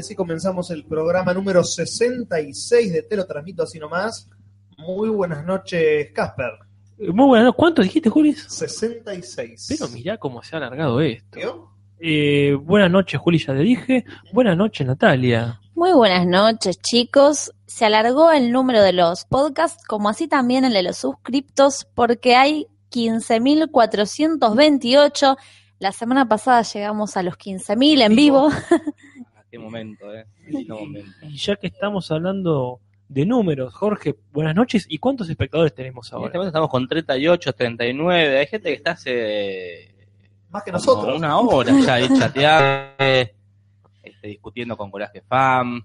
y así comenzamos el programa número 66 de Te lo transmito así nomás. Muy buenas noches, Casper. Muy buenas, ¿cuánto dijiste, Juli? 66. Pero mirá cómo se ha alargado esto. Eh, buenas noches, Juli, ya te dije. Buenas noches, Natalia. Muy buenas noches, chicos. Se alargó el número de los podcasts, como así también el de los suscriptos, porque hay 15.428. La semana pasada llegamos a los 15.000 en vivo. qué momento, eh. Qué lindo momento. Y ya que estamos hablando de números, Jorge, buenas noches. ¿Y cuántos espectadores tenemos En este ahora? momento estamos con 38, 39. Hay gente que está hace Más que nosotros. una hora ya ahí chateando, este, discutiendo con Coraje Fam.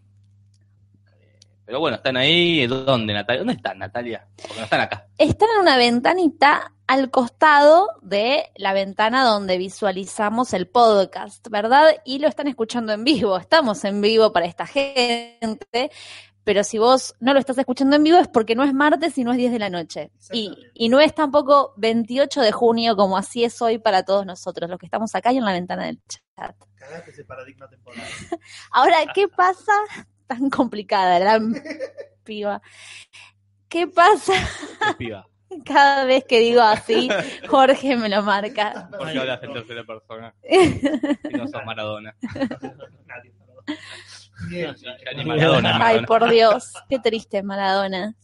Pero bueno, están ahí. ¿Dónde, Natalia? ¿Dónde están, Natalia? Porque no están acá. Están en una ventanita al costado de la ventana donde visualizamos el podcast, ¿verdad? Y lo están escuchando en vivo. Estamos en vivo para esta gente. Pero si vos no lo estás escuchando en vivo es porque no es martes y no es 10 de la noche. Y, y no es tampoco 28 de junio como así es hoy para todos nosotros, los que estamos acá y en la ventana del chat. Cagaste ese paradigma temporal. Ahora, ¿qué pasa? Tan complicada la piba. ¿Qué pasa piba. cada vez que digo así? Jorge me lo marca. ¿Por qué hablas en tercera persona? Si no sos Maradona. Nadie. Bien, Maradona. Ay, Maradona. por Dios, qué triste Maradona.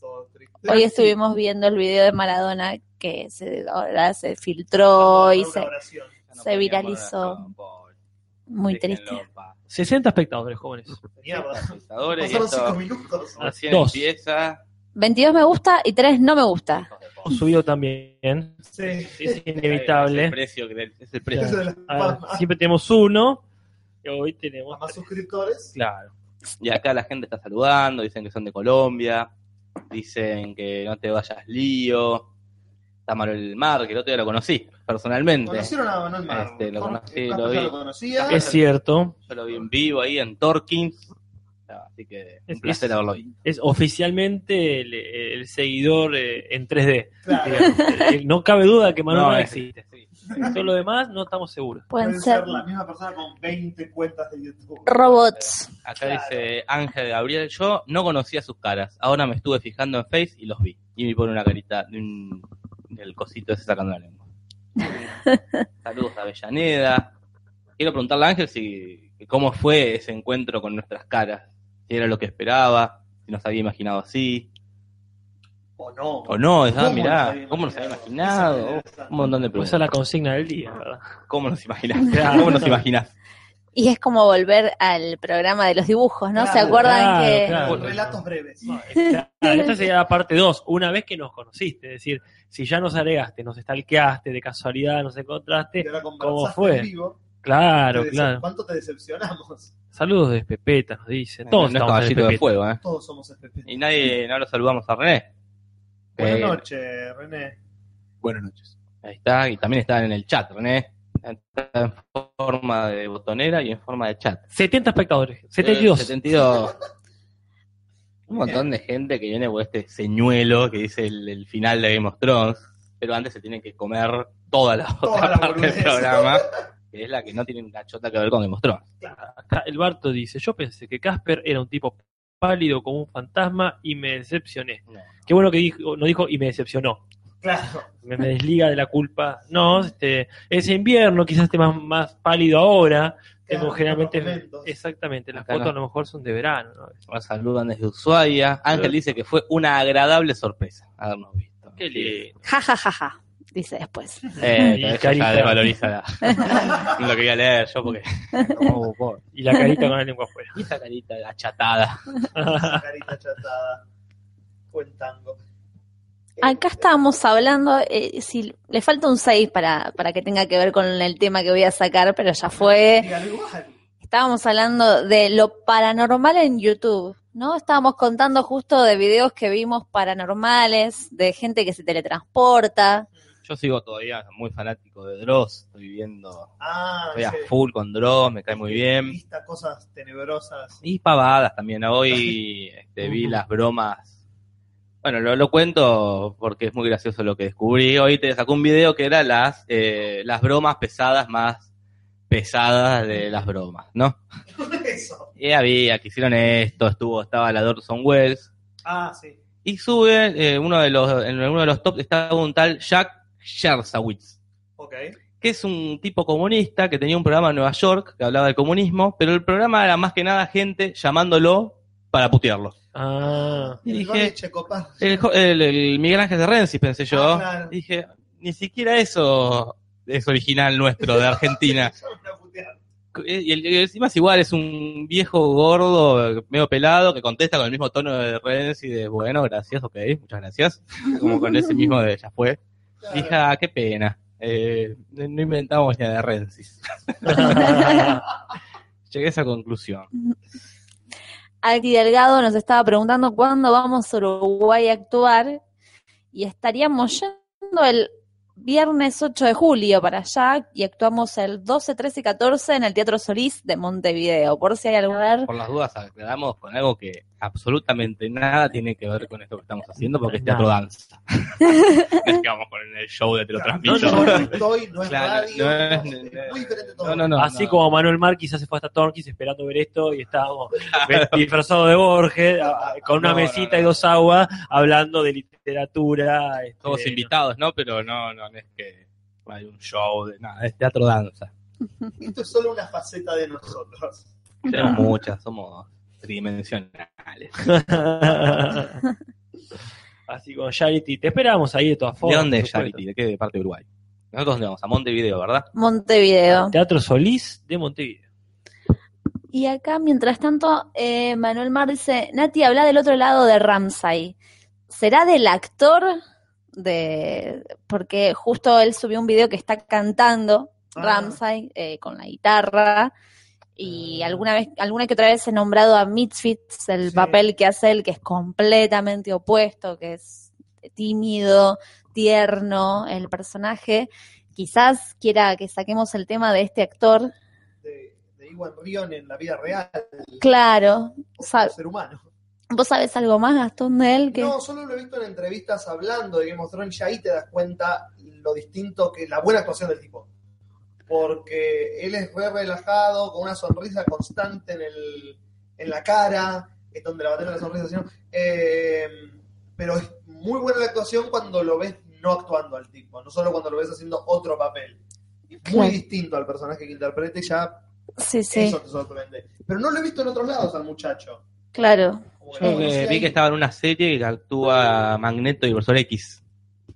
Hoy estuvimos viendo el video de Maradona que se, ahora se filtró y se... se viralizó. Muy Déjenlo triste. En paz. 60 espectadores, jóvenes. Espectadores, y Pasaron esto cinco minutos. Así Dos. empieza. 22 me gusta y 3 no me gusta. Hemos subido también. Sí. Es Es el inevitable. precio que- es el precio. Eso de las A ver, palmas. siempre tenemos uno. Y hoy tenemos. Más suscriptores. Claro. Y acá la gente está saludando, dicen que son de Colombia, dicen que no te vayas lío. Está Manuel Mar, que el otro día lo conocí personalmente. ¿Conocieron a Manuel Mar? Este, lo conocí, lo vi. conocía. Es cierto. Yo lo vi en vivo ahí en Torkins. Así que Es- un placer es- haberlo visto. Es oficialmente el, el seguidor eh, en 3D. Claro. Eh, no cabe duda que Manuel No, es- existe. Todo lo demás no estamos seguros. Pueden Puede ser ser la misma persona con 20 cuentas de YouTube. robots. Acá Claro. dice Ángel Gabriel, yo no conocía sus caras. Ahora me estuve fijando en Face y los vi. Y me pone una carita de un- del cosito ese sacando la lengua. Saludos a Avellaneda. Quiero preguntarle a Ángel si cómo fue ese encuentro con nuestras caras. Si era lo que esperaba, si nos había imaginado así. O no. O no, ah, ¿Cómo mirá, nos ¿cómo nos había imaginado? imaginado? Esa es la Un montón de Pues esa es la preguntas. consigna del día, ¿verdad? ¿Cómo nos imaginás? ¿Cómo nos imaginás? Y es como volver al programa de los dibujos, ¿no? ¿Se acuerdan claro, que claro. Relatos breves. Esta sería la parte 2, una vez que nos conociste. Es decir, si ya nos agregaste, nos stalkeaste, de casualidad nos Y encontraste. ahora ¿Cómo fue? en vivo. Claro, claro. ¿Cuánto te decepcionamos? Saludos de Pepeta, nos dice. Todos no estamos caballito de Pepeta. fuego, ¿eh? Todos somos FP. Y nadie, no lo saludamos a René. Buenas Eh, noches, René. Buenas noches. Ahí está, y también está en el chat, René. En forma de botonera y en forma de chat. 70 espectadores, 72. Eh, 72. Un montón de gente que viene por este señuelo que dice el, el final de Game of Thrones, pero antes se tiene que comer toda la Toda otra la parte del programa, que es la que no tiene una chota que ver con Game of Thrones. Acá el Barto dice, yo pensé que Casper era un tipo pálido como un fantasma y me decepcioné. No. Qué bueno que dijo, no dijo y me decepcionó. Claro. Me, me desliga de la culpa. No, este, es invierno, quizás esté más, más pálido ahora. Claro, Tengo generalmente, exactamente, las Acá fotos no. a lo mejor son de verano. ¿no? Nos saludan desde Ushuaia. Ángel dice que fue una agradable sorpresa habernos visto. Qué lindo. ja ja ja ja, dice después. Eh, Y carita. desvaloriza la- lo que quería leer yo porque. Y la carita con la lengua afuera. Y esa carita achatada. Esa carita chatada. Buen tango. Acá estábamos hablando, eh, si le falta un 6 para, para que tenga que ver con el tema que voy a sacar, pero ya fue. Estábamos hablando de lo paranormal en YouTube, ¿no? Estábamos contando justo de videos que vimos paranormales, de gente que se teletransporta. Yo sigo todavía muy fanático de Dross. Estoy viendo. Ah, Estoy a sí. full con Dross, me cae muy bien. Vista cosas tenebrosas. Y pavadas también. Hoy este, vi las bromas. Bueno, lo, lo cuento porque es muy gracioso lo que descubrí. Hoy te sacó un video que era las, eh, las bromas pesadas más pesadas de las bromas, ¿no? eso? Y había que hicieron esto, estuvo, estaba la Dorson Wells. Ah, sí. Y sube, eh, uno de los, en uno de los tops estaba un tal Jack Scherzowitz, Ok. que es un tipo comunista que tenía un programa en Nueva York que hablaba del comunismo, pero el programa era más que nada gente llamándolo para putearlo. Ah, Y El dije, el, jo- el- el Miguel Ángel de Renzi, pensé yo. Ah, claro. Dije, ni siquiera eso es original nuestro de Argentina. Putear. Y, el- encima es igual, es un viejo gordo, medio pelado, que contesta con el mismo tono de Renzi de, bueno, gracias, ok, muchas gracias. Como con ese mismo de, ya fue. Claro. Dije, ah, qué pena. Eh, no inventamos ni de Renzi. Llegué a esa conclusión. Aldi Delgado nos estaba preguntando cuándo vamos a Uruguay a actuar y estaríamos yendo el viernes 8 de julio para allá y actuamos el 12, 13 y 14 en el Teatro Solís de Montevideo, por si hay algo a ver. Por las dudas aclaramos con algo que absolutamente nada tiene que ver con esto que estamos haciendo porque es teatro danza. es que vamos con el show de te lo transmito. no, no, no estoy, no es Claro, radio, no no, es- es muy diferente todo. No, no, no. Así no. como Manuel Márquez se fue hasta Torquis esperando ver esto y estábamos disfrazados de Borges, con una mesita no. y dos aguas, hablando de literatura. este, Todos invitados, ¿no? Pero no, no, no es que hay un show de nada, es teatro danza. Esto es solo una faceta de nosotros. Tenemos muchas, somos tridimensionales. Así con Charity, te esperamos ahí de todas ¿De formas. dónde por es. Charity? ¿De qué parte de Uruguay? Nosotros dónde vamos a Montevideo, ¿verdad? Montevideo. Teatro Solís de Montevideo. Y acá, mientras tanto, eh, Manuel Mar dice, Nati, habla del otro lado de Ramsay. ¿Será del actor? de Porque justo él subió un video que está cantando Ah. Ramsay eh, con la guitarra. Y alguna vez, alguna que otra vez he nombrado a Misfits, el Sí. papel que hace él, que es completamente opuesto, que es tímido, tierno, el personaje. Quizás quiera que saquemos el tema de este actor. De, de Iwan Rion en la vida real, Claro, ser humano. ¿Vos sabés algo más, Gastón, de él? Que... No, solo lo he visto en entrevistas hablando de Game of Thrones y ahí te das cuenta lo distinto que la buena actuación del tipo. Porque él es re relajado, con una sonrisa constante en, el, en la cara, es donde la batalla de la sonrisa, sino, eh, pero es muy buena la actuación cuando lo ves no actuando al tipo, no solo cuando lo ves haciendo otro papel. Muy Claro. distinto al personaje que interpreta y ya Sí, sí, eso te sorprende. Pero no lo he visto en otros lados al muchacho. claro. Yo eh, vi que estaba en una serie que actúa Magneto y Profesor X,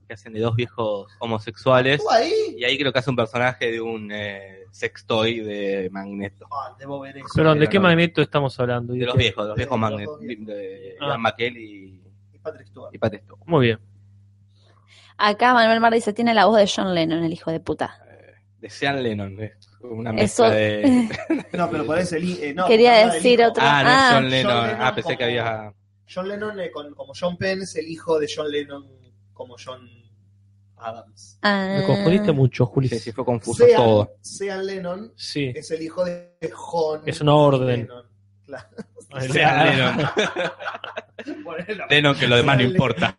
que hacen de dos viejos homosexuales. ¿Estuvo ahí? Y ahí creo que hace un personaje de un eh, sextoy de Magneto. Ah, debo ver eso. Perdón, ¿de qué magneto estamos hablando? De los viejos, de los viejos Magneto. De Ah. Ian y, Y Patrick Stewart. y Patrick Stewart. Muy bien. Acá Manuel Mar dice, tiene la voz de John Lennon, el hijo de puta. De Sean Lennon, una Eso- mezcla de... No, pero parece el. eh, no, Quería decir otro- Ah, no Ah. John Lennon. John Lennon Ah, pensé que había... John Lennon, eh, con- como John Penn, es el hijo de John Lennon como John Adams. Ah. Me confundiste mucho, Juli. Sí, sí, fue confuso Sean, todo. Sean Lennon Sí. es el hijo de John. Es una orden. Lennon. Claro. Sean Lennon. Lennon, que lo demás no importa.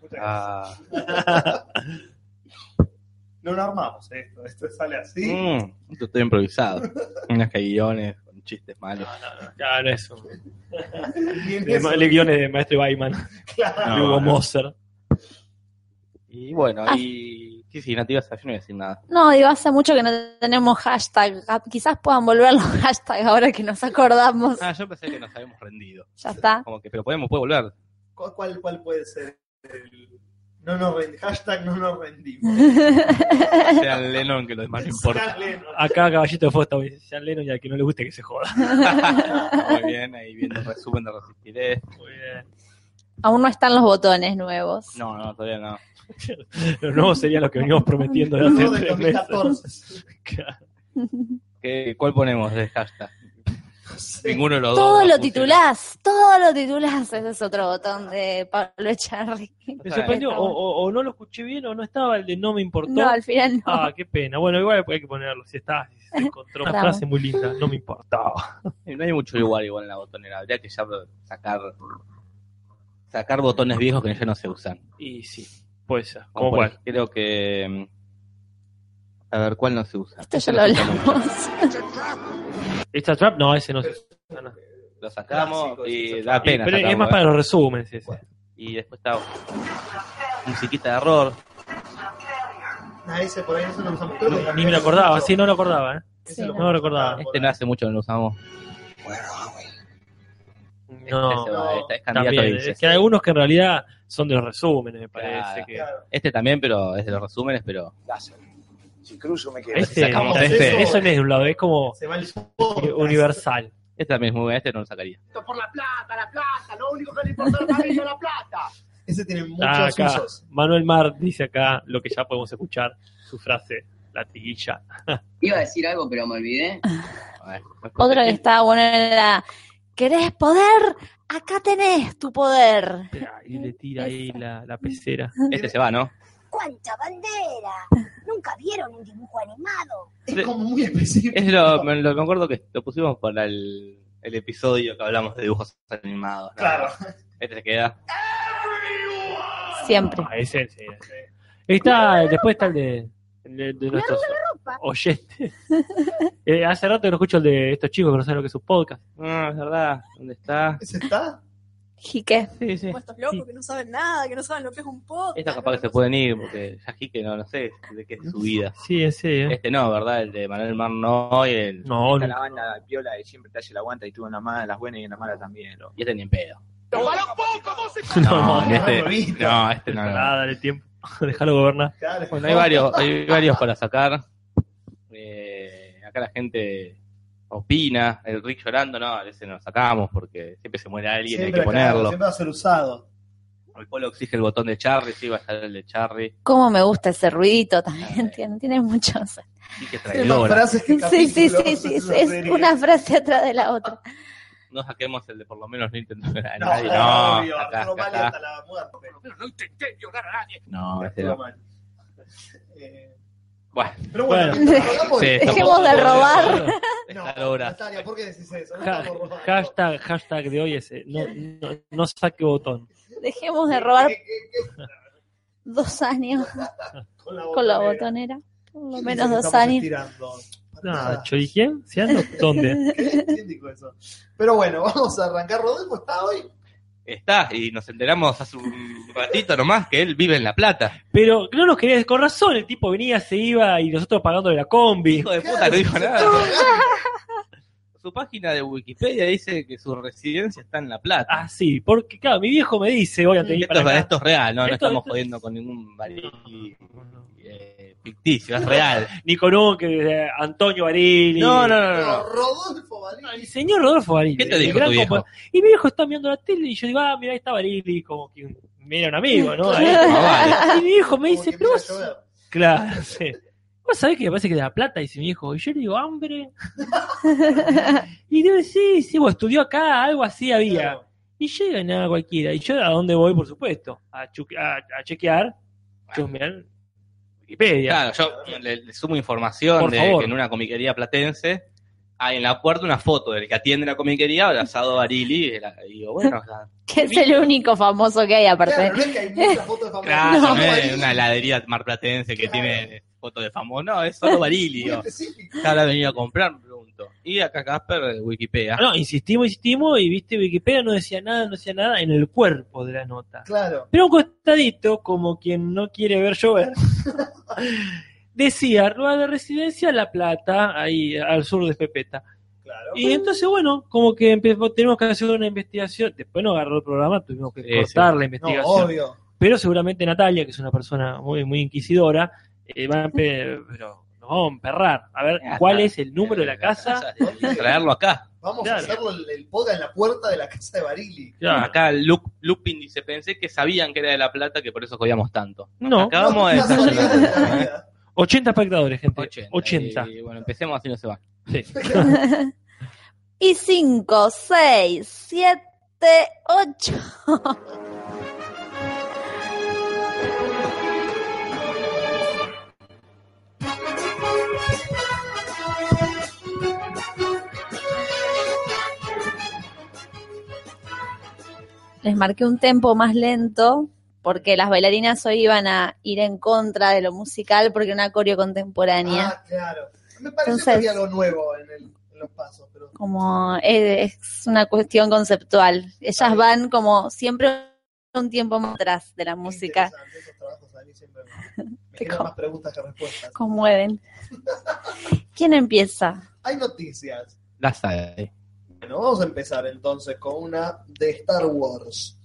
Muchas gracias. Ah, No lo armamos esto, esto sale así. mm, esto estoy improvisado. Unas guiones chistes malos. Claro, eso. De guiones de Maestro Baiman, claro. de Hugo no. Moser. Y bueno, Ah. y... Sí, sí, nativas, yo no voy a decir nada. No, digo, hace mucho que no tenemos hashtag. Ah, Quizás puedan volver los hashtags ahora que nos acordamos. Ah, yo pensé que nos habíamos rendido. Ya está. Como que, pero podemos, puede volver. ¿Cuál, cuál, cuál puede ser el. No nos rendi- Hashtag no nos rendimos. Sean Lennon, que lo demás no importa. Acá Caballito de dice Sean Lennon y al que no le guste que se joda. Muy bien, ahí viendo el resumen de Resistiré. Muy bien. Aún no están los botones nuevos. No, no, todavía no. Los nuevos serían los que venimos prometiendo de Uno hace de tres meses. 2014. Claro. ¿Qué, ¿Cuál ponemos de hashtag? Sí. Ninguno de los dos. Todo a lo titulás, todo lo titulás. Ese es otro botón de Pablo Echarri. Me sorprendió, o, o- o no lo escuché bien o no estaba el de no me importó. No, al final no. Ah, qué pena. Bueno, igual hay que ponerlo. Si está, si se encontró una frase muy linda, no me importaba. Y No hay mucho lugar igual en la botonera. Habría que ya sacar sacar botones viejos que ya no se usan. Y sí, puede ser. Por- cuál. Creo que mm, A ver, ¿cuál no se usa? Esto ya lo hablamos. Extra Trap, no, ese no se no, no. Lo sacamos Clásico, y da Y- pena. pero es más ¿eh? para los resúmenes ese. Y después está musiquita de error. Ah, ese por ahí no lo usamos. Que Ni me lo acordaba, sí, no lo acordaba. ¿eh? Sí, lo no. No recordaba. Este no hace mucho que lo usamos. No, Este se va, este es candidato también. Es que hay algunos que en realidad son de los resúmenes, me parece. Claro. que- Claro. Este también, pero es de los resúmenes, pero Láser. Si cruzo me quedo. Este, este. eso no es de un lado, es como Se va el universal. este también es muy bueno. Este no lo sacaría. Por la plata, la plata. Lo único que le importa a la familia es la plata. Ese tiene muchos Ah, acá, usos. Manuel Mar dice acá lo que ya podemos escuchar, su frase, la tiguilla. Iba a decir algo, pero me olvidé. Ver, Otra que estaba buena era, ¿querés poder? Acá tenés tu poder. Y le tira ahí la, la pecera. Este se va, ¿no? ¡Cuánta bandera! ¿Nunca vieron un dibujo animado? Es como muy específico. Es lo, me, lo, me acuerdo que lo pusimos para el, el episodio que hablamos de dibujos animados. ¿no? Claro. Este se queda. Siempre. Ah, ese, sí, sí. Está, después está el de, el de, de nuestros oyentes. Eh, hace rato que no escucho el de estos chicos que no saben lo que es un podcast. No, es verdad. ¿Dónde está? ¿Ese está? Jique. Sí, sí. Estos locos que no saben nada, que no saben lo que es un podcast. Esta capaz que se pueden ir porque ya que no, no sé de qué es su vida. Sí, ese, ¿eh? Este no, ¿verdad? El de Manuel Mar no y el. No, Esta no. la banda piola de siempre te hace la aguanta y tú en las malas, las buenas y en las malas también. lo- Y este ni en pedo. No, No, este, no, este no. no. Nada, dale tiempo. Déjalo gobernar. Bueno, hay varios, hay varios para sacar. Eh, acá la gente opina. El Rick llorando, no, a veces no lo sacamos porque siempre se muere alguien, Siempre, hay que claro, ponerlo. siempre va a ser usado. El polo exige el botón de Charry, sí, va a estar el de Charry. Cómo me gusta ese ruidito también. Tiene, tiene muchos. Sí, que traidora. que Sí, sí, sí, sí. Es, una frase atrás de la otra. No saquemos el de por lo menos no intentó ver a No, nadie. no, No, obvio, acá, Arturo acá, hasta la muerte. No intenté violar a nadie. No, Arturo no. Mali. Eh, Bueno, Pero bueno, Bueno. Sí, Dejemos de robar. No. Natalia, ¿por qué decís eso? No Ha- robando. hashtag, hashtag de hoy ese. No, no, no saque botón. Dejemos de robar ¿Qué- qué- qué- dos años Con la con la botonera. botonera. Por lo ¿Quién menos dos años. estirando? ¿Se anda? ¿Dónde? ¿Quién dijo eso? Pero bueno, vamos a arrancar. Rodolfo está hoy. Está, y nos enteramos hace un ratito nomás que él vive en La Plata. Pero no nos quería, con razón, el tipo venía, se iba y nosotros pagándole la combi. Hijo de puta, no dijo nada. Su página de Wikipedia dice que su residencia está en La Plata. Ah, sí, porque claro, mi viejo me dice, voy a tener esto, es- esto es real, no, no estamos esto- jodiendo con ningún baril eh, ficticio, es real. Ni con un que eh, Antonio Barili. No, no, no, no. Rodolfo Valini. El señor Rodolfo Barili. ¿Qué te dijo tu viejo? Y mi viejo está mirando la tele y yo digo, ah, mira, ahí está Barili, como que mira un amigo, ¿no? Ahí. Ah, vale. Y mi viejo me dice, pero vos, claro, sí. Vos sabés que me parece que de La Plata, dice mi hijo. Y yo le digo, hambre. y digo, sí, sí, vos estudió acá, algo así había. Claro. Y llega nada cualquiera. Y yo a dónde voy, por supuesto, a, chu- a, a chequear, chusmear Wikipedia. Claro, yo le, le sumo información Por de favor. que en una comiquería platense hay en la puerta una foto del que atiende la comiquería abrazado a Barili. Y la- y digo, bueno, o sea, Que es el único famoso que hay aparte. Claro, no es que hay muchas fotos de famosos. claro, No, no es Valini. una heladería marplatense que Claro. tiene fotos de famosos. No, es solo Barili. La he venido a comprar, Y acá Casper de Wikipedia. No, insistimos, insistimos, y viste, Wikipedia no decía nada, no decía nada en el cuerpo de la nota. Claro. Pero un costadito, como quien no quiere ver llover, decía, rueda de residencia La Plata, ahí al sur de Pepeta. Claro. Y entonces, bueno, como que empezó, tenemos que hacer una investigación. Después nos agarró el programa, tuvimos que Sí, cortar la No, investigación. obvio. Pero seguramente Natalia, que es una persona muy, muy inquisidora, eh, va a pero nos vamos a emperrar. A ver cuál es el número de la casa. y Traerlo acá. Vamos Claro. a hacerlo el, el podcast en la puerta de la casa de Barili. Claro. Acá Luke, Lupin dice, pensé que sabían que era de La Plata, que por eso jodíamos tanto. No, Acabamos de Casualidad de la desayunar. vida. 80 espectadores, gente. 80. 80. Y bueno, empecemos así no se va. Sí. Y 5, 6, 7, 8. Les marqué un tempo más lento porque las bailarinas hoy iban a ir en contra de lo musical porque era una coreo contemporánea. Ah, claro. Me pareció Entonces- que había algo nuevo en, el- en los pasos, pero Como es, es una cuestión conceptual. Ellas van como siempre un tiempo más atrás de la música. interesante, esos trabajos a mí siempre me, me Te generan co- más preguntas que respuestas. Conmueven. ¿Quién empieza? Hay noticias. Las hay. Bueno, vamos a empezar entonces con una de Star Wars.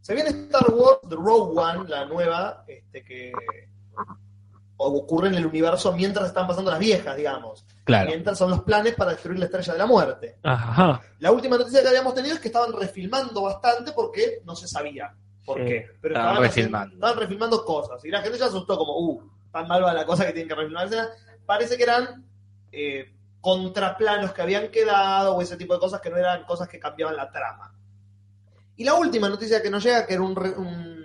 Se viene Star Wars The Rogue One, la nueva, este que ocurre en el universo mientras están pasando las viejas, digamos. Claro. Mientras son los planes para destruir la estrella de la muerte. Ajá. La última noticia que habíamos tenido es que estaban refilmando bastante porque no se sabía por Sí. qué. Pero Estaban estaban, refilmando. haciendo- estaban refilmando cosas. Y la gente ya asustó como, uh, tan mal va la cosa que tienen que refilmar. Parece que eran eh, contraplanos que habían quedado o ese tipo de cosas que no eran cosas que cambiaban la trama. Y la última noticia que nos llega, que era un, re- un-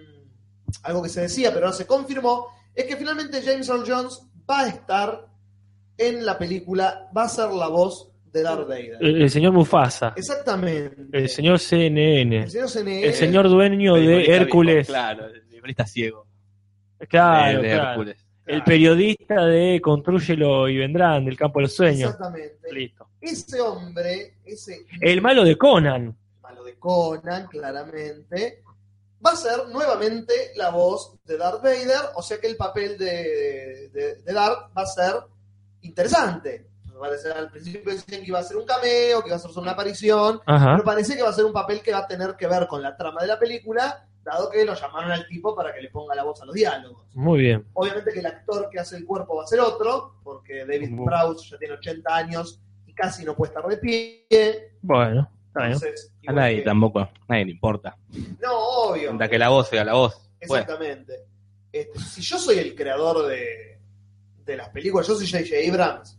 algo que se decía, pero no se confirmó, es que finalmente James Earl Jones va a estar en la película, va a ser la voz de Darth Vader. El, el señor Mufasa. Exactamente. El señor CNN. El señor CNN. El señor dueño de Hércules. Claro, el librista ciego. Claro, de, de claro. Hércules. El periodista de Contrúyelo y vendrán, del campo de los sueños. Exactamente. Listo. Ese hombre, ese El malo de Conan. malo de Conan, claramente, va a ser nuevamente la voz de Darth Vader, o sea que el papel de, de, de Darth va a ser interesante. Parece, al principio decían que iba a ser un cameo, que iba a ser solo una aparición, Ajá. pero parece que va a ser un papel que va a tener que ver con la trama de la película, dado que lo llamaron al tipo para que le ponga la voz a los diálogos. Muy bien. Obviamente que el actor que hace el cuerpo va a ser otro, porque David. Prowse ya tiene 80 años y casi no puede estar de pie. Bueno, está bien. Entonces, A nadie que- tampoco, a nadie le importa. No, obvio. Mientras que la voz sea la voz. Bueno, Exactamente. Este, si yo soy el creador de, de las películas, yo soy J.J. Abrams,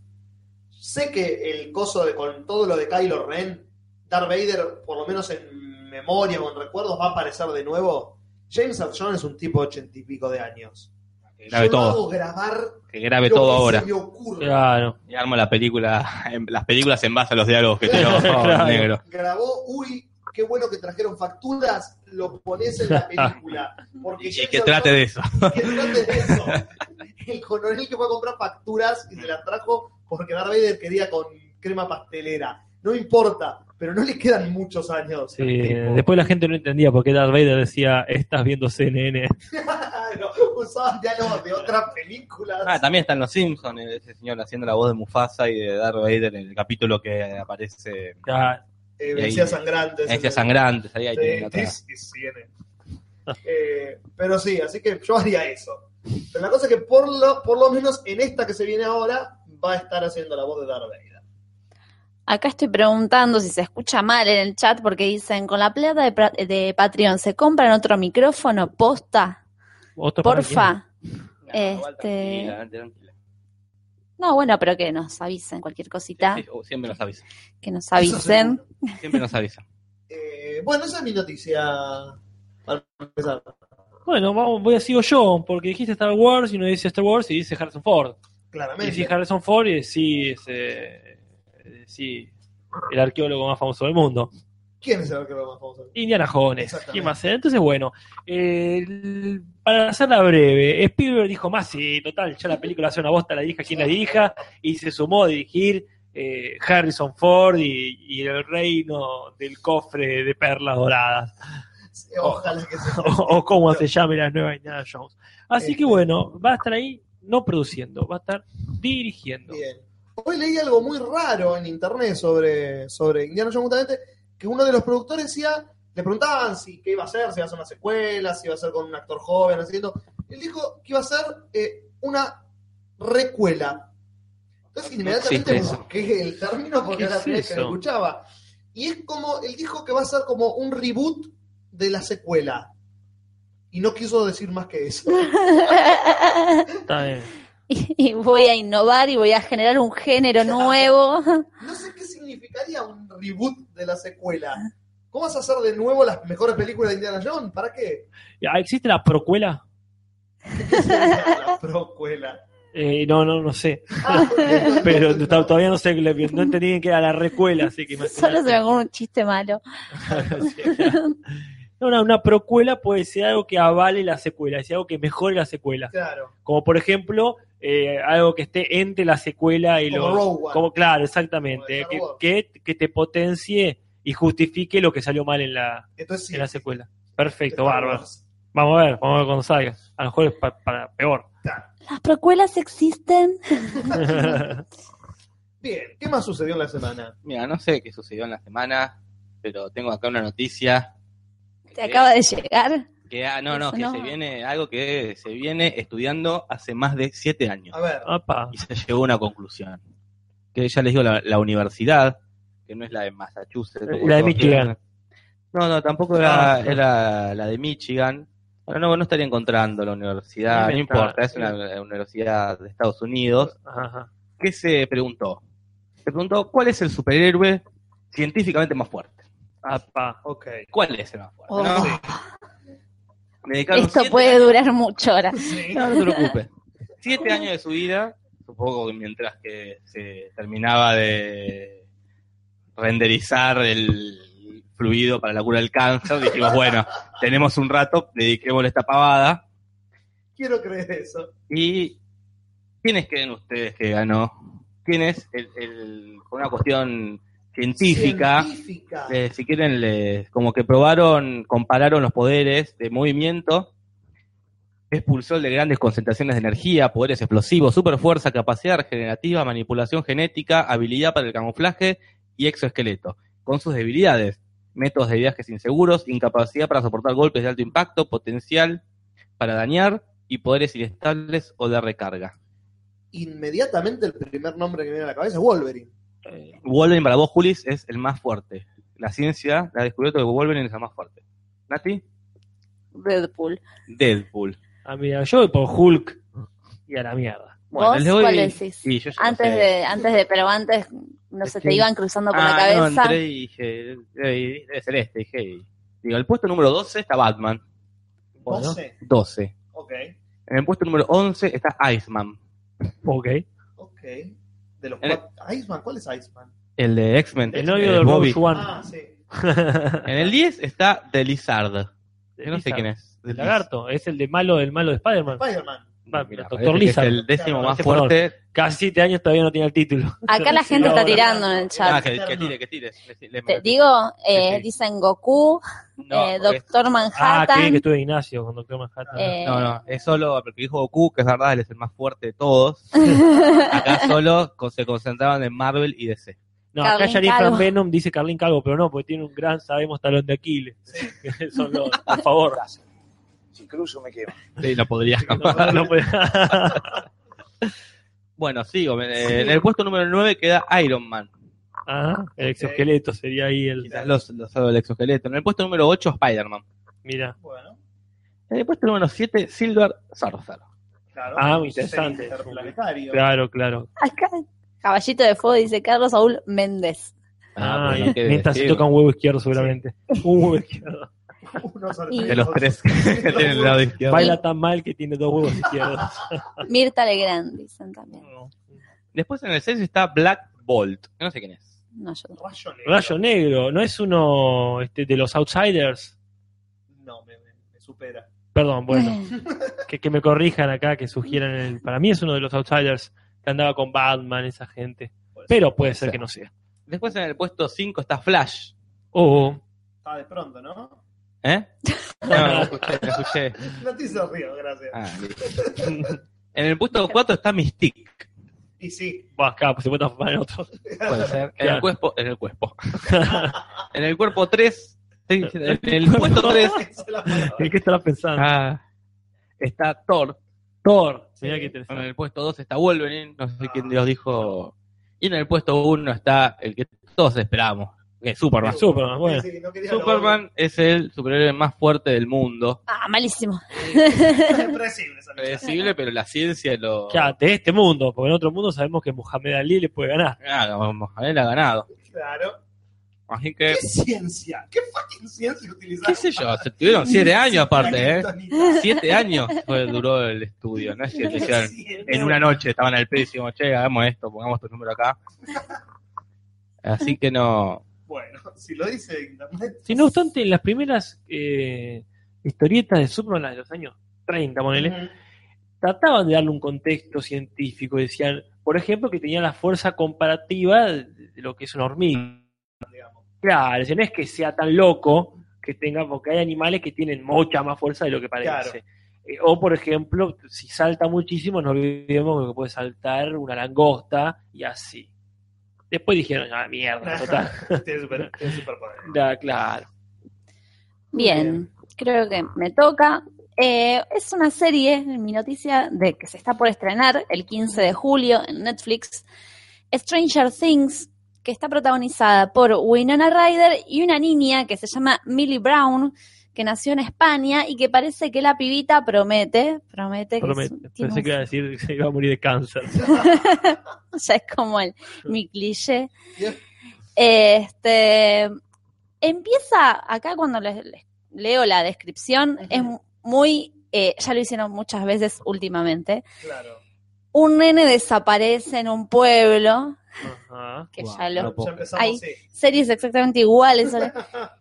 sé que el coso de con todo lo de Kylo Ren, Darth Vader, por lo menos en memoria o en recuerdos, va a aparecer de nuevo. James Earl Jones es un tipo de ochenta y pico de años. que grabe yo todo. hago grabar Que grabe lo todo que ahora. se me ocurra. Claro. Y arma la película, en- las películas en base a los diálogos que tiene Claro. negro. grabó, uy, qué bueno que trajeron facturas, lo pones en la película. Porque Y James que Earl trate de eso. Jones- que trate de eso. El coronel que fue a comprar facturas y se las trajo porque Darth Vader quería con crema pastelera. No importa, pero no le quedan muchos años. Sí, después la gente no entendía por qué Darth Vader decía, estás viendo CNN. Claro, usaban diálogos de otras películas. Ah, también están los Simpsons, ese señor haciendo la voz de Mufasa y de Darth Vader en el capítulo que aparece Ya, Eh, Vencía sangrantes. Ese Sangrantes, ahí, ahí Sí, tienen otra. this is CNN. Eh, pero sí, así que yo haría eso. Pero la cosa es que por lo, por lo menos en esta que se viene ahora va a estar haciendo la voz de Darth Vader. Acá estoy preguntando si se escucha mal en el chat porque dicen, con la plata de, de Patreon, ¿se compran otro micrófono? ¿Posta? otro Porfa. No, Este- tranquila, tranquila. No, bueno, pero que nos avisen cualquier cosita, Sí, sí, siempre nos avisa. que nos avisen. Siempre nos avisa. Eh, bueno, esa es mi noticia. Para empezar. Bueno, vamos, voy a sigo yo, porque dijiste Star Wars y uno dice Star Wars y dice Harrison Ford. Y Claramente. decís Harrison Ford y decís, eh, decís el arqueólogo más famoso del mundo. ¿Quién es el arquero más famoso? Indiana Jones. ¿Quién más? Entonces, bueno, el- para hacerla breve, Spielberg dijo más, sí, total, ya la película hace una bosta, la dirija quien la dirija, y se sumó a dirigir eh, Harrison Ford y, y el reino del cofre de perlas doradas, Ojalá que se o, o como se llame la nueva Indiana Jones. Así que Este. bueno, va a estar ahí, no produciendo, va a estar dirigiendo. Bien. Hoy leí algo muy raro en internet sobre, sobre Indiana Jones, justamente, que uno de los productores decía, le preguntaban si qué iba a hacer, si iba a hacer una secuela, si iba a ser con un actor joven, haciendo. Él dijo que iba a ser eh, una recuela. Entonces inmediatamente busqué el término porque ¿Qué era la primera que lo escuchaba. Y es como, él dijo que va a ser como un reboot de la secuela. Y no quiso decir más que eso. Está bien. y voy a innovar y voy a generar un género nuevo. No sé qué significaría un reboot de la secuela. ¿Cómo vas a hacer de nuevo las mejores películas de Indiana Jones? ¿Para qué? Ya, ¿Existe la procuela? ¿Qué sería la procuela? Eh, no, no, no sé. Ah, Pero to- todavía no sé, no entendí que era la recuela, así que Solo se me ocurre un chiste malo. No, no, una procuela puede ser algo que avale la secuela, es decir, algo que mejore la secuela. Claro. Como por ejemplo, eh, algo que esté entre la secuela y Como lo. Rogue One. Como, claro, Como exactamente. Que, que, que te potencie y justifique lo que salió mal en la, en la secuela. Perfecto, bárbaro. Vamos a ver, vamos a ver cuando salga. A lo mejor es pa- para peor. ¿Las precuelas existen? Bien, ¿qué más sucedió en la semana? Mira, no sé qué sucedió en la semana, pero tengo acá una noticia. ¿Te acaba de llegar? Que, ah, no, no, que no. se viene, algo que se viene estudiando hace más de siete años. A ver, Apa. Y se llegó a una conclusión. Que ya les digo, la, la universidad, que no es la de Massachusetts. La de Michigan. No, no, tampoco era, Ah, era la de Michigan. Bueno, no, no estaría encontrando la universidad, no importa, es una universidad de Estados Unidos. Ajá. ¿Qué se preguntó? Se preguntó, ¿cuál es el superhéroe científicamente más fuerte? Apa. ok. ¿Cuál es el más fuerte? Oh, no? Esto puede años- durar mucho ahora. Sí. No, no te preocupes. Siete años de su vida, supongo que mientras que se terminaba de renderizar el fluido para la cura del cáncer, dijimos, bueno, tenemos un rato, dediquémosle esta pavada. Quiero creer eso. ¿Y quiénes creen ustedes que ganó? ¿Quién es el, una cuestión científica? Científica. Eh, si quieren, les- como que probaron, compararon los poderes de movimiento, expulsor de grandes concentraciones de energía, poderes explosivos, superfuerza, capacidad regenerativa, manipulación genética, habilidad para el camuflaje y exoesqueleto, con sus debilidades, métodos de viajes inseguros, incapacidad para soportar golpes de alto impacto, potencial para dañar y poderes inestables o de recarga. Inmediatamente el primer nombre que me viene a la cabeza es Wolverine. Wolverine para vos, Julis, es el más fuerte. La ciencia ha descubierto que Wolverine es el más fuerte. ¿Nati? Deadpool. Deadpool. Ah, mira, yo voy por Hulk y a la mierda. ¿Vos doy- cuál decís? Sí, yo ya no Antes sé. de, antes de, pero antes no se te iban cruzando por la Ah, cabeza. no, entré y dije, eh, debe ser este, dije. y- Digo, el puesto número 12 está Batman. Bueno. 12. 12. Ok. En el puesto número 11 está Iceman. Ok. Ok. De los el- cuatro. Iceman, ¿cuál es Iceman? El de X-Men. El novio de Bobby. Rose One. Ah, sí. En el 10 está The Lizard. Que no sé Lizard. quién es. El lagarto, es el de malo del malo de Spider-Man. Spider-Man. Mira, Doctor Lizard. Es el décimo Claro, más fuerte. Casi siete años todavía no tiene el título. Acá la gente está tirando en el Ah, chat. que, que tire, que tire. Le- le- Te digo, eh, Sí, dicen Goku, No, eh, Doctor Ah, Manhattan. bien que estuve Ignacio con Doctor Manhattan. eh, No, no, es solo porque dijo Goku, que es verdad, él es el más fuerte de todos. Acá solo con- se concentraban en Marvel y DC. no, acá Carlin Sharifa Calvo. Venom dice Carlin Calvo, pero no, porque tiene un gran, sabemos, talón de Aquiles. Son los, por favor. Si cruzo me quedo. Sí, lo podría No, no puede- Bueno, sigo. En el puesto número 9 queda Iron Man. Ah, el exoesqueleto sería ahí el. Quizás los, los del exoesqueleto. En el puesto número 8, Spider-Man. Mira. Bueno, En el puesto número 7, Silver Surfer. claro. Ah, muy interesante. Claro, claro. Acá, Caballito de Fuego dice Carlos Saúl Méndez. Ah, bueno, y ¿qué mientras se toca un huevo izquierdo, seguramente. Un huevo izquierdo. Uno Y- De los tres que tienen el lado izquierdo. Baila tan mal que tiene dos huevos izquierdos. Mirta Legrand, dicen también. Después en el 6 está Black Bolt. que No sé quién es. No, yo no. Rayo negro. Rayo Negro, ¿no es uno este, de los Outsiders? No, me, me- me supera. Perdón, bueno, que, que me corrijan acá, que sugieran. El, para mí es uno de los Outsiders que andaba con Batman, esa gente. Pero puede ser ser. que no sea. Después en el puesto 5 está Flash. Oh, Está de pronto, ¿no? ¿Eh? No, no escuché, escuché. No te hizo río, gracias. Ah. En el puesto 4 está Mystique. Y sí. va acá, pues se puede transformar en otro. Puede ser. En Claro. el cuerpo. En el cuerpo. En el cuerpo 3. En el puesto 3 Esa es la palabra. ¿En qué estará pensando? ah, está Thor. Thor. Mirá qué En interesante. el puesto 2 está Wolverine. No sé quién Dios dijo. Y en el puesto 1 está el que todos esperamos. Es Superman. Superman, bueno. Sí, sí, no Superman es el superhéroe más fuerte del mundo. Ah, malísimo. predecible pero la ciencia lo. Ya, de este mundo, porque en otro mundo sabemos que Muhammad Ali le puede ganar. Ah, vamos, a ver, ha ganado. Claro. Así que, ¿Qué ciencia? ¿Qué fucking ciencia utilizaron? qué sé yo, se tuvieron siete años aparte, ¿eh? Siete años fue, duró el estudio, ¿no es que en una noche estaban al pedo y decimos, che, hagamos esto, pongamos tu número acá. Así que no, Bueno, si lo dice internet. Si no obstante, en las primeras eh, historietas de Superman, las de los años 30, ponele, trataban de darle un contexto científico. Decían, por ejemplo, que tenía la fuerza comparativa de, lo que es una hormiga. digamos. Claro, no es que sea tan loco que tenga, porque hay animales que tienen mucha más fuerza de lo que parece. Claro. Eh, o, por ejemplo, si salta muchísimo, no olvidemos que puede saltar una langosta y así. Después dijeron, ah, mierda, total. tiene, super, tiene superpoder. Ya, claro. Bien, creo que me toca. Eh, es una serie, mi noticia, de que se está por estrenar el 15 de julio en Netflix. Stranger Things, que está protagonizada por Winona Ryder y una niña que se llama Millie Brown, que nació en España y que parece que la pibita promete, promete que Promete. es- tiene Pensé un que iba a decir que se iba a morir de cáncer. ya es como el, mi cliché. Este, empieza acá cuando les, les leo la descripción, es muy, eh, ya lo hicieron muchas veces últimamente. Claro. Un nene desaparece en un pueblo, Ajá. que ya lo, Ya empezamos, sí. series exactamente iguales.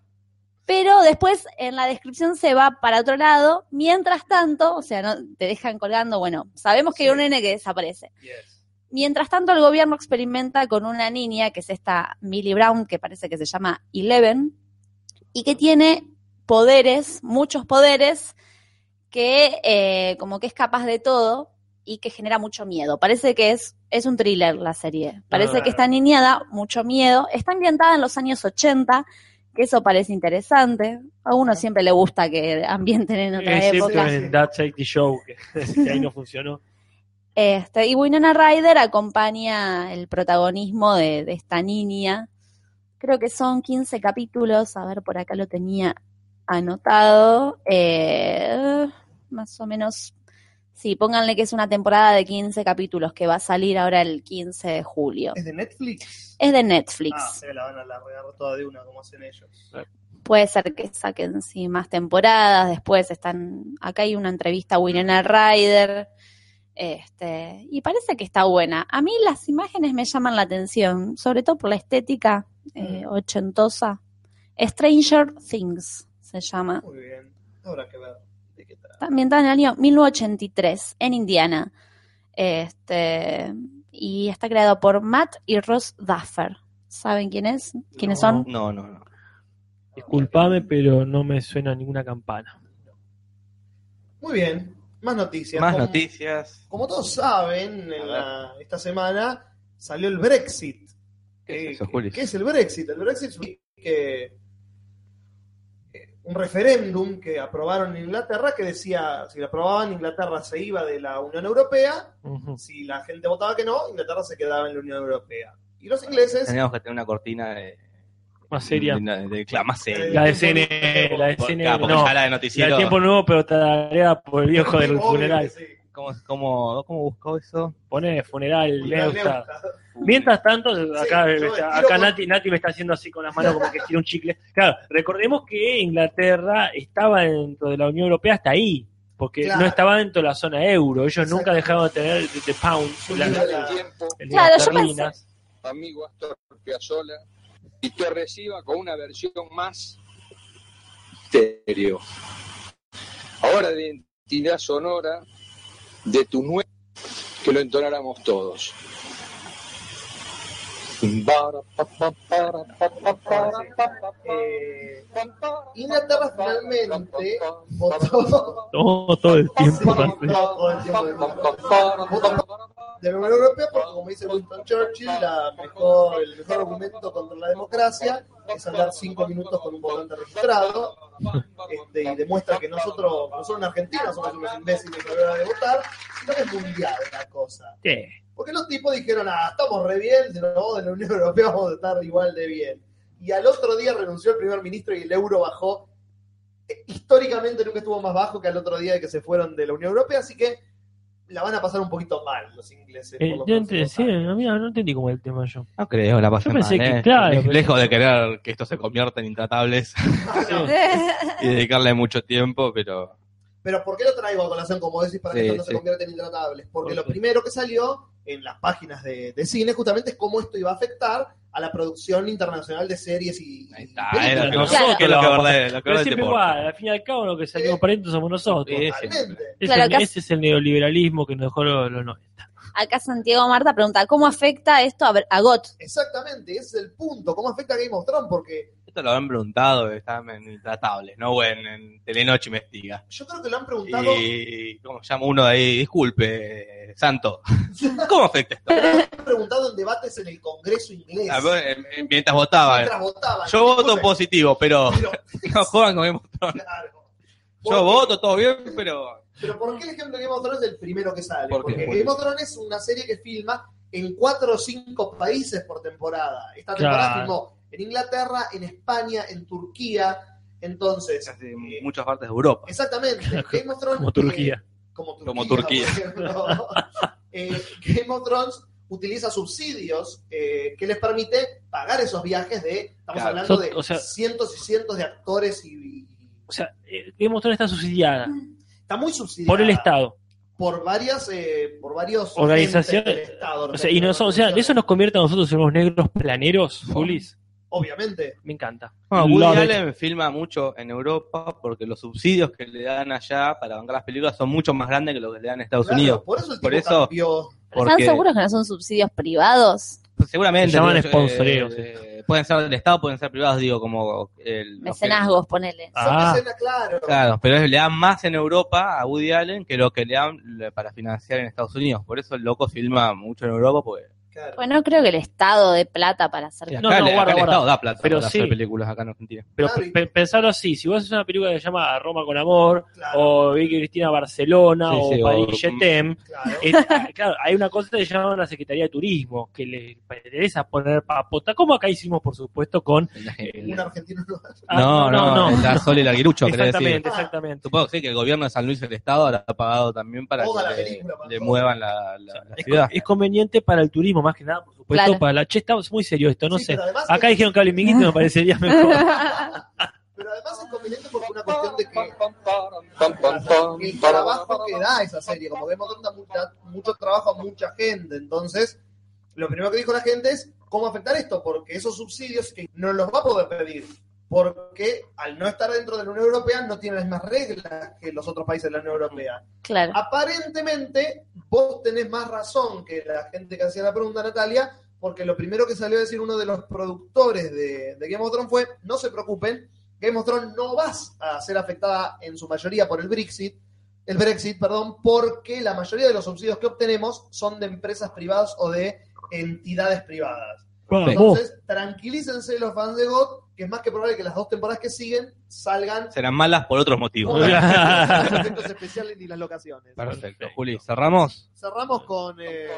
Pero después en la descripción se va para otro lado. Mientras tanto, o sea, no te dejan colgando, bueno, sabemos que hay un nene que desaparece. Yes. Mientras tanto, el gobierno experimenta con una niña, que es esta Millie Brown, que parece que se llama Eleven, y que tiene poderes, muchos poderes, que eh, como que es capaz de todo y que genera mucho miedo. Parece que es, es un thriller la serie. Parece Ah. que esta niña da mucho miedo. Está ambientada en los años 80, que eso parece interesante. A uno siempre le gusta que ambienten en otra Excepto época. en That 80 Show, que, que ahí no funcionó. Este, y Winona Ryder acompaña el protagonismo de, de esta niña. Creo que son 15 capítulos. A ver, por acá lo tenía anotado. Eh, más o menos. Sí, pónganle que es una temporada de 15 capítulos que va a salir ahora el 15 de julio. ¿Es de Netflix? Es de Netflix. Ah, se la van a largar toda de una, como hacen ellos. Puede ser que saquen sí, más temporadas. Después están. Acá hay una entrevista a Winona Ryder. Este, y parece que está buena. A mí las imágenes me llaman la atención, sobre todo por la estética eh, ochentosa. Stranger Things se llama. Muy bien. Habrá que ver de qué trata. Está ambientada en el año 1983, en Indiana. Este, y está creado por Matt y Ross Duffer. ¿Saben quién es? ¿Quiénes No. son? No, no, no. Disculpame, pero no me suena ninguna campana. Muy bien. Más noticias. Más Como- noticias. Como todos saben, en la- esta semana salió el Brexit. ¿Qué es Eh, eso, Juli? ¿Qué es el Brexit? El Brexit es un, que- un referéndum que aprobaron en Inglaterra que decía, si lo aprobaban, Inglaterra se iba de la Unión Europea, si la gente votaba que no, Inglaterra se quedaba en la Unión Europea. Y los ingleses... Teníamos que tener una cortina de. Más seria. de- de- claro, más seria. La de CNN, la de Por- CNN, claro, porque no. ya la de La noticiero. de tiempo nuevo, pero tarea por el viejo del funeral. sí. ¿Cómo, cómo, ¿Cómo buscó eso? Pone funeral, Funeral. Mientras tanto, acá, tiro acá con- Nati, Nati me está haciendo así con las manos como que tira un chicle. Claro, recordemos que Inglaterra estaba dentro de la Unión Europea hasta ahí, porque Claro. no estaba dentro de la zona euro. Ellos Exacto. nunca dejaron de tener de, de pound, la- Claro. la- Claro, las terlinas. amigo Astor Piazzolla, y te reciba con una versión más estéreo. Ahora de identidad sonora de tu nuevo, que lo entonáramos todos. Eh, Inglaterra finalmente votó No, todo el tiempo. De la Unión Europea porque como dice Winston Churchill la mejor, el mejor argumento contra la democracia es hablar cinco minutos con un votante registrado este, y demuestra que nosotros no solo en Argentina somos unos imbéciles a la hora de votar sino que es mundial la cosa. Sí. porque los tipos dijeron ah estamos re bien si nos vamos de la Unión Europea vamos a estar igual de bien y al otro día renunció el primer ministro y el euro bajó. Eh, históricamente nunca estuvo más bajo que al otro día de que se fueron de la Unión Europea así que la van a pasar un poquito mal los ingleses. Eh, por los sí, años. a mí no entendí cómo es el tema yo. No creo, la pasé Yo pensé mal, que, ¿eh? claro, Lej- pero- Lejos de querer que esto se convierta en intratables y dedicarle mucho tiempo, pero Pero ¿por qué lo traigo a colación, como decís, para que Sí, esto no se sí. convierta en intratables? Porque ¿Por lo primero que salió en las páginas de, de cine justamente es cómo esto iba a afectar a la producción internacional de series y, Ahí está, películas. lo que, Nosotros que es lo que lo verdad- vamos lo que Pero siempre igual, al fin y al cabo, lo que salimos perdiendo somos nosotros. Ese, Claro, acá- ese es el neoliberalismo que nos dejó los, los 90. Acá Santiago Marta pregunta, ¿cómo afecta esto a, a GOT? Exactamente, ese es el punto. ¿Cómo afecta a Game of Thrones? Porque Esto lo han preguntado, estaban en Intratables, ¿no? O en, en Telenoche Investiga. yo creo que lo han preguntado. Y, ¿cómo se llama uno de ahí? Disculpe, Santo. ¿Cómo afecta esto? Lo han preguntado en debates en el Congreso inglés. A ver, eh, Mientras votaban. mientras votaban. Yo voto positivo, pero pero- no juegan con Game of Thrones. claro. Yo voto, todo bien, pero... Pero ¿por qué el ejemplo de Game of Thrones es el primero que sale? Porque ¿Por Game of Thrones es una serie que filma en cuatro o cinco países por temporada. Esta temporada Claro. filmó en Inglaterra, en España, en Turquía. Entonces, eh, muchas partes de Europa. exactamente, Game of Thrones... Como Turquía. eh, como Turquía. Como Turquía. por ejemplo. Eh, Game of Thrones utiliza subsidios eh, que les permite pagar esos viajes de, estamos Claro. hablando So- de o sea- cientos y cientos de actores y, y- O sea, Game of Thrones está subsidiada está muy subsidiada por el Estado. por varias eh, por varios Organizaciones. del Estado, O sea, y no o sea, eso nos convierte a nosotros en unos negros planeros, Julis. obviamente Me encanta. Bueno, Woody Love it. Allen filma mucho en Europa porque los subsidios que le dan allá para bancar las películas son mucho más grandes que los que le dan en Estados Claro, Unidos. por eso el Por eso- cambió ¿Están Porque seguros que no son subsidios privados? seguramente Se llaman sponsoreos, eh, pueden ser del Estado, pueden ser privados, digo, como el que- Mecenazgos, ponele. son Ah. claro Claro, pero le dan más en Europa a Woody Allen que lo que le dan para financiar en Estados Unidos. Por eso el loco filma mucho en Europa, porque claro. Pues no creo que el Estado dé plata para hacer... acá, No, no, le- acá guarda, el guarda. Estado da plata Pero para sí. hacer películas acá en Argentina. Pero Claro, pe- pe- pensarlo así, si vos haces una película que se llama Roma con Amor, Claro. o Vicky Cristina Barcelona, Sí, o sí, o- París Jetem, claro. es- ah, claro, hay una cosa que se llama la Secretaría de Turismo, que le interesa poner papota, como acá hicimos, por supuesto, con... un argentino no Ah, no, no, la Sol y el Aguirucho, querés decir. Exactamente, exactamente. Supongo que sí, que el gobierno de San Luis el Estado habrá pagado también para Toda la que le, película, para le todo. muevan la, la- la Es, ciudad. es conveniente para el turismo, más que nada, por supuesto, Claro. para la... Che, está muy serio esto, no Sí, sé. Acá es- dijeron que hable minguito, me parecería mejor. pero además es conveniente porque una cuestión de que el trabajo que da esa serie, como vemos, da mucha- mucho trabajo a mucha gente. Entonces, lo primero que dijo la gente es cómo afectar esto, porque esos subsidios que no los va a poder pedir, porque al no estar dentro de la Unión Europea no tiene las mismas reglas que los otros países de la Unión Europea. Claro. Aparentemente, vos tenés más razón que la gente que hacía la pregunta, Natalia, porque lo primero que salió a decir uno de los productores de, de Game of Thrones fue, no se preocupen, Game of Thrones no va a ser afectada en su mayoría por el Brexit, el Brexit, perdón, porque la mayoría de los subsidios que obtenemos son de empresas privadas o de entidades privadas. Entonces, tranquilícense los fans de God, que es más que probable que las dos temporadas que siguen salgan Serán malas por otros motivos. los efectos especiales y las locaciones. Perfecto. Juli, ¿cerramos? Cerramos con el.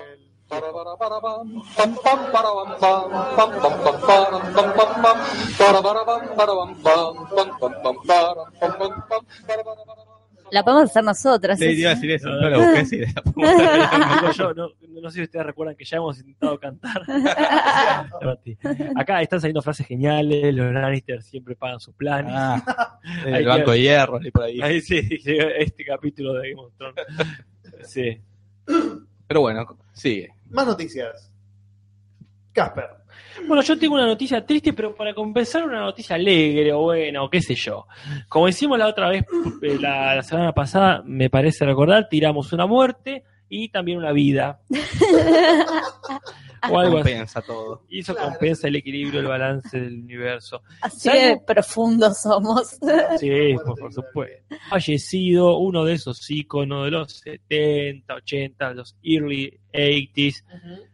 La podemos hacer nosotras. Sí, iba a decir eso. No lo Ah. busqué, sí, la podemos yo, no, no sé si ustedes recuerdan que ya hemos intentado cantar. Acá están saliendo frases geniales, los Lannister siempre pagan sus planes. Ah, el que- banco de hierro, y por ahí. Ahí sí, este capítulo de Game of Thrones. Sí. Pero bueno, sigue. Más noticias. Casper. Bueno, yo tengo una noticia triste, pero para compensar una noticia alegre o buena o qué sé yo. Como hicimos la otra vez, eh, la, la semana pasada, me parece recordar, tiramos una muerte y también una vida. o algo así. Compensa todo. Y eso Claro. compensa el equilibrio, el balance del universo. Así de profundos somos. Sí, por, por supuesto. Fallecido uno de esos íconos de los 70, 80, los early 80s,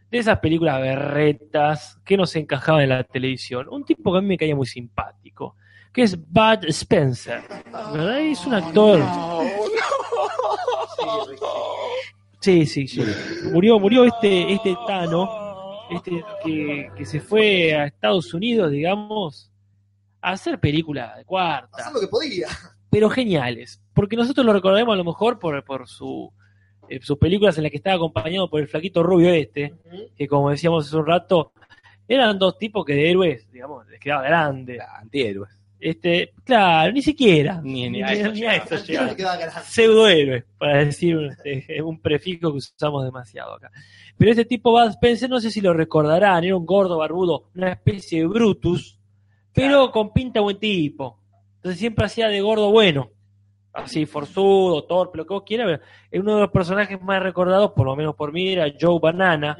de esas películas berretas que nos encajaban en la televisión. Un tipo que a mí me caía muy simpático, que es Bud Spencer. ¿Verdad? Es un actor. Sí, sí, sí. Murió, murió este, este Tano, este que, que se fue a Estados Unidos, digamos, a hacer películas de cuarta Hacer lo que podía. pero geniales. Porque nosotros lo recordaremos a lo mejor por, por su, sus películas en las que estaba acompañado por el flaquito rubio este, que como decíamos hace un rato, eran dos tipos que de héroes, digamos, les quedaba grande. Antihéroes. Este, claro, ni siquiera. Ni- ni Ni, a eso ni a eso llegaba. le quedaba grande. Pseudohéroe, para decir un, este, un prefijo que usamos demasiado acá. Pero este tipo Bud Spencer, no sé si lo recordarán, era un gordo barbudo, una especie de Brutus, pero con pinta buen tipo. Entonces siempre hacía de gordo bueno. Así, forzudo, torpe, lo que vos quieras. pero es uno de los personajes más recordados, por lo menos por mí, era Joe Banana.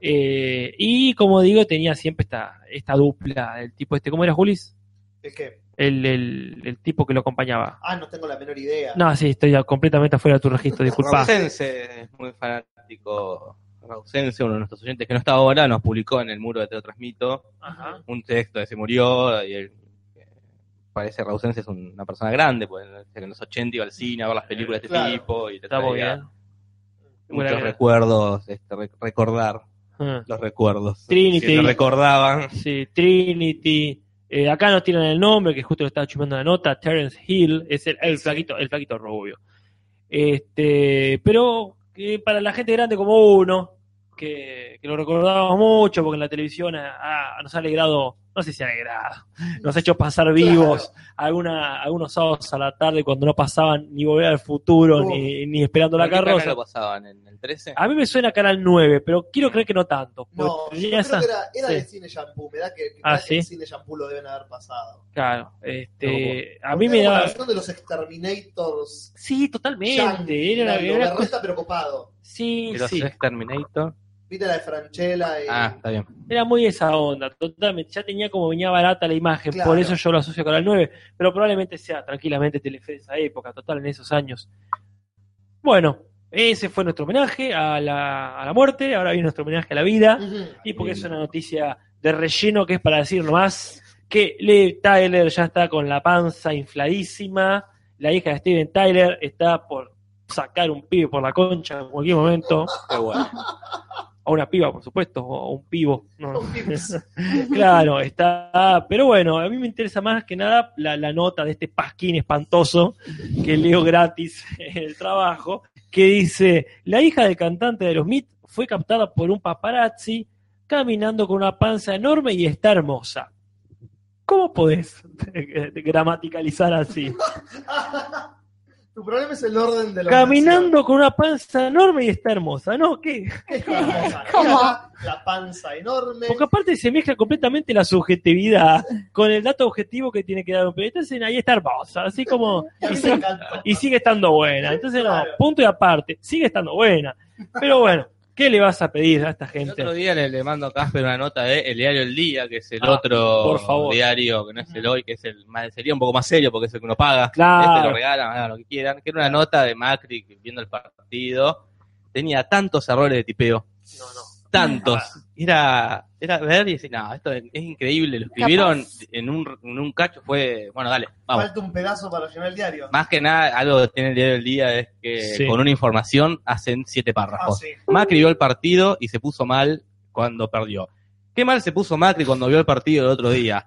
Eh, y como digo, tenía siempre esta, esta dupla, el tipo este, ¿cómo era Julis? ¿El qué? El, el, el tipo que lo acompañaba. Ah, no tengo la menor idea. No, sí, estoy completamente afuera de tu registro, disculpa. Rausense es muy fanático. Rausense, uno de nuestros oyentes que no está ahora, nos publicó en el muro de Te lo transmito Ajá. un texto de se murió y él, parece Rausense es un- una persona grande, pues en los 80 iba al cine a ver las películas de este Claro. tipo y te traía muchos recuerdos, este, re- recordar Ah. los recuerdos. Trinity. Si recordaban. Sí, Trinity. Eh, acá nos tiran el nombre, que justo lo estaba chupando la nota. Terence Hill, es el, el flaquito, el flaquito rubio. Este, pero que para la gente grande como uno, que, que lo recordamos mucho, porque en la televisión ah, nos ha alegrado, no sé si ha alegrado, nos ha hecho pasar vivos alguna, algunos sábados a la tarde cuando no pasaban ni volver al futuro, ni, ni esperando la ¿En qué canal carroza. lo pasaban? ¿En el 13? A mí me suena Canal 9, pero quiero creer que no tanto. No, yo creo esa- que era, era sí. de cine shampoo. Me da que, que Ah, el ¿sí? cine shampoo lo deben haber pasado. Claro, este, a mí me da... La versión de los Exterminators. Sí, totalmente. Era, la- era- berreta preocupado. sí, ¿Y los sí. Terminator? Viste la de Franchella y. Ah, está bien. Era muy esa onda, totalmente. Ya tenía como venía barata la imagen, Claro. por eso yo lo asocio con el 9, pero probablemente sea tranquilamente Telefe de esa época, total, en esos años. Bueno, ese fue nuestro homenaje a la, a la muerte, ahora viene nuestro homenaje a la vida, y porque es una noticia de relleno que es para decir nomás que Lee Tyler ya está con la panza infladísima, la hija de Steven Tyler está por sacar un pibe por la concha en cualquier momento. Qué bueno. a una piba, por supuesto, o un pivo. No. Un pips. claro, está. Pero bueno, a mí me interesa más que nada la, la nota de este pasquín espantoso que leo gratis en el trabajo, que dice: La hija del cantante de los Meat fue captada por un paparazzi caminando con una panza enorme y está hermosa. ¿Cómo podés gramaticalizar así? Tu problema es el orden de los. Caminando con una panza enorme y está hermosa, ¿no? ¿Qué? ¿Cómo? La panza enorme. Porque aparte se mezcla completamente la subjetividad con el dato objetivo que tiene que dar un periodista. Entonces ahí está hermosa, así como. Y Y, sigue- y sigue estando buena. Entonces, no, punto y aparte, sigue estando buena. Pero bueno, ¿qué le vas a pedir a esta El gente? otro día le, le mando a Casper una nota de El Diario El Día, que es el Ah, otro por favor. diario, que no es el hoy, que es el más, sería un poco más serio porque es el que uno paga. Claro. Este lo regalan, hagan lo que quieran. Que era una nota de Macri viendo el partido. Tenía tantos errores de tipeo. No, no. Tantos. Era, era ver y decir, no, esto es, es increíble. Lo escribieron en un, en un cacho. Fue, bueno, dale, vamos. Falta un pedazo para llenar el diario. Más que nada, algo que tiene el diario del día es que Sí. con una información hacen siete Ah, párrafos. sí. Macri vio el partido y se puso mal cuando perdió. Qué mal se puso Macri cuando vio el partido el otro día.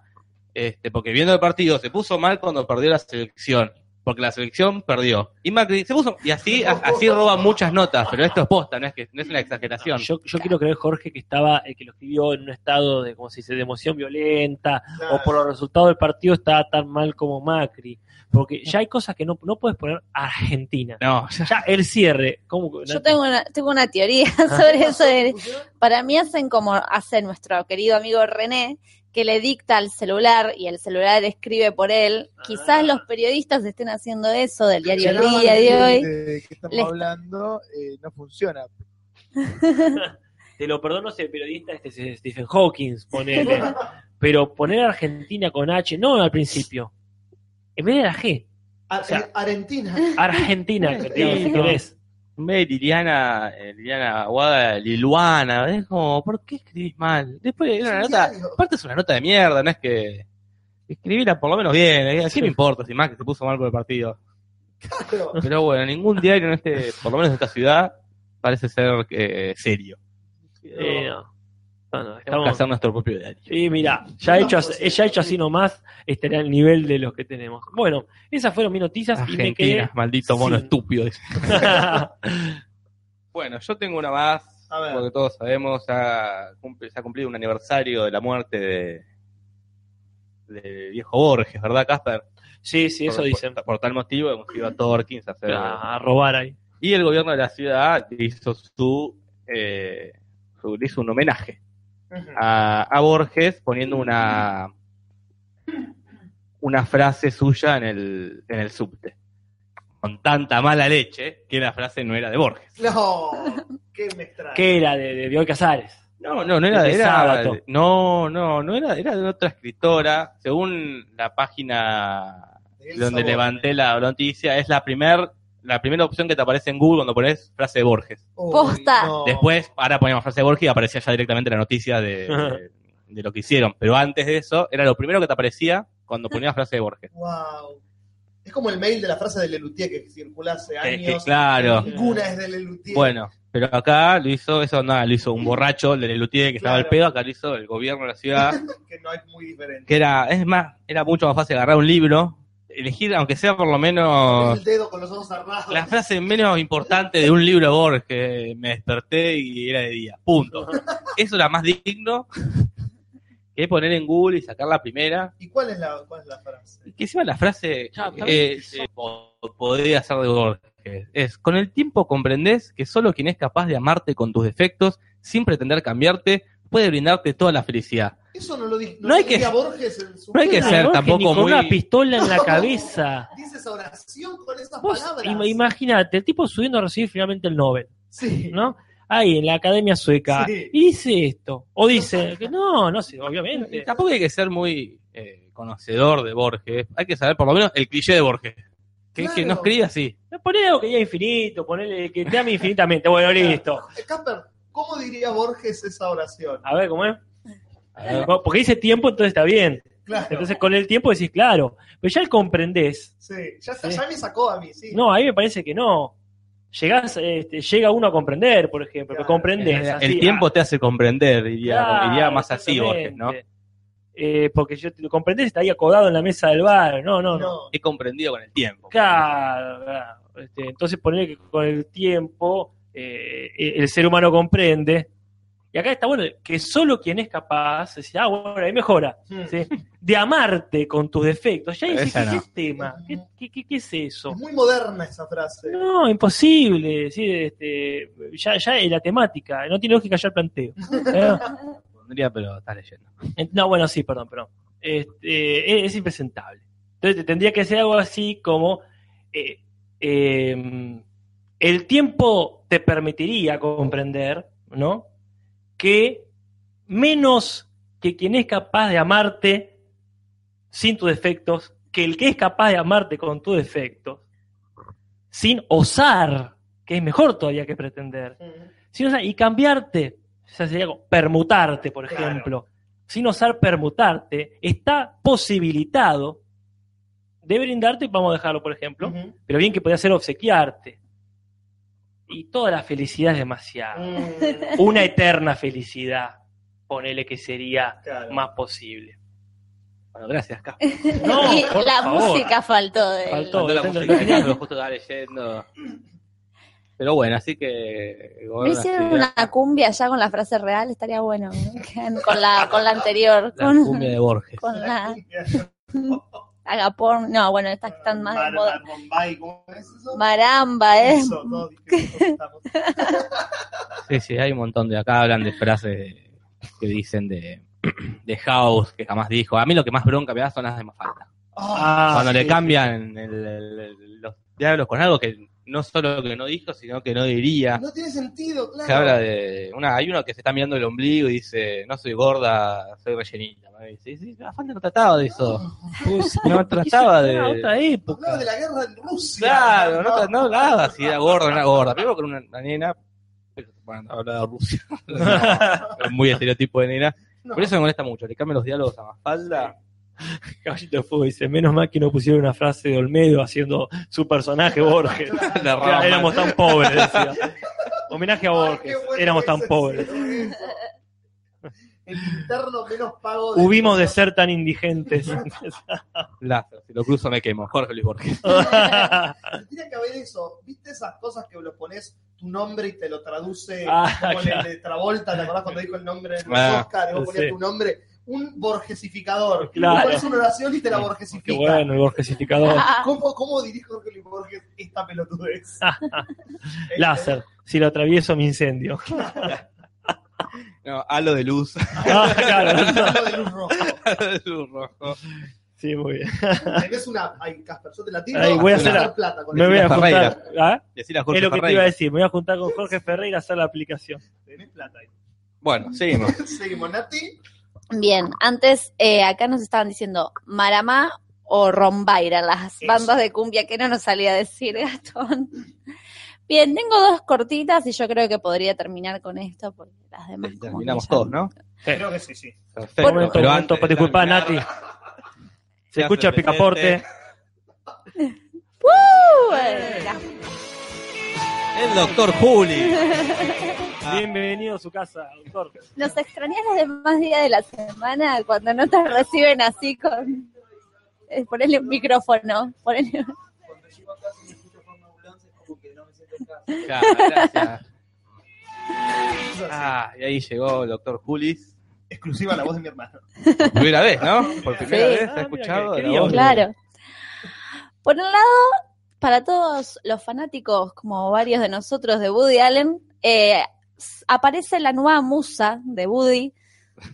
Este, porque viendo el partido se puso mal cuando perdió la selección. Porque la selección perdió. Y Macri se puso. Y así, a- así roban muchas notas. Pero esto es posta, no es, que, no es una exageración. Yo, yo quiero creer, Jorge, que estaba, el que lo escribió en un estado de, como se dice, de emoción violenta, Claro. o por los resultados del partido estaba tan mal como Macri. Porque ya hay cosas que no, no puedes poner Argentina. No, ya- Ya el cierre, ¿cómo? Yo tengo una, tengo una teoría sobre eso. de- para mí hacen como hace nuestro querido amigo René, que le dicta al celular y el celular escribe por él. Quizás los periodistas estén haciendo eso del diario El Día de hoy. De que estamos Les- hablando eh, no funciona. Te lo perdono si el periodista este es Stephen Hawking, ponele. pero poner Argentina con H, no al principio. En vez de la G. Ar- O sea, eh, Argentina. Argentina, que te Sí, si no. En vez de Liliana, eh, Liliana Aguada, Liluana, es como, ¿por qué escribís mal? Después era una nota, aparte es una nota de mierda, no es que escribirla por lo menos bien, ¿eh? ¿a qué me importa si más que se puso mal por el partido? Claro. Pero bueno, ningún diario en este, por lo menos en esta ciudad, parece ser eh, serio. Eh, no. No, no, Tenemos que estamos- hacer nuestro propio diario. Sí, mira, ya hecho, así- ya hecho así nomás, estaría al nivel de los que tenemos. Bueno, esas fueron mis noticias y me Argentina, quedé. maldito mono sin- estúpido. Bueno, yo tengo una más, A ver. porque todos sabemos, ya cumple- se ha cumplido un aniversario de la muerte de, del viejo Borges, ¿verdad, Casper? Sí, sí, eso Por- dicen. Por, por tal motivo hemos ido a Torkins a hacer... A robar ahí. Y el gobierno de la ciudad hizo su, eh, su- le hizo un homenaje a, a Borges poniendo una una frase suya en el, en el subte. Con tanta mala leche que la frase no era de Borges. No, qué me extraña. ¿Qué era? De, de Bioy Casares. No, no, no era, De era Sábato. no, no, no era, era de otra escritora. Según la página donde levanté la noticia, es la primer, la primera opción que te aparece en Google cuando pones frase de Borges. Uy, Posta. no. Después, ahora poníamos frase de Borges y aparecía ya directamente la noticia de, de- de lo que hicieron. Pero antes de eso, era lo primero que te aparecía cuando ponías frase de Borges. Wow. Es como el mail de la frase de Lelutier que circula hace que, años. claro. Ninguna es de Lelutier. Bueno, pero acá lo hizo, eso nada, lo hizo un borracho, de Lelutier que estaba al pedo, acá lo hizo el gobierno de la ciudad, que no es muy diferente. que era, es más, era mucho más fácil agarrar un libro, elegir, aunque sea por lo menos el dedo con los ojos cerrados. la frase menos importante de un libro de Borges, me desperté y era de día, punto. Eso era más digno que poner en Google y sacar la primera. ¿Y cuál es la, cuál es la frase? Que encima la frase Ya, está eh, eh, po- podría ser de Borges. Es, con el tiempo comprendés que solo quien es capaz de amarte con tus defectos, sin pretender cambiarte, puede brindarte toda la felicidad. Eso no lo, di- No hay lo que- diría Borges en su no hay que vida. ser Borges tampoco ni con muy- una pistola en la cabeza. Dice esa oración con esas Vos palabras. im- imagínate, el tipo subiendo a recibir finalmente el Nobel, Sí. ¿no? Ahí en la Academia Sueca. Sí. Y dice esto. O dice que no, no sé, Y obviamente. tampoco hay que ser muy eh, conocedor de Borges. Hay que saber por lo menos el cliché de Borges. Que, Claro. que no escribe así. Ponele algo que ya es infinito, ponele que te ame infinitamente. Bueno, listo. Casper, ¿cómo diría Borges esa oración? A ver, ¿cómo es? Porque dice tiempo, entonces está bien. Claro. Entonces con el tiempo decís, claro. Pero ya el comprendés. Sí, ya, está, Sí. ya me sacó a mí, sí. No, a mí me parece que no. Llegás, este, llega uno a comprender, por ejemplo. Claro. que comprendés. El, así, tiempo ah, te hace comprender, diría, claro, diría más así Borges, ¿no? Eh, porque yo te comprendés, está ahí acodado en la mesa del bar. No, no, no. No. He comprendido con el tiempo. Claro, claro. Este, entonces poner que con el tiempo eh, el ser humano comprende. Y acá está bueno que solo quien es capaz, decir, ah, bueno, ahí mejora. ¿sí? de amarte con tus defectos. Ya dices, Esa ¿qué no. es tema? ¿Qué, qué- qué- qué es eso? Es muy moderna esa frase. No, imposible. ¿sí? Este, ya, ya es la temática, no tiene lógica ya el planteo. ¿eh? Pondría, pero estás leyendo. Eh, No, bueno, sí, perdón, perdón. Este, es, es impresentable. Entonces te tendría que ser algo así como eh, eh, el tiempo te permitiría comprender, ¿no? Que menos que quien es capaz de amarte sin tus defectos, que el que es capaz de amarte con tus defectos, sin osar, que es mejor todavía que pretender, sin osar, y cambiarte, o sea, sería como permutarte, por Claro. ejemplo, sin osar permutarte, está posibilitado de brindarte, vamos a dejarlo, por ejemplo, pero bien que podría ser obsequiarte. Y toda la felicidad es demasiado. Mm, Una eterna felicidad, ponele que sería claro. más posible. Bueno, gracias, Caspa. No, Y por la favor. música faltó de. Faltó. La música, pero justo estaba leyendo. Pero bueno, así que. el ¿No gobierno de la hicieron una cumbia ya con la frase real? Estaría bueno. ¿no? Con la, con la anterior. La Con, cumbia de Borges. con la Agapón. No, bueno, estas que están más de Mar- moda. Bombay, ¿cómo es eso? Maramba, ¿eh? Eso, no, Sí, sí, hay un montón de. Acá hablan de frases que dicen de, de House, que jamás dijo. A mí lo que más bronca me da son las de Mafalda. Ah, Cuando le sí. cambian el- el- el- los diálogos con algo que no solo que no dijo, sino que no diría. No tiene sentido, claro. Que habla de. Una, hay uno que se está mirando el ombligo y dice: No soy gorda, soy rellenita. ¿no? Y dice: Sí, no trataba de eso. No trataba de. Otra Hablaba época. de la guerra en Rusia. Claro, no, no hablaba si era gorda o no era gorda. Primero con una, una nena. pero, Bueno, hablaba de Rusia. Muy estereotipo de nena. No. Por eso me molesta mucho. Le cambian los diálogos a Mafalda. Caballito de Fuego dice, menos mal que no pusieron una frase de Olmedo haciendo su personaje Borges. Era- éramos mal. tan pobres, decía. Homenaje a Ay, Borges, bueno éramos tan es pobres. eso. El interno menos pago de Hubimos de ser tan indigentes. Lázaro, si lo cruzo me quemo. Jorge Luis Borges. Tiene que haber eso. ¿Viste esas cosas que lo pones tu nombre y te lo traduce Ah, como claro. el de Travolta? ¿Te acordás cuando dijo el nombre en los Ah, Oscar? Y vos ponías sí. tu nombre. Un borgesificador. Claro. Es una oración y te la Qué borgesifica. bueno, el borgesificador. ¿Cómo, ¿Cómo dirige Jorge Luis Borges esta pelotudez? Láser. Si lo atravieso, me incendio. No, halo de luz. Ah, claro. Halo de luz rojo. halo de luz rojo. Sí, muy bien. Tenés una. Ay, Casper, yo te la tiro. Ahí voy a hacer la- plata con Me voy a Ferreira. juntar. ¿Ah? Decir a Jorge Es lo que te iba a decir. Me voy a juntar con Jorge Ferreira a hacer la aplicación. Tenés plata ahí. Bueno, seguimos. Seguimos, Nati. Bien, antes eh, acá nos estaban diciendo Maramá o Rombaira, las Eso. bandas de cumbia que no nos salía a decir Gastón. Bien, tengo dos cortitas y yo creo que podría terminar con esto porque las demás terminamos todos, ¿no? Creo que sí, sí. Perfecto. Momento, pero antes de disculpa, Nati. Se escucha el picaporte. ¡Uh! Eh, El doctor Juli. Bienvenido a su casa, doctor. ¿Nos extrañas los demás días de la semana cuando no te reciben así con... Eh, ponele un micrófono, ponele... Cuando llego a casa y me escucho por una ambulancia, es como que no me siento en casa. Claro, gracias. Ah, y ahí llegó el doctor Julis. Exclusiva la voz de mi hermano. Por primera vez, ¿no? Por primera Sí. vez, Ah, ¿ha mira, escuchado? qué la quería voz? Claro. Por un lado, para todos los fanáticos, como varios de nosotros, de Woody Allen, eh, aparece la nueva musa de Woody.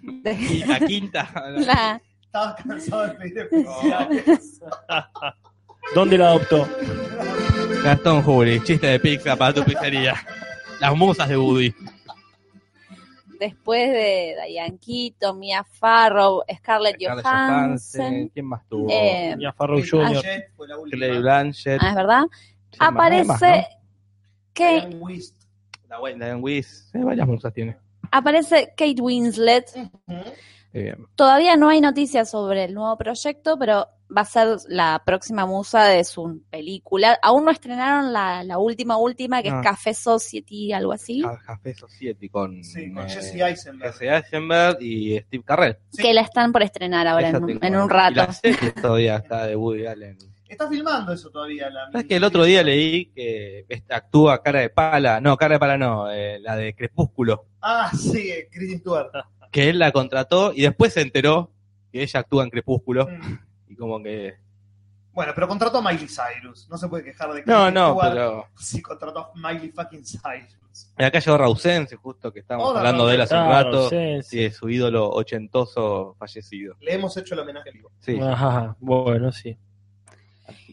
de- Y la quinta. la- Estaba cansado de pedir especiales. ¿Dónde la adoptó? Gastón Juli, chiste de pizza para tu pizzería. Las musas de Woody. después de Diane Keaton, Mia Farrow, Scarlett Scarlett Johansson. Johansson, ¿Quién más tuvo? eh, Mia Farrow Jr. Ayer fue la última. Clay Blanchett. ah, es verdad. Sí, Aparece más, La buena, Diane Weiss. Eh, varias musas tiene. aparece Kate Winslet. Eh, Todavía no hay noticias sobre el nuevo proyecto, pero va a ser la próxima musa de su película. Aún no estrenaron la, la última última, que No. es Café Society, algo así. Ca- Café Society con, Sí, con eh, Jesse Eisenberg. Jesse Eisenberg y Steve Carell. Sí. Que la están por estrenar ahora en, un- tengo. en un Y rato. la serie todavía está de Woody Allen. Está filmando eso todavía. La ¿Sabes que el otro día leí que esta actúa cara de pala? No, cara de pala no, eh, la de Crepúsculo. Ah, sí, Kristen Stewart. Que él la contrató y después se enteró que ella actúa en Crepúsculo. Mm. Y como que. Bueno, pero contrató a Miley Cyrus. No se puede quejar de No, Kristen no, Stewart pero. Sí, contrató a Miley fucking Cyrus. Acá llegó Rausense, justo que estábamos Hola, hablando de él hace un rato. sí, sí. Su ídolo ochentoso fallecido. Le hemos hecho el homenaje vivo. Sí. Ajá, bueno, sí.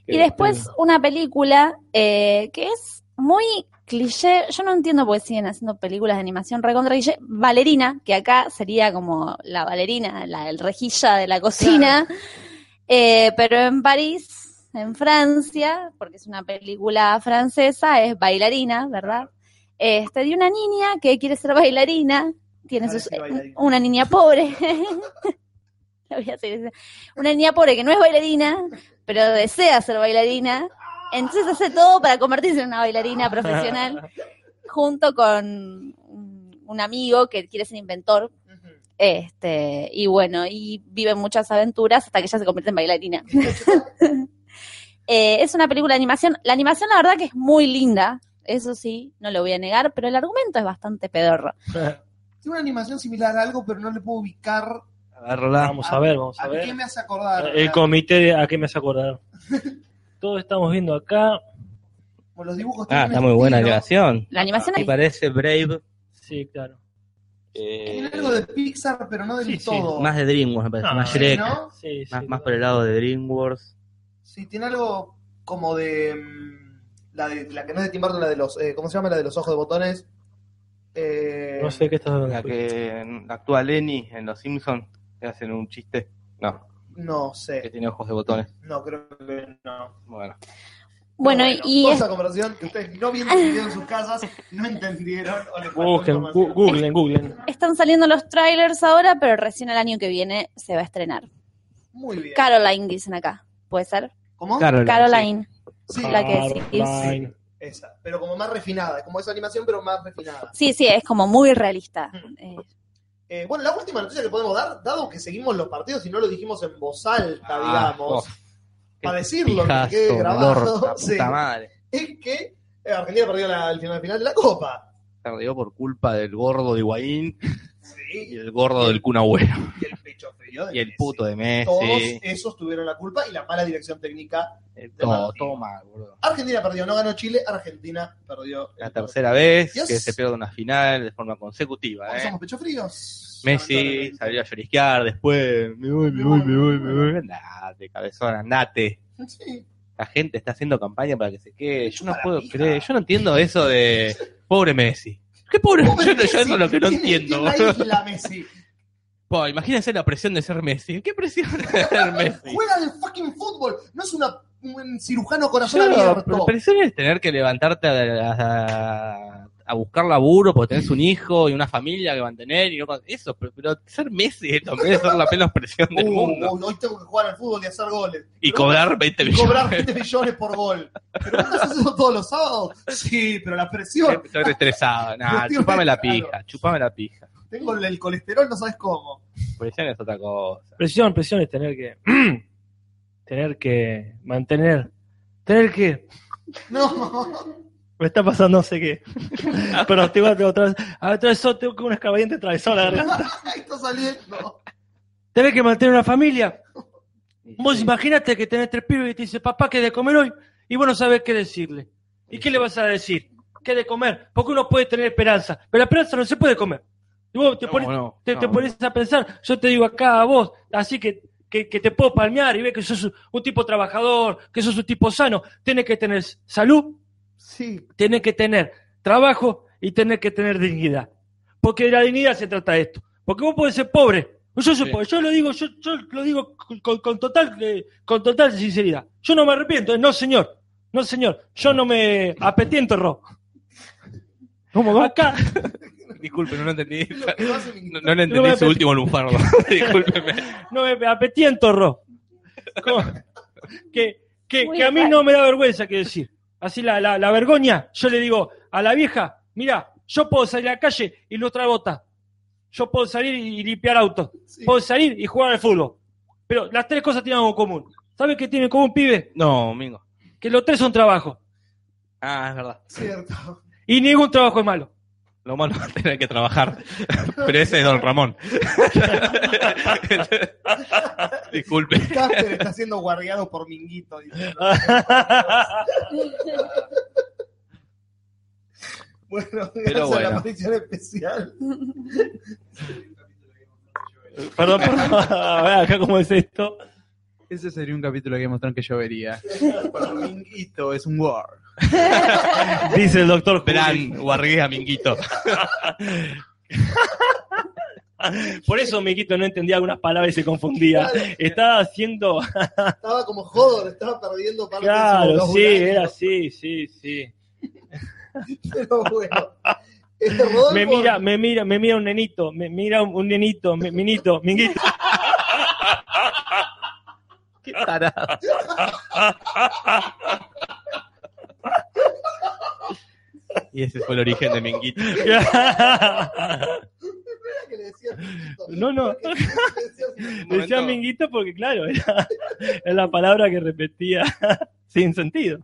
Y después una película eh, que es muy cliché. Yo no entiendo por qué siguen haciendo películas de animación recontra cliché. Valerina, que acá sería como la bailarina, la el rejilla de la cocina. Eh, pero en París, en Francia, porque es una película francesa, es bailarina, ¿verdad? Este, de una niña que quiere ser bailarina, tiene sus, bailarina. una niña pobre. Una niña pobre que no es bailarina, pero desea ser bailarina. Entonces hace todo para convertirse en una bailarina profesional, junto con un, amigo que quiere ser inventor. Este, y bueno, y viven muchas aventuras hasta que ella se convierte en bailarina. Eh, es una película de animación. La animación, la verdad, que es muy linda. Eso sí, no lo voy a negar, pero el argumento es bastante pedorro. Tiene una animación similar a algo, pero no le puedo ubicar. Agárrala. Vamos a ver, vamos a ¿A qué ver. me hace acordar? El comité, de, ¿a qué me hace acordar? Todos estamos viendo acá. Bueno, los dibujos Ah, está muy buena estilo. animación. La animación Y es parece Brave. Sí, claro. eh, Tiene algo de Pixar, pero no del Sí, sí, todo. más de DreamWorks, me parece. Ah, más Shrek. ¿no? Sí, sí. Más, más por el lado de DreamWorks. Sí, tiene algo como de. mm, La, de, la que no es de Tim Burton, la de los. eh, ¿Cómo se llama? La de los ojos de botones. Eh, No sé qué estás hablando. La que actúa Lenny en Los Simpsons. Que hacen un chiste. No, No que sé. tiene ojos de botones. No, creo que no. Bueno. Bueno, y toda es- esa conversación que ustedes no video en sus casas no entendieron o les Busquen, gu- googlen, googlen. están saliendo los trailers ahora, pero recién el año que viene se va a estrenar. Muy bien. Caroline dicen acá. ¿Puede ser? ¿Cómo? Caroline. Caroline. Sí, la que decís. Caroline. esa. Pero como más refinada. Como esa animación, pero más refinada. Sí, sí, es como muy realista. Eh, Eh, bueno, la última noticia que podemos dar, dado que seguimos los partidos y no lo dijimos en voz alta, Ah, digamos, oh, para decirlo, que pijazo, quede grabado, sí, puta madre. es que eh, Argentina perdió la, el final, final de la Copa. Perdió por culpa del gordo de Higuaín y el gordo del Kun Agüero. y el de Y el Messi. puto de Todos Messi. esos tuvieron la culpa y la mala dirección técnica. Eh, Todo, todo mal, boludo. Argentina perdió, no ganó Chile, Argentina perdió. La tercera vez que se pierde una final de forma consecutiva. ¿eh? Somos pecho fríos. Messi salió a llorisquear después. Me voy, me voy, me voy, me voy. Andate, cabezón, andate. Sí. La gente está haciendo campaña para que se quede. Yo no puedo creer. Yo no entiendo eso de pobre Messi. ¿Qué pobre? Pobre Yo, yo Messi, eso es lo que no entiendo. isla Messi. Po, imagínense la presión de ser Messi. ¿Qué presión de ser Messi? Juega del fucking fútbol. No es una, un cirujano corazón Yo, abierto. pero presión es tener que levantarte a, a- a buscar laburo porque tenés un hijo y una familia que mantener y no eso, pero, pero ser Messi vez de ser la menos presión del Uh, mundo uh, hoy tengo que jugar al fútbol y hacer goles. y Pero cobrar 20 y millones. cobrar 20 millones por gol. ¿Pero vos haces eso todos los sábados? Sí, pero la presión. Estoy estresado. Estoy chupame la pija, chupame la pija. Tengo el, colesterol, no sabes cómo. Presión es otra cosa. Presión, presión es tener que. tener que mantener. Tener que. No. Me está pasando no sé qué. Pero tengo, tengo otra vez. Atravesó, tengo que un escabadiente atravesó la garganta. Ahí está saliendo. Tener que mantener una familia. Vos imagínate que tenés tres pibes y te dice, papá, ¿qué de comer hoy? Y vos no sabés qué decirle. ¿Y qué le vas a decir? ¿Qué de comer? Porque uno puede tener esperanza, pero la esperanza no se puede comer. Y vos te, No, pones, no, te, no. te pones a pensar, yo te digo acá a vos, así que, que, que te puedo palmear y ves que sos un, un tipo trabajador, que sos un tipo sano. Tenés que tener salud, Sí. tenés que tener trabajo y tenés que tener dignidad. Porque de la dignidad se trata de esto. Porque vos podés ser pobre. Yo soy Sí. pobre, yo lo digo, yo, yo lo digo con, total, eh, con total sinceridad. Yo no me arrepiento, eh, no señor, no señor, yo no me apetiento ro. ¿Cómo acá? Disculpe, no lo entendí. Lo No, no le No entendí su último lunfardo. Discúlpeme. No me apetiento ro. ¿Cómo? Que, que, que a mí no me da vergüenza que decir. Así la, la, la vergoña, yo le digo a la vieja, mira, yo puedo salir a la calle y ilustrar botas. Yo puedo salir y limpiar autos. Sí. Puedo salir y jugar al fútbol. Pero las tres cosas tienen algo en común. ¿Sabes qué tiene en común, pibe? No, Mingo. Que los tres son trabajo. Ah, es verdad. Cierto. Y ningún trabajo es malo. Lo malo es tener que trabajar. Pero ese es Don Ramón. Disculpe. Está siendo guardiado por Minguito. Bueno, gracias a bueno. la aparición especial. perdón, perdón. A ver, acá cómo es esto. Ese sería un capítulo de Game of Thrones que yo vería. Cuando Minguito es un war. Dice el doctor Bran, guarguea, Minguito. Por eso Miquito no entendía algunas palabras y se confundía. Estaba haciendo. Estaba como Hodor, estaba perdiendo parte de Claro, su sí, era así, sí, sí. Pero bueno. Este Rodolfo, Me mira, me mira, me mira un nenito, me mira un, un nenito, mi- minito, minguito. Qué tarado. Y ese fue el origen de Minguito. era que le decía Minguito. No, no. Decía minguito porque, claro, era, era la palabra que repetía sin sentido.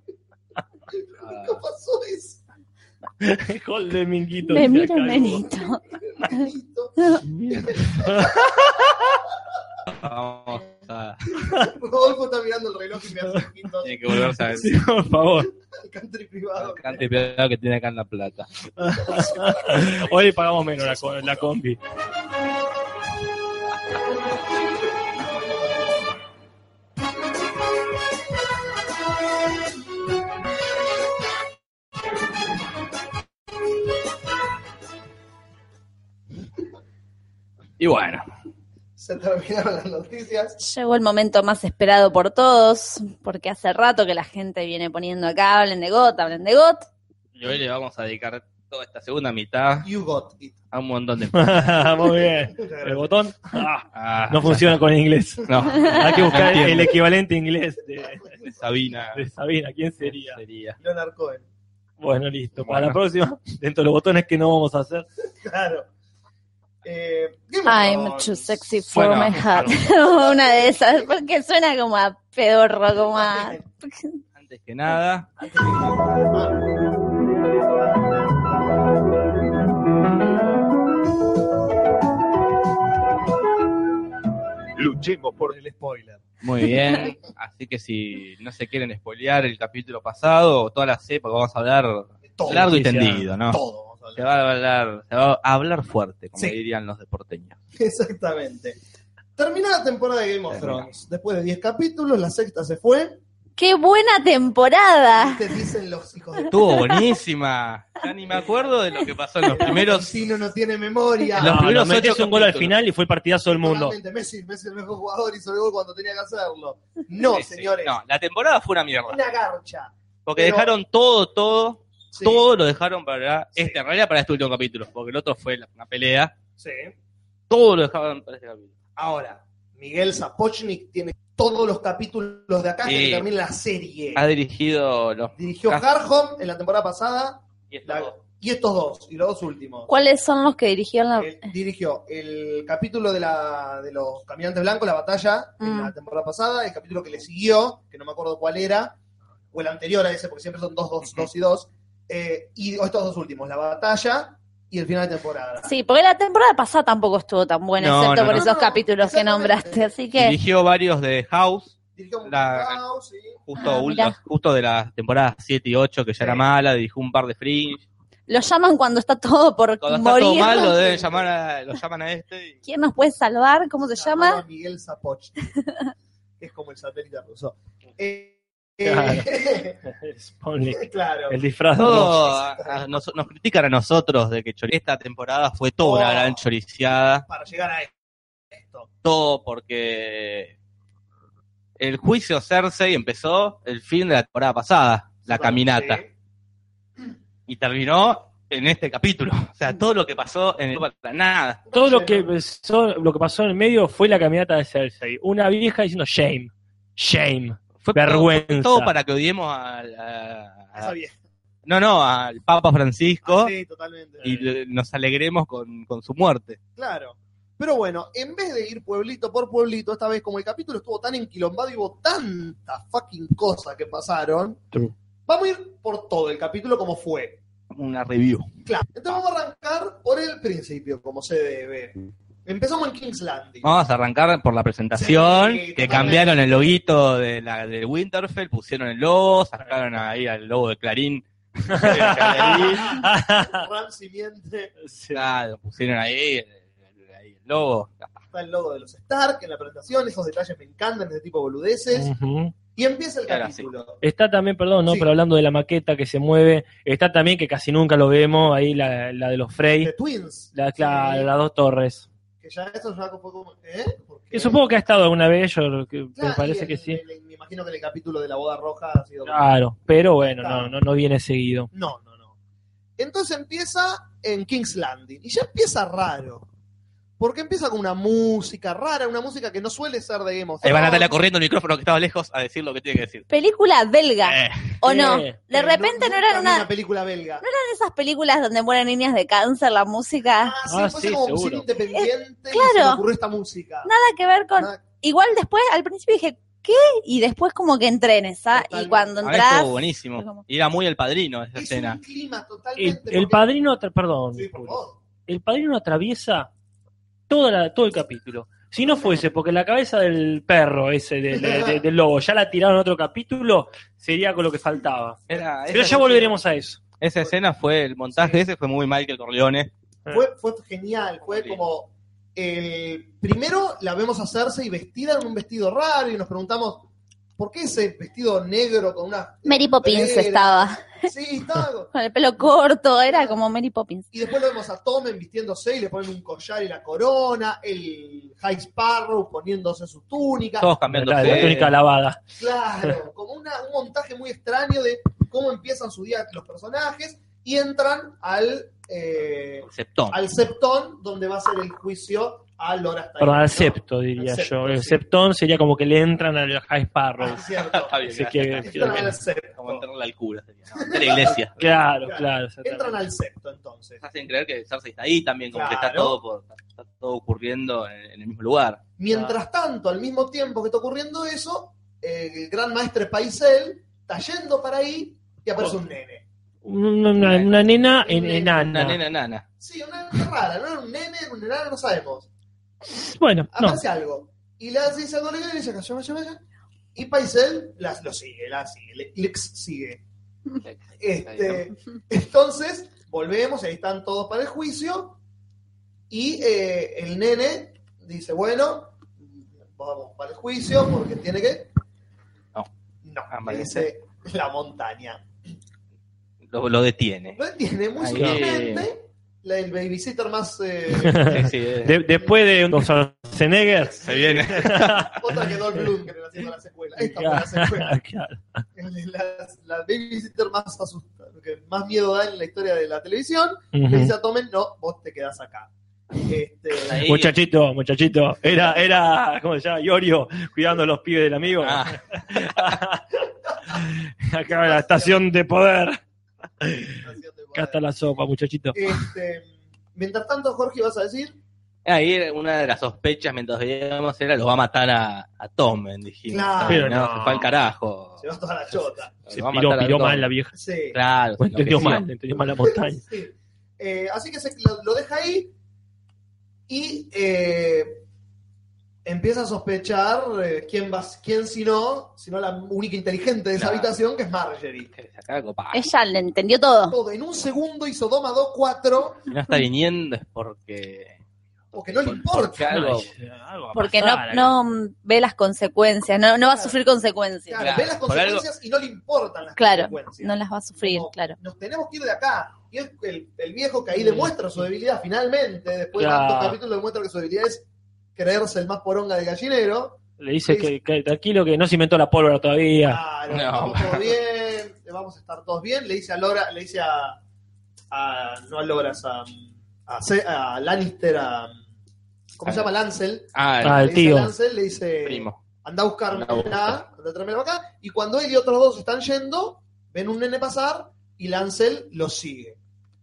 ¿Qué pasó eso? Gol de minguito. Me decía mira un acá, nenito. Minguito. Vamos a... Rodolfo está mirando el reloj y me hace ojitos Tiene que volverse a ver. Sí, por favor. al country privado. El cante pedo que tiene acá en La Plata. Hoy le pagamos menos la, la combi. Y bueno, Se terminaron las noticias. Llegó el momento más esperado por todos, porque hace rato que la gente viene poniendo acá, hablen de GOT, hablen de GOT. y hoy le vamos a dedicar toda esta segunda mitad You got it. a un montón de... Muy bien. El botón ah, no funciona con inglés. No, Hay que buscar el equivalente inglés de, de Sabina. de Sabina. ¿Quién sería? Sería. Leonard Cohen. Bueno, listo. Para la próxima, dentro de los botones que no vamos a hacer. Claro. Eh, I'm Thrones. too sexy for Bueno, my heart. Una de esas, porque suena como a pedorro, como a... Antes que nada, Luchemos por el spoiler. Muy bien. Así que si no se quieren spoilear el capítulo pasado o toda la porque vamos a hablar Todo. largo y tendido, ¿no? Todo. Se va a hablar, se va a hablar fuerte, como Sí. dirían los deporteños. Exactamente. Terminó la temporada de Game of. Thrones. Después de 10 capítulos, la sexta se fue. ¡Qué buena temporada! Te dicen los hijos de Estuvo buenísima. Ya ni me acuerdo de lo que pasó en los primeros. Argentino no tiene memoria. Los No, no, primeros metes un gol al final y fue el partidazo del mundo. Messi, Messi el mejor jugador hizo el gol cuando tenía que hacerlo. No, Sí, sí. señores. No, la temporada fue una mierda. Una garcha. Porque pero- dejaron todo, todo, Sí, todo lo dejaron para Sí. este, en realidad para este último capítulo. Porque el otro fue la- una pelea. sí. Todo lo dejaron para este capítulo. Ahora, Miguel Zapochnik tiene todos los capítulos de acá Sí. que termina la serie. Ha dirigido los. Dirigió Harham en la temporada pasada y estos la- dos. y estos dos, y los dos últimos. ¿Cuáles son los que dirigieron la... Dirigió el capítulo de, la, de los caminantes blancos, la batalla, en Mm. la temporada pasada, el capítulo que le siguió, que no me acuerdo cuál era, o el anterior a ese, porque siempre son dos, dos, dos y dos, eh, y estos dos últimos, la batalla y el final de temporada. Sí, porque la temporada pasada tampoco estuvo tan buena, No, excepto no, por no. esos capítulos que nombraste. Así que Dirigió varios de House, Dirigió La- House, sí. justo, Ah, justo de las temporadas 7 y 8, que ya Sí. era mala. Dirigió un par de Fringe. lo llaman cuando está todo por Cuando está morir. todo mal, lo deben llamar a, lo llaman a este. y- ¿Quién nos puede salvar? ¿Cómo se llama? Miguel Zapochnik. es como el satélite ruso. Eh, Claro. eh, claro. el disfraz. Todo a- a- nos, nos critican a nosotros de que esta temporada fue toda una Oh. gran choriciada. Para llegar a esto. Todo porque el juicio Cersei empezó el fin de la temporada pasada, la caminata, Sí. y terminó en este capítulo. O sea, todo lo que pasó en el para nada. Todo lo que, pasó, lo que pasó en el medio fue la caminata de Cersei. Una vieja diciendo shame, shame. Fue Vergüenza. Todo, todo para que odiemos al- a, a- vieja. no, no, al Papa Francisco Ah, sí, totalmente. y le- nos alegremos con, con su muerte. Claro. Pero bueno, en vez de ir pueblito por pueblito, esta vez como el capítulo estuvo tan enquilombado y hubo tantas fucking cosas que pasaron, True. vamos a ir por todo el capítulo como fue. Una review. Claro. Entonces vamos a arrancar por el principio, como se debe. Empezamos en King's Landing. Vamos a arrancar por la presentación, Sí, que cambiaron el loguito de la de Winterfell, pusieron el logo, sacaron ahí al logo de Clarín. Ramsey miente, Claro, pusieron ahí el, ahí el logo. está el logo de los Stark en la presentación, esos detalles me encantan, ese tipo de boludeces. Y empieza el Ahora capítulo. Está también, perdón, ¿no? Sí. Pero hablando de la maqueta que se mueve, está también que casi nunca lo vemos, ahí la, la de los Frey, The Twins. la, la- Sí, las dos torres. Que ya eso ya fue como. ¿Eh? Que supongo que ha estado alguna vez, yo que- me parece que sí. me imagino que en el capítulo de la boda roja ha sido. Claro, pero bueno, no, no, no viene seguido. No, no, no. Entonces empieza en King's Landing. Y ya empieza raro. Porque empieza con una música rara, una música que no suele ser de Game of Ahí va Thrones. Natalia corriendo el micrófono que estaba lejos a decir lo que tiene que decir. Película belga, Eh, ¿o no? Eh, De repente no, eran nunca vi una, película belga. ¿no eran esas películas donde mueren niñas de cáncer, la música. Ah, sí, Ah, fue sí, como independiente y claro. se me ocurrió esta música. Nada que ver con... Nada- Igual después, al principio dije, ¿qué? Y después como que entré en esa. Y cuando entras... estuvo buenísimo. Y era muy el padrino esa Es escena. un clima El, totalmente. el padrino, perdón, Sí, por favor. el padrino atraviesa toda la- todo el capítulo. Si no fuese porque la cabeza del perro ese, de- de- de- del lobo, ya la tiraron en otro capítulo, sería con lo que faltaba. Era- Pero ya volveremos a eso. esa escena fue, el montaje ese fue muy Michael Corleone. Fue, fue genial, fue como. el primero la vemos hacerse y vestida en un vestido raro y nos preguntamos, ¿por qué ese vestido negro con una. Mary Poppins estaba Sí, estaba. con el pelo corto, era como Mary Poppins. Y después lo vemos a Tommen vistiéndose y le ponen un collar y la corona, el High Sparrow poniéndose su túnica. Todos cambiando. La, la túnica lavada. Claro, como una- un montaje muy extraño de cómo empiezan su día los personajes y entran al, eh, Septón. al septón donde va a ser el juicio a Lora Stein. Perdón, al ¿no? septo, diría Al yo. El sí. septón sería como que le entran al High Sparrow. Ah, es cierto. Está bien, Así gracias. que- Entran al septo. Como entrarle al cura sería. ¿no? De la iglesia. Claro, Claro. claro. Entran al septo entonces. Hacen creer que Cersei está ahí también, como que está todo, por- está todo ocurriendo en, en el mismo lugar. Mientras tanto, al mismo tiempo que está ocurriendo eso, eh, el gran maestre Paisel está yendo para ahí y aparece un nene. Una, una- una nena en, enana. Una nena nana. Sí, una nena rara, no era un nene, era un enano, no sabemos. Bueno, no. Aparece algo. Y le hace dice algo legal y le dice. Y Paisel la- lo sigue, la sigue, le- Lex sigue. Este, entonces, volvemos, ahí están todos para el juicio. Y eh, el nene dice, bueno, vamos para el juicio porque tiene que... No. No, Ah, le vale. dice la montaña. Lo, lo detiene. Lo entiende muy Ahí. La, el babysitter más... eh, Sí, sí, eh. De- después de un Schwarzenegger. Se viene. otra que Dolph Lundgren haciendo la secuela. Esta fue la secuela. Claro. La, la babysitter más asustada, que más miedo da en la historia de la televisión. Ujú. Le dice a Tomen, no, vos te quedás acá. Este, Ahí. Muchachito, muchachito. Era, era, ¿cómo se llama? Yorio, cuidando a los pibes del amigo. Ah, Acá la estación de poder. haciendo Acá está la sopa, muchachito. Este, mientras tanto, Jorge, vas a decir, ahí una de las sospechas mientras veíamos era lo va a matar a, a Tom, dijimos. Claro. Pero no, no. se fue al carajo. se va toda la chota. Se a piró, mal la vieja. Sí. Claro, entendió mal, entendió mal la montaña. Sí. Eh, así que se, lo, lo deja ahí y eh, empieza a sospechar eh, quién va, quién si no, si no la única inteligente de esa Claro. habitación, que es Marjorie. Ella le entendió todo. Todo en un segundo hizo Doma 2-4 Si no está viniendo es porque. porque no le porque importa. algo. Porque no, no mm, ve las consecuencias, no, no va a sufrir consecuencias. Claro, Claro, ve las por algo- consecuencias y no le importan las Claro, consecuencias. no las va a sufrir, Como, claro. Nos tenemos que ir de acá. Y es el, el viejo que ahí demuestra su debilidad finalmente, después de Claro. tantos capítulos demuestra que su debilidad es creerse el más poronga de gallinero. Le dice que, que tranquilo que no se inventó la pólvora todavía. Claro, No. estamos todos bien, vamos a estar todos bien. Le dice a Lora, le dice a, a no a Loras, a, a, Lannister, a ¿cómo se llama? Lancel. Ah, el Ah, el le dice tío. a Lancel, le dice primo. anda a buscarme Anda a buscar. anda a acá. Y cuando él y otros dos están yendo, ven un nene pasar y Lancel lo sigue.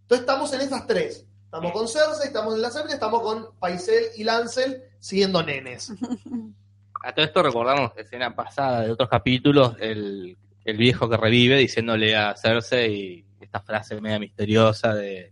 Entonces estamos en estas tres. Estamos con Cersei, estamos en la serie, estamos con Paisel y Lancel siguiendo nenes. A todo esto recordamos escena pasada de otros capítulos, el, el viejo que revive diciéndole a Cersei esta frase media misteriosa de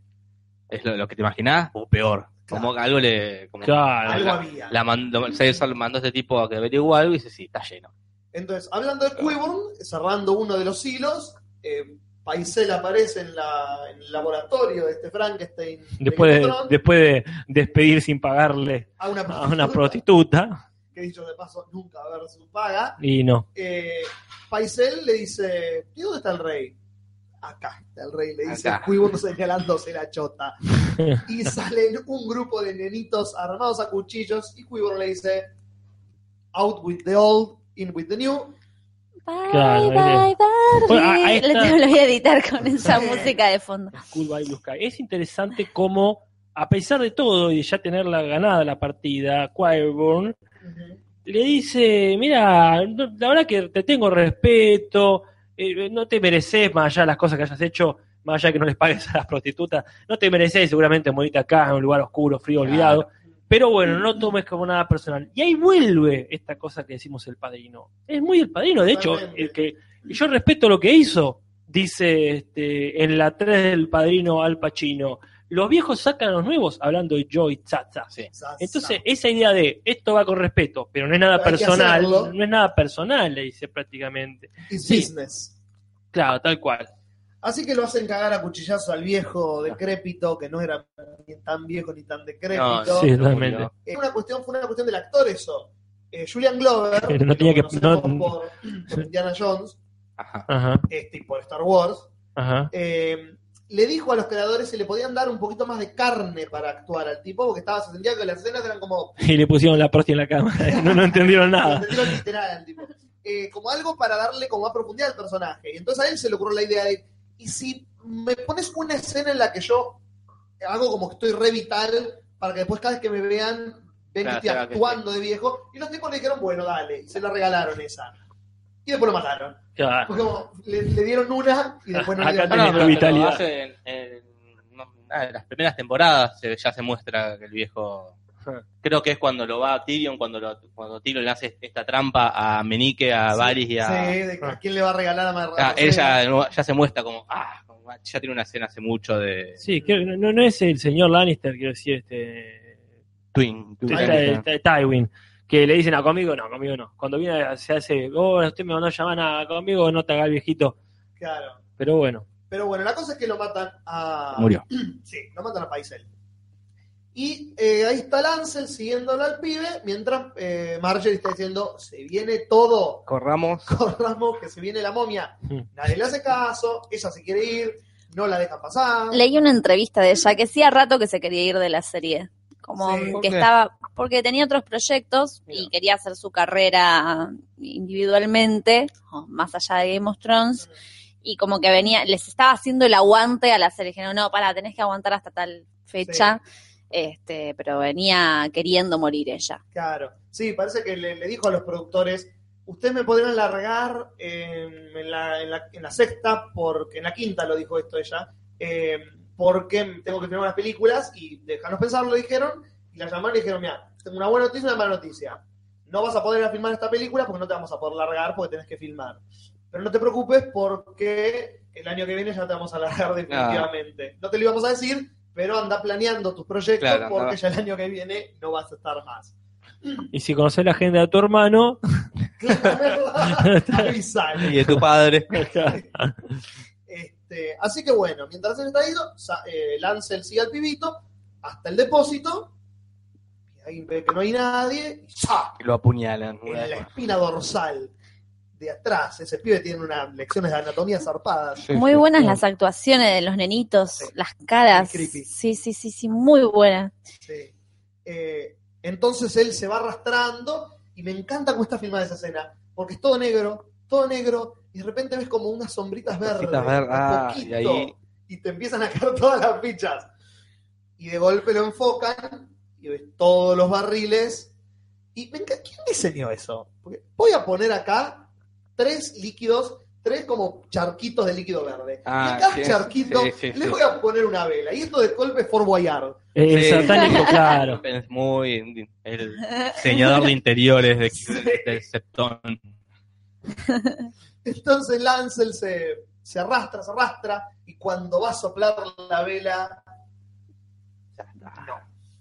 ¿es lo, lo que te imaginás? O peor. Como algo le... Como Claro. Algo había. la mandó, Cersei mandó a este tipo a que averigüe algo y dice, sí, está lleno. Entonces, hablando de Quiburn, cerrando uno de los hilos, eh, Paisel aparece en, la, en el laboratorio de este Frankenstein. de Después de, después de despedir sin pagarle a una a una prostituta. que dicho de paso nunca va a ver su paga. Y no. Eh, Paisel le dice, ¿y dónde está el rey? Acá está el rey, le dice. Quiburn señalándose la chota. Y salen un grupo de nenitos armados a cuchillos y Quiburn le dice, out with the old, in with the new. Bye, Claro, bye, Bueno, ahí está. lo voy a editar con esa música de fondo. Blue Sky. Es interesante cómo, a pesar de todo y de ya tenerla ganada la partida, Qyburn le dice, mira, la verdad que te tengo respeto, eh, no te mereces más allá de las cosas que hayas hecho, más allá de que no les pagues a las prostitutas, no te mereces seguramente morirte acá en un lugar oscuro, frío, Claro. olvidado, pero bueno, no tomes como nada personal. Y ahí vuelve esta cosa que decimos el padrino. Es muy el padrino, de hecho, el que y yo respeto lo que hizo, dice este, en la 3 del padrino Al Pacino. Los viejos sacan a los nuevos hablando de Joy Tsatsa. Sí. Entonces, esa idea de esto va con respeto, pero no es nada personal, no es nada personal, le dice prácticamente. It's Sí. business. Claro, tal cual. Así que lo hacen cagar a cuchillazo al viejo decrépito, que no era ni tan viejo ni tan decrépito. No, Sí, totalmente. Eh, una cuestión, fue una cuestión del actor eso. Eh, Julian Glover, no tenía que- conocemos no- por, por Indiana Jones Ajá. Ajá, este, y por Star Wars, ajá. eh, le dijo a los creadores si le podían dar un poquito más de carne para actuar al tipo, porque estaba, se sentía que las escenas eran como Y le pusieron la prostia en la cama. No, no entendieron nada. entendieron literal al tipo. Eh, como algo para darle como más profundidad al personaje. Y entonces a él se le ocurrió la idea de, ¿y si me pones una escena en la que yo hago como que estoy re vital para que después cada vez que me vean ven Claro, que estoy claro que actuando de viejo? Y los tipos le dijeron, bueno, dale. Y se la regalaron esa. Y después lo mataron. Claro. Como, le, le dieron una y después no le Acá dieron No, tenés no, vitalidad. en, en- las primeras temporadas se- ya se muestra que el viejo. Creo que es cuando lo va a Tyrion, cuando, lo, cuando Tyrion le hace esta trampa a Menique, a Varys y a. Sí, de que a quién le va a regalar a Mar Ah, él ya, ya se muestra como. Ah, ya tiene una escena hace mucho de. Sí, no, no es el señor Lannister, quiero decir, este. Twin. Twin Tywin. que le dicen, a conmigo no, conmigo no. Cuando viene se hace, oh, usted me mandó a llamar a conmigo, no te haga el viejito. Claro. Pero bueno, Pero bueno, la cosa es que lo matan a. murió. Sí, lo matan a Paisel. Y eh, ahí está Lancel siguiéndolo al pibe, mientras eh, Marjorie está diciendo, se viene todo, Corramos. corramos, que se viene la momia. Nadie le hace caso, ella se quiere ir, no la dejan pasar. Leí una entrevista de ella que hacía rato que se quería ir de la serie. Como Sí, ¿por que qué? estaba, porque tenía otros proyectos y quería hacer su carrera individualmente, o más allá de Game of Thrones, y como que venía, les estaba haciendo el aguante a la serie. Dijeron, no, para, tenés que aguantar hasta tal fecha. Este, pero venía queriendo morir ella. Claro, sí, parece que le, le dijo a los productores, ustedes me podrían largar eh, en, la, en, la, en la sexta, porque en la quinta lo dijo esto ella, eh, porque tengo que filmar unas películas y déjanos pensar, lo dijeron, y la llamaron y dijeron, mira, tengo una buena noticia y una mala noticia. No vas a poder ir a filmar esta película porque no te vamos a poder largar porque tenés que filmar. Pero no te preocupes porque el año que viene ya te vamos a largar definitivamente. No te lo íbamos a decir, pero anda planeando tus proyectos Claro, porque ya el año que viene no vas a estar más. Y si conoces la agenda de tu hermano, Avisale. Y de tu padre. Este, así que bueno, mientras él está ido, eh, Lancel sigue al pibito hasta el depósito, y ahí ve que no hay nadie. Y lo apuñalan. en la espina dorsal de atrás. Ese pibe tiene unas lecciones de anatomía zarpadas. Muy buenas las actuaciones de los nenitos, las caras. creepy. Sí, sí, sí, sí, muy buena. Sí. Eh, entonces él se va arrastrando y me encanta cómo está filmada esa escena, porque es todo negro, todo negro, y de repente ves como unas sombritas verdes, Sombritas verdes, un ah, poquito, y ahí- y te empiezan a caer todas las fichas. Y de golpe lo enfocan y ves todos los barriles. Y me encanta, ¿quién diseñó eso? Porque voy a poner acá tres líquidos, tres como charquitos de líquido verde. Ah, y a cada sí, charquito sí, sí, le sí. voy a poner una vela. Y esto de golpe es Fort Boyard. es Sí. satánico, claro. Es muy el diseñador de interiores de, del Septón. Entonces Lancel se, se arrastra, se arrastra, y cuando va a soplar la vela,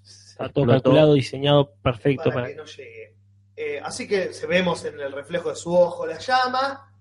Está todo calculado, diseñado perfecto para para. que no llegue. Eh, así que se vemos en el reflejo de su ojo la llama,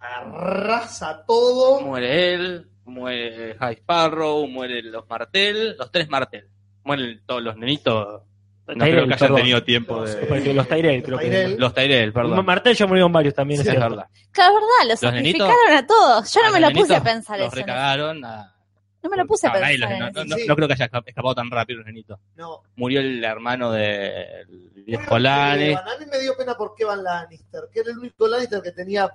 arrasa todo. Muere él, muere High Sparrow, mueren los Martel, los tres Martel. Mueren todos los nenitos. No Tyrell, creo que hayan perdón. tenido tiempo de. Porque los Tyrell, creo que. Los Tyrell, perdón. Martel ya murieron varios también, Sí, es verdad. Claro, es verdad, los Los nenitos- a todos. Yo no A me los lo puse a pensar Los eso. ¿no? recagaron a. No me lo puse a a nadie pensar. los- no, en no- eso. no- no creo que haya esca- escapado tan rápido los nenitos. No. Murió el hermano del viejo Lannister. Evan, A mí me dio pena por Kevin Lannister, que era el único Lannister que tenía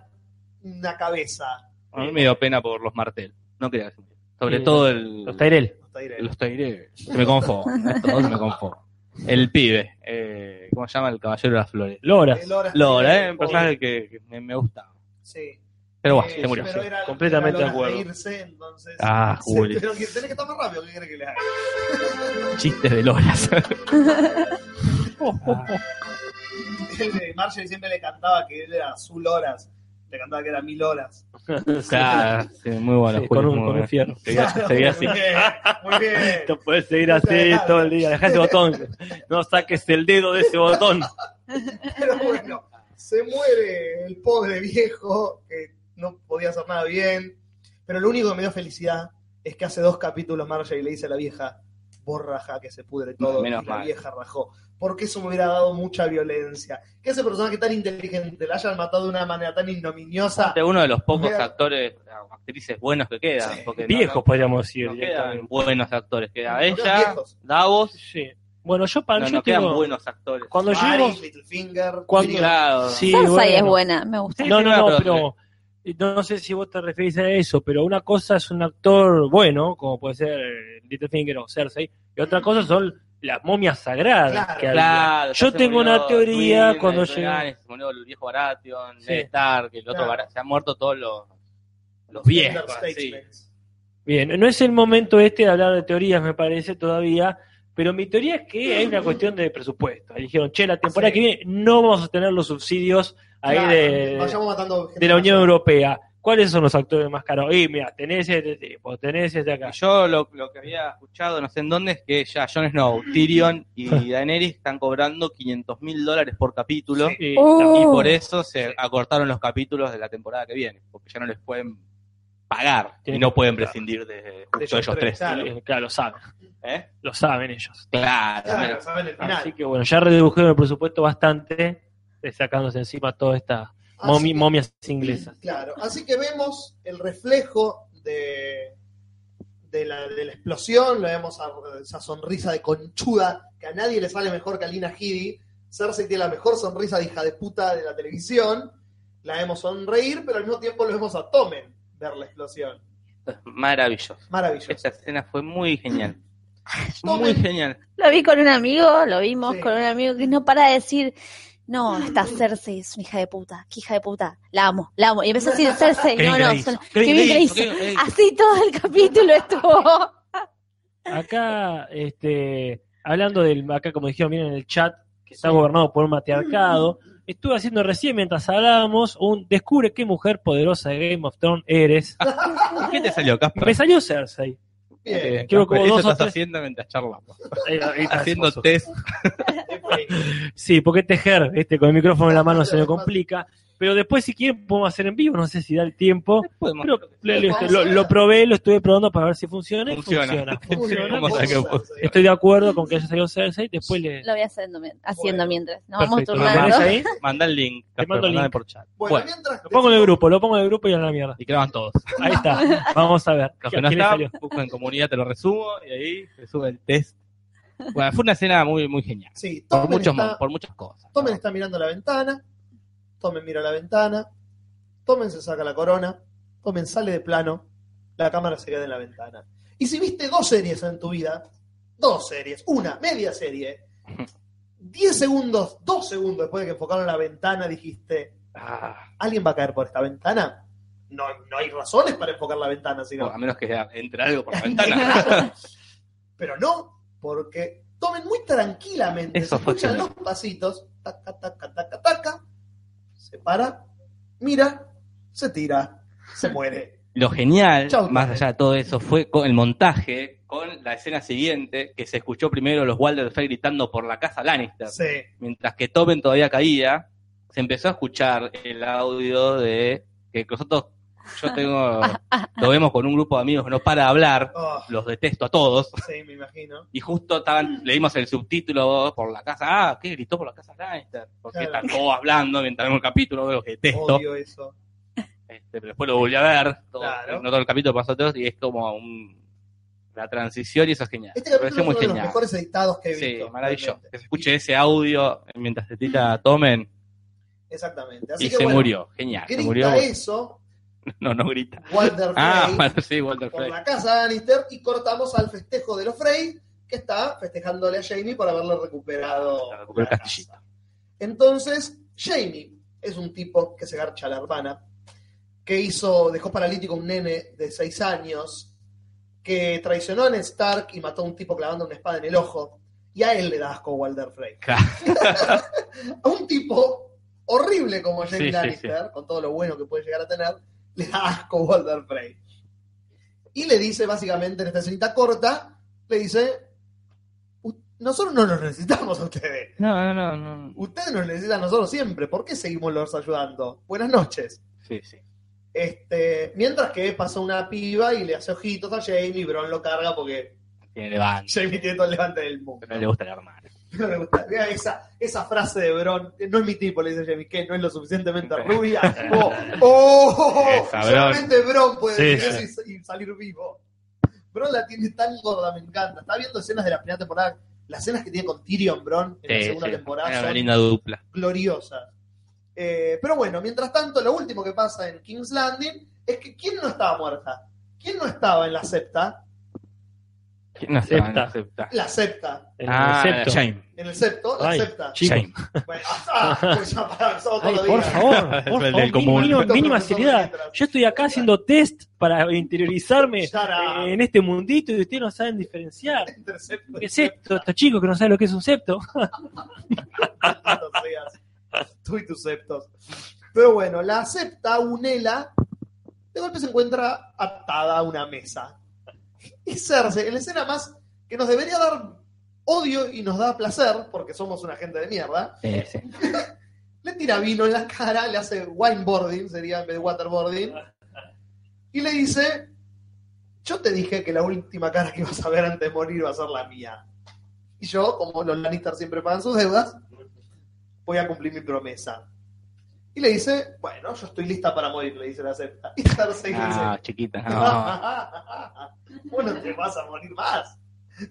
una cabeza. A mí me dio pena por los Martel. No quería. Sobre Sí, todo el. Los Tyrell. Los Tyrell. Se me se me confó. El pibe. Eh, ¿Cómo se llama? El caballero de las flores. Lora. Eh, Loras Lora, Tyrell, ¿eh? Un personaje que, que me, me gustaba. Sí. Pero bueno, Eh, se murió. pero sí. era- completamente era de acuerdo. irse, entonces, Ah, se- Juli. Pero que tenés que estar más rápido, ¿qué querés que le haga? Chistes de Loras. El de Marjorie siempre le cantaba que él era su Loras. Le cantaba que era mil horas. Claro, sí, muy bueno. Sí, con un- con un fierro. Seguía, seguía así. Muy bien, muy bien. Esto puede seguir así todo el día. Deja ese botón. No saques el dedo de ese botón. Pero bueno, se muere el pobre viejo, que no podía hacer nada bien. Pero lo único que me dio felicidad es que hace dos capítulos Marjorie le dice a la vieja, vos rajá que se pudre todo. Menos y la mal. vieja rajó. Porque eso me hubiera dado mucha violencia. Que ese personaje tan inteligente la hayan matado de una manera tan ignominiosa. De uno de los pocos Mira. actores, o actrices buenos que quedan. Sí. Porque no- Viejos, podríamos decir. No, quedan directamente. buenos actores. Queda ella, viejos. Davos. Sí. Bueno, yo para No, yo no quedan tengo- buenos actores. Cuando llego. Littlefinger, Cuando-. Claro. Sí, bueno. es buena, me gusta. No, no, no, pero- pero no, no sé si vos te referís a eso, pero una cosa es un actor bueno, como puede ser eh, Littlefinger o Cersei, y otra cosa son las momias sagradas Claro, que. Claro, Yo tengo murió una teoría cuando murió el viejo Baratheon, Sí. Stark, el otro Claro. Baratheon. Se han muerto todos los, los viejos. Bien, no es el momento este de hablar de teorías, me parece, todavía, pero mi teoría es que hay una cuestión de presupuesto. Ahí dijeron, che, la temporada Sí. que viene no vamos a tener los subsidios ahí Claro, de, vayamos matando gente de la Unión. Europea. ¿Cuáles son los actores más caros? Y mira, tenés este tipo, tenés este acá. Yo lo, lo que había escuchado, no sé en dónde, es que ya Jon Snow, Tyrion y Daenerys están cobrando 500 mil dólares por capítulo Sí. y Oh. por eso se acortaron los capítulos de la temporada que viene, porque ya no les pueden pagar y no pueden prescindir de, justo ellos, tres. claro. Claro, lo saben. ¿Eh? Lo saben ellos. Claro, saben el final. Así que bueno, ya redujeron el presupuesto bastante, eh, sacándose encima toda esta momi- que- momias inglesas. Claro, así que vemos el reflejo de, de, la, de la explosión, lo vemos a esa sonrisa de conchuda, que a nadie le sale mejor que a Lina Headey. Cersei tiene la mejor sonrisa de hija de puta de la televisión. La vemos sonreír, pero al mismo tiempo lo vemos a Tomen ver la explosión. Maravilloso. Maravilloso. Esta escena fue muy genial. Muy genial. Lo vi con un amigo, lo vimos Sí. con un amigo que no para de decir, no, esta Cersei es una hija de puta, qué hija de puta, la amo, la amo. Y empezó a decir Cersei, no, no, hizo, son- hizo. hizo, qué- eh. Así todo el capítulo estuvo. Acá, este, hablando del, acá como dijeron bien en el chat, que está gobernado por un matriarcado, estuve haciendo recién mientras hablábamos un descubre qué mujer poderosa de Game of Thrones eres. ¿Qué te salió, Casper? Me salió Cersei. Bien. Eh, Casper, como dos o estás tres- haciendo mientras charlamos. Haciendo test. Sí, porque tejer, este, con el micrófono en la mano se me complica. Pero después, si quieren, podemos hacer en vivo, no sé si da el tiempo. Podemos- Pero lo, lo probé, lo estuve probando para ver si funciona. Funciona. Funciona. Estoy de acuerdo con que haya salido Cersei. Después le. Lo voy haciendo, haciendo Bueno. mientras. Nos Perfecto, vamos ¿lo tenés turnando. ahí? Manda el link. Casper, mando el link. por chat. Bueno, Bueno, mientras Lo pongo en el grupo, lo pongo en el grupo y a la mierda. y graban todos. Ahí está. Vamos a ver. Los ¿A que no están, buscan en comunidad, te lo resumo, y ahí se sube el test. Bueno, fue una escena muy, muy genial. Sí, Por, muchos, está, por muchas cosas. Tomen está mirando la ventana. Tomen mira la ventana. Tomen se saca la corona. Tomen sale de plano. La cámara se queda en la ventana. Y si viste dos series en tu vida, dos series, una, media serie, 10 segundos, dos segundos después de que enfocaron la ventana, dijiste, Ah, ¿alguien va a caer por esta ventana? No, no hay razones para enfocar la ventana, sino. bueno, a menos que entre algo por la ventana. Pero no, porque tomen muy tranquilamente, Eso escuchan los pasitos, taca, taca, taca, taca, se para, mira, se tira, se muere. Lo genial, Chau, más allá de todo eso, fue con el montaje, con la escena siguiente, que se escuchó primero los Walder Frey gritando por la casa Lannister. Sí, Mientras que Tobin todavía caía, se empezó a escuchar el audio de que nosotros, yo tengo, lo vemos con un grupo de amigos que no para de hablar, oh, los detesto a todos, sí, me imagino. y justo estaban, leímos el subtítulo por la casa, ah, ¿qué gritó por la casa Lannister? Porque Claro. están todos hablando mientras vemos el capítulo, los que detesto. Odio eso. Este, pero después lo volví a ver, todo, Claro. no todo el capítulo pasó todo y es como un, la transición y eso es genial. Este capítulo es muy uno de los mejores editados que he Sí, visto. maravilloso. realmente. Que se escuche ese audio mientras se tira Tomen Exactamente. Así y que, se bueno, murió. Genial, se murió. eso, No, no grita. Walter Ah, Frey, bueno, sí, Walter por Frey. la casa Lannister, y cortamos al festejo de los Frey, que está festejándole a Jamie por haberle recuperado la el castillito. casa. Entonces, Jamie es un tipo que se garcha a la hermana, que hizo, dejó paralítico a un nene de 6 años, que traicionó a Ned Stark y mató a un tipo clavando una espada en el ojo, y a él le da asco Walter Frey. A un tipo horrible como Jamie Sí, sí, Lannister, con todo lo bueno que puede llegar a tener, le da asco Walter Frey. Y le dice básicamente en esta escenita corta, le dice, "U- nosotros no los necesitamos a ustedes. No, no, no, no. Ustedes nos necesitan a nosotros siempre. ¿Por qué seguimos los ayudando? Buenas noches. Sí, sí. Este, mientras que pasa una piba y le hace ojitos a Jamie y Bron lo carga porque Tiene levante. Jamie tiene todo el levante del mundo. No le gusta la hermana. No le gusta. Mira esa, esa frase de Bron, no es mi tipo, le dice Jamie, que no es lo suficientemente rubia. Oh, oh, Esa, solamente Bron puede Sí, decir sí. eso y, y salir vivo. Bron la tiene tan gorda, me encanta. Estaba viendo escenas de la primera temporada, las escenas que tiene con Tyrion Bron en la segunda sí. temporada son linda dupla. gloriosas. Eh, pero bueno, mientras tanto, lo último que pasa en King's Landing es que ¿quién no estaba muerta? ¿Quién no estaba en la septa? ¿Quién no se Septa. acepta? La septa. En Ah, el septo. Shame. En el septo, la Ay, septa. Shame. Bueno, ah, pues ya para, somos Ay, todos por días. favor, por El favor, del común. mínimo- mínima seriedad. Yo estoy acá haciendo test para interiorizarme eh, en este mundito y ustedes no saben diferenciar. Entre septo y ¿Qué es esto? Estos chicos que no saben lo que es un septo. Tú y tus septos. Pero bueno, la septa, Unela, de golpe se encuentra atada a una mesa. Y Cersei, en la escena más que nos debería dar odio y nos da placer, porque somos una gente de mierda, Sí, sí. le tira vino en la cara, le hace wineboarding, sería en vez de waterboarding, y le dice, yo te dije que la última cara que ibas a ver antes de morir va a ser la mía. Y yo, como los Lannister siempre pagan sus deudas, voy a cumplir mi promesa. Y le dice, bueno, yo estoy lista para morir, le dice la acepta. Y Cersei le dice, Ah, chiquita. No. bueno, te vas a morir más.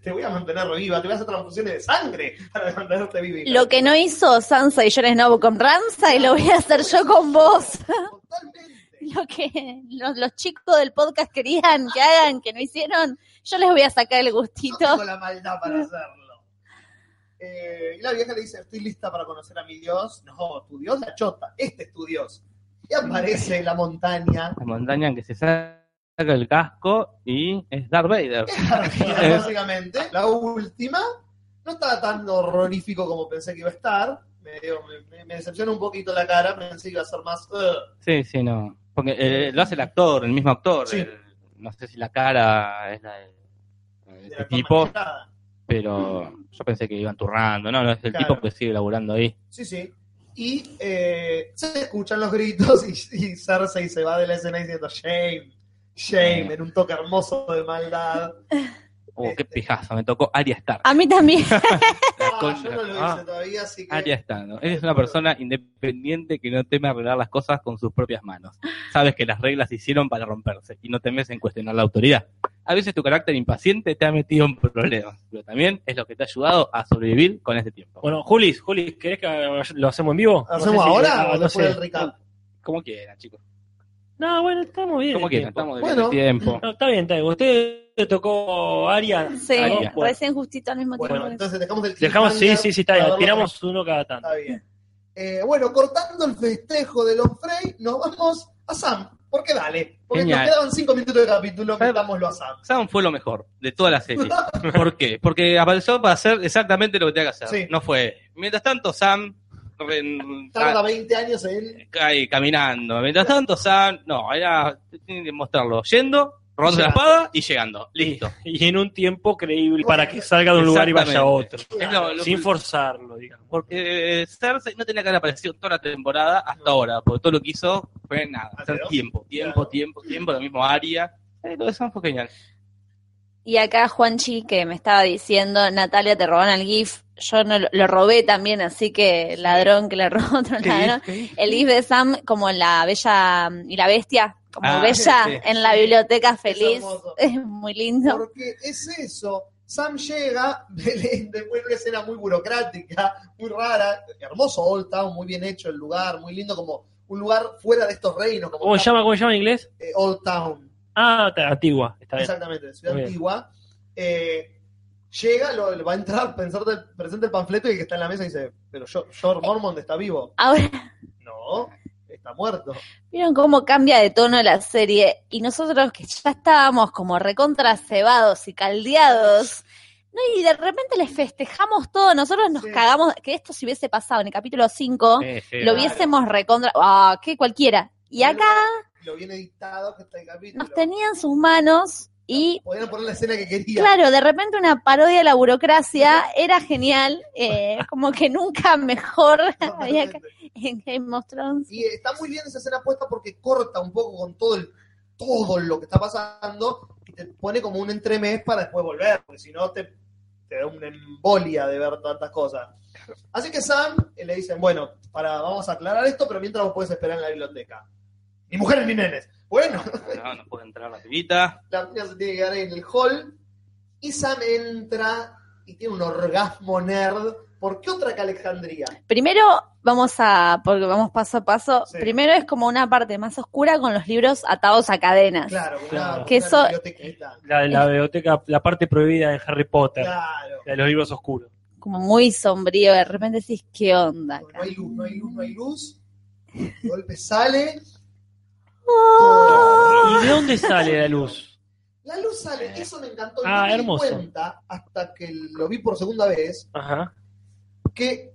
Te voy a mantener viva, te voy a hacer transfusiones de sangre para mantenerte viva. Lo que no hizo Sansa y Jon Snow con Ramsay lo voy a hacer yo con vos. Lo que los, los chicos del podcast querían que hagan, que no hicieron, yo les voy a sacar el gustito. tengo la maldad para hacerlo. Eh, y la vieja le dice, estoy lista para conocer a mi Dios. No, tu Dios la chota, este es tu Dios. Y aparece la montaña. La montaña en que se saca el casco y es Darth Vader. básicamente. La última no estaba tan horrorífico como pensé que iba a estar. Me, me, me decepciona un poquito la cara, pensé que iba a ser más... "Ugh". Sí, sí, no. Porque eh, lo hace el actor, el mismo actor. Sí. El- no sé si la cara es la de, de este tipo, pero yo pensé que iban turrando. No, no es el Claro. tipo que sigue laburando ahí. Sí, sí. Y eh, se escuchan los gritos y, y Cersei se va de la escena diciendo shame, shame, en un toque hermoso de maldad. Oh, qué pijazo, me tocó Arya Stark. A mí también. Ah, concha. yo no lo hice Ah. todavía, así que... Arya Stark, ¿no? Eres una persona independiente que no teme arreglar las cosas con sus propias manos. Sabes que las reglas se hicieron para romperse y no temes en cuestionar la autoridad. A veces tu carácter impaciente te ha metido en problemas, pero también es lo que te ha ayudado a sobrevivir con este tiempo. Bueno, Julis, Julis, ¿querés que lo hacemos en vivo? No ¿Hacemos sé ahora ah, o no después sé. del recap? Como quieran, chicos. No, bueno, estamos bien. Como quieran, estamos de Bueno. tiempo. No, está bien, está bien. Usted le tocó Aria. Sí, Aria. recién justito al mismo Bueno, tiempo. entonces dejamos el Dejamos, sí, sí, sí, está bien. Tiramos uno cada tanto. Está bien. Eh, bueno, cortando el festejo de los Frey, nos vamos a Sam. ¿Por qué dale? Porque Genial. nos quedaban cinco minutos de capítulo, metámoslo a Sam. Sam fue lo mejor de toda la serie. ¿Por qué? Porque apareció para hacer exactamente lo que tenía que hacer. Sí. No fue. Mientras tanto, Sam re- Tarda 20 años en... ahí caminando. Mientras tanto, Sam, no, era tiene que mostrarlo yendo, robando la espada y llegando. Listo. Y en un tiempo creíble para que salga de un lugar y vaya a otro. Es lo- lo- Sin forzarlo, digamos. Porque eh, Cersei no tenía que haber aparecido toda la temporada hasta ahora, porque todo lo que hizo fue nada, hacer dos. tiempo, tiempo, tiempo, tiempo, lo mismo Aria. Eh, lo de Sam fue genial. Y acá Juanchi que me estaba diciendo, Natalia, te roban el GIF. Yo no lo, lo robé también, así que ladrón que le robó otro ¿Qué ladrón. El GIF de Sam como la bella y la bestia, como Ah, bella sí. en la biblioteca feliz. Es muy lindo. Porque es eso. Sam llega de- después de una escena muy burocrática, muy rara, hermoso Old Town, muy bien hecho el lugar, muy lindo, como un lugar fuera de estos reinos. Como ¿Cómo se llama, cómo se llama en inglés? eh, Old Town, Ah, antigua. Está bien. exactamente, ciudad antigua. Eh, llega, lo, va a entrar, pensar, presenta el panfleto y el que está en la mesa dice, pero yo, George Mormont está vivo. Ahora, No, está muerto. ¿vieron cómo cambia de tono la serie? Y nosotros que ya estábamos como recontra cebados y caldeados. No, y de repente les festejamos todo. Nosotros nos Sí. cagamos que esto si hubiese pasado en el capítulo 5, Sí, sí, lo claro. hubiésemos recontra. Ah, que cualquiera. Y acá Lo bien editado que está el capítulo. nos tenían sus manos y Podían poner la escena que quería. Claro, de repente una parodia de la burocracia era genial, eh, como que nunca mejor había en Game of Thrones. Y está muy bien esa escena puesta porque corta un poco con todo el todo lo que está pasando y te pone como un entremés para después volver, porque si no te, te da una embolia de ver tantas cosas. Así que Sam eh, le dicen, bueno, para, vamos a aclarar esto, pero mientras vos puedes esperar en la biblioteca. Ni mujeres ni nenes. Bueno, No, no puede entrar la pibita. la niña se tiene que quedar ahí en el hall y Sam entra y tiene un orgasmo nerd. ¿Por qué otra que Alejandría? Primero vamos a, porque vamos paso a paso, Sí. primero es como una parte más oscura con los libros atados a cadenas. Claro, Claro. Que eso-. La de la biblioteca, la parte prohibida de Harry Potter, Claro. la de los libros oscuros. Como muy sombrío, de repente decís, ¿qué onda? No hay luz, no hay luz, no hay luz. De golpe sale. Oh. ¿Y de dónde sale la luz? La luz sale, eso me encantó. Ah, no me hermoso. di cuenta hasta que lo vi por segunda vez Ajá. que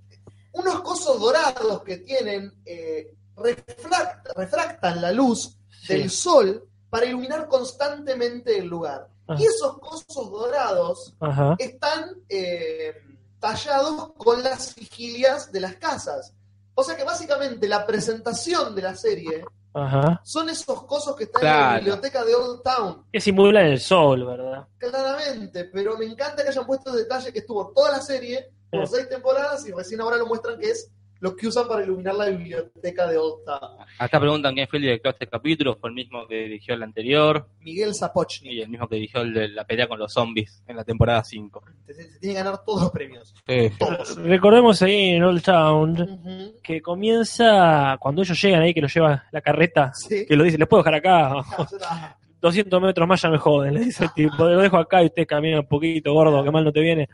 unos cosos dorados que tienen eh, refract- refractan la luz Sí. del sol para iluminar constantemente el lugar. Ah. Y esos cosos dorados Ajá. están eh, tallados con las vigilias de las casas. O sea que básicamente la presentación de la serie Ajá. son esos cosos que están en la biblioteca de Old Town, Que simulan el sol, ¿verdad? claramente, pero me encanta que hayan puesto el detalle que estuvo toda la serie por Sí. seis temporadas y recién ahora lo muestran que es lo que usan para iluminar la biblioteca de Old Town. Acá preguntan quién fue el director de este capítulo, fue el mismo que dirigió el anterior Miguel Zapochnik. y el mismo que dirigió el de la pelea con los zombies en la temporada 5. Se, se tiene que ganar todos los premios. Sí. Todos. Recordemos ahí en Old Town que comienza cuando ellos llegan ahí, que los lleva la carreta, Sí. que lo dice, les puedo dejar acá, Ah, 200 metros más ya me joden, le dice el tipo, lo dejo acá y usted camina un poquito, gordo, que mal no te viene.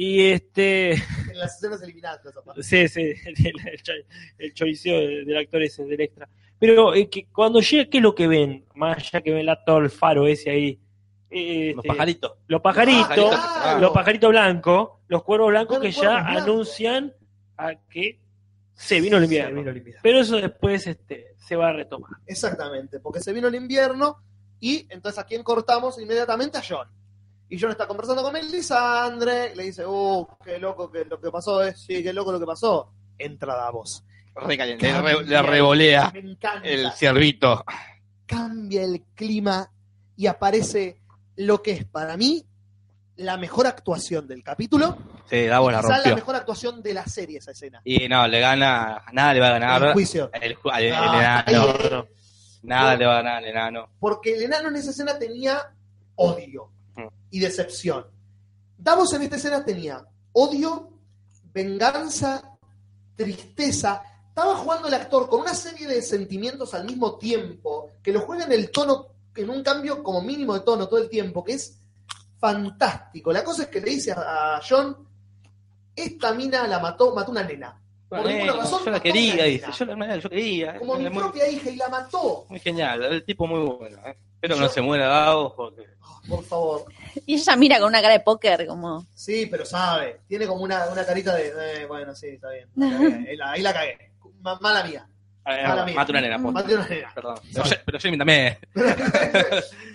Y este, En las escenas eliminadas. esa parte. sí, sí, el, el, cho- el choriceo del, del actor ese, del extra. Pero eh, que cuando llega, ¿qué es lo que ven? Más allá que ven la, todo el faro ese ahí. Eh, Los este, pajaritos. Los pajaritos, Ah, claro. los pajaritos blancos, los cuervos blancos Los que ya blancos. anuncian a que se vino el invierno. Se vino el invierno. Pero eso después este, se va a retomar. Exactamente, porque se vino el invierno y entonces a quién cortamos inmediatamente a John. Y John está conversando con Melisandre, le dice, uh, qué loco que lo que pasó es, sí, qué loco lo que pasó. Entra Davos. Recaliente, le, Cambia re- le revolea el ciervito. Cambia el clima y aparece lo que es para mí la mejor actuación del capítulo. Sí, Davos la Quizá la rompió. mejor actuación de la serie esa escena. Y no, le gana, nada le va a El ganar juicio. el, ju- al- el Ah, enano. no. Nada le va a ganar al enano. Porque el enano en esa escena tenía odio. Y decepción. Davos en esta escena tenía odio, venganza, tristeza. Estaba jugando el actor con una serie de sentimientos al mismo tiempo, que lo juega en el tono, en un cambio como mínimo de tono todo el tiempo, que es fantástico. La cosa es que le dice a John, esta mina la mató, mató una nena. Por ninguna razón, yo la quería, dice. Yo, la- yo quería. Como mi muy, propia hija y la mató. muy genial. El tipo muy bueno. ¿eh? Espero que no se muera Davos porque. Por favor. Y ella mira con una cara de póker, como. Sí, pero sabe. Tiene como una, una carita de. eh, bueno, sí, está bien. Ahí la, ahí la cagué. Ma- mala mía. Mala mía. Mata una nena, posta. Maté una nena. Perdón. Pero, pero Jamie también.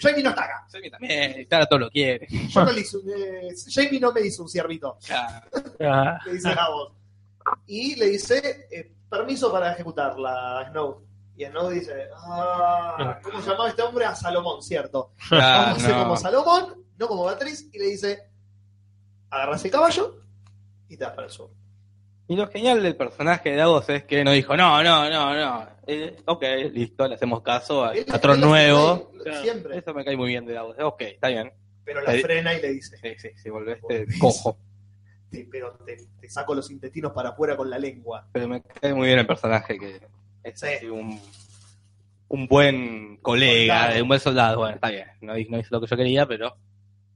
Jamie no está acá. Jamie también. Clara todo lo quiere. Yo no le hice un- eh, Jamie no me hizo un ciervito. Ah, Le dice Davos. Y le dice eh, permiso para ejecutarla a Snow. Y Snow dice, ah, ¿cómo se llamaba este hombre? A Salomón, cierto. Ah, Vamos a hacer no. como Salomón, no como Beatriz. Y le dice, agarras el caballo y te vas para el sur. Y lo genial del personaje de Davos es que no dijo, no, no, no, no. Eh, ok, listo, le hacemos caso al patrón nuevo. ahí, Siempre. Eso me cae muy bien de Davos. Ok, está bien. Pero la Ahí- frena y le dice, Sí, sí, sí, volviste Volvés. cojo. "Te- pero te, te saco los intestinos para afuera con la lengua. Pero me cae muy bien el personaje que es Sí. así un, un buen colega, Soldado. un buen soldado. Bueno, está bien. No hice, no lo que yo quería, pero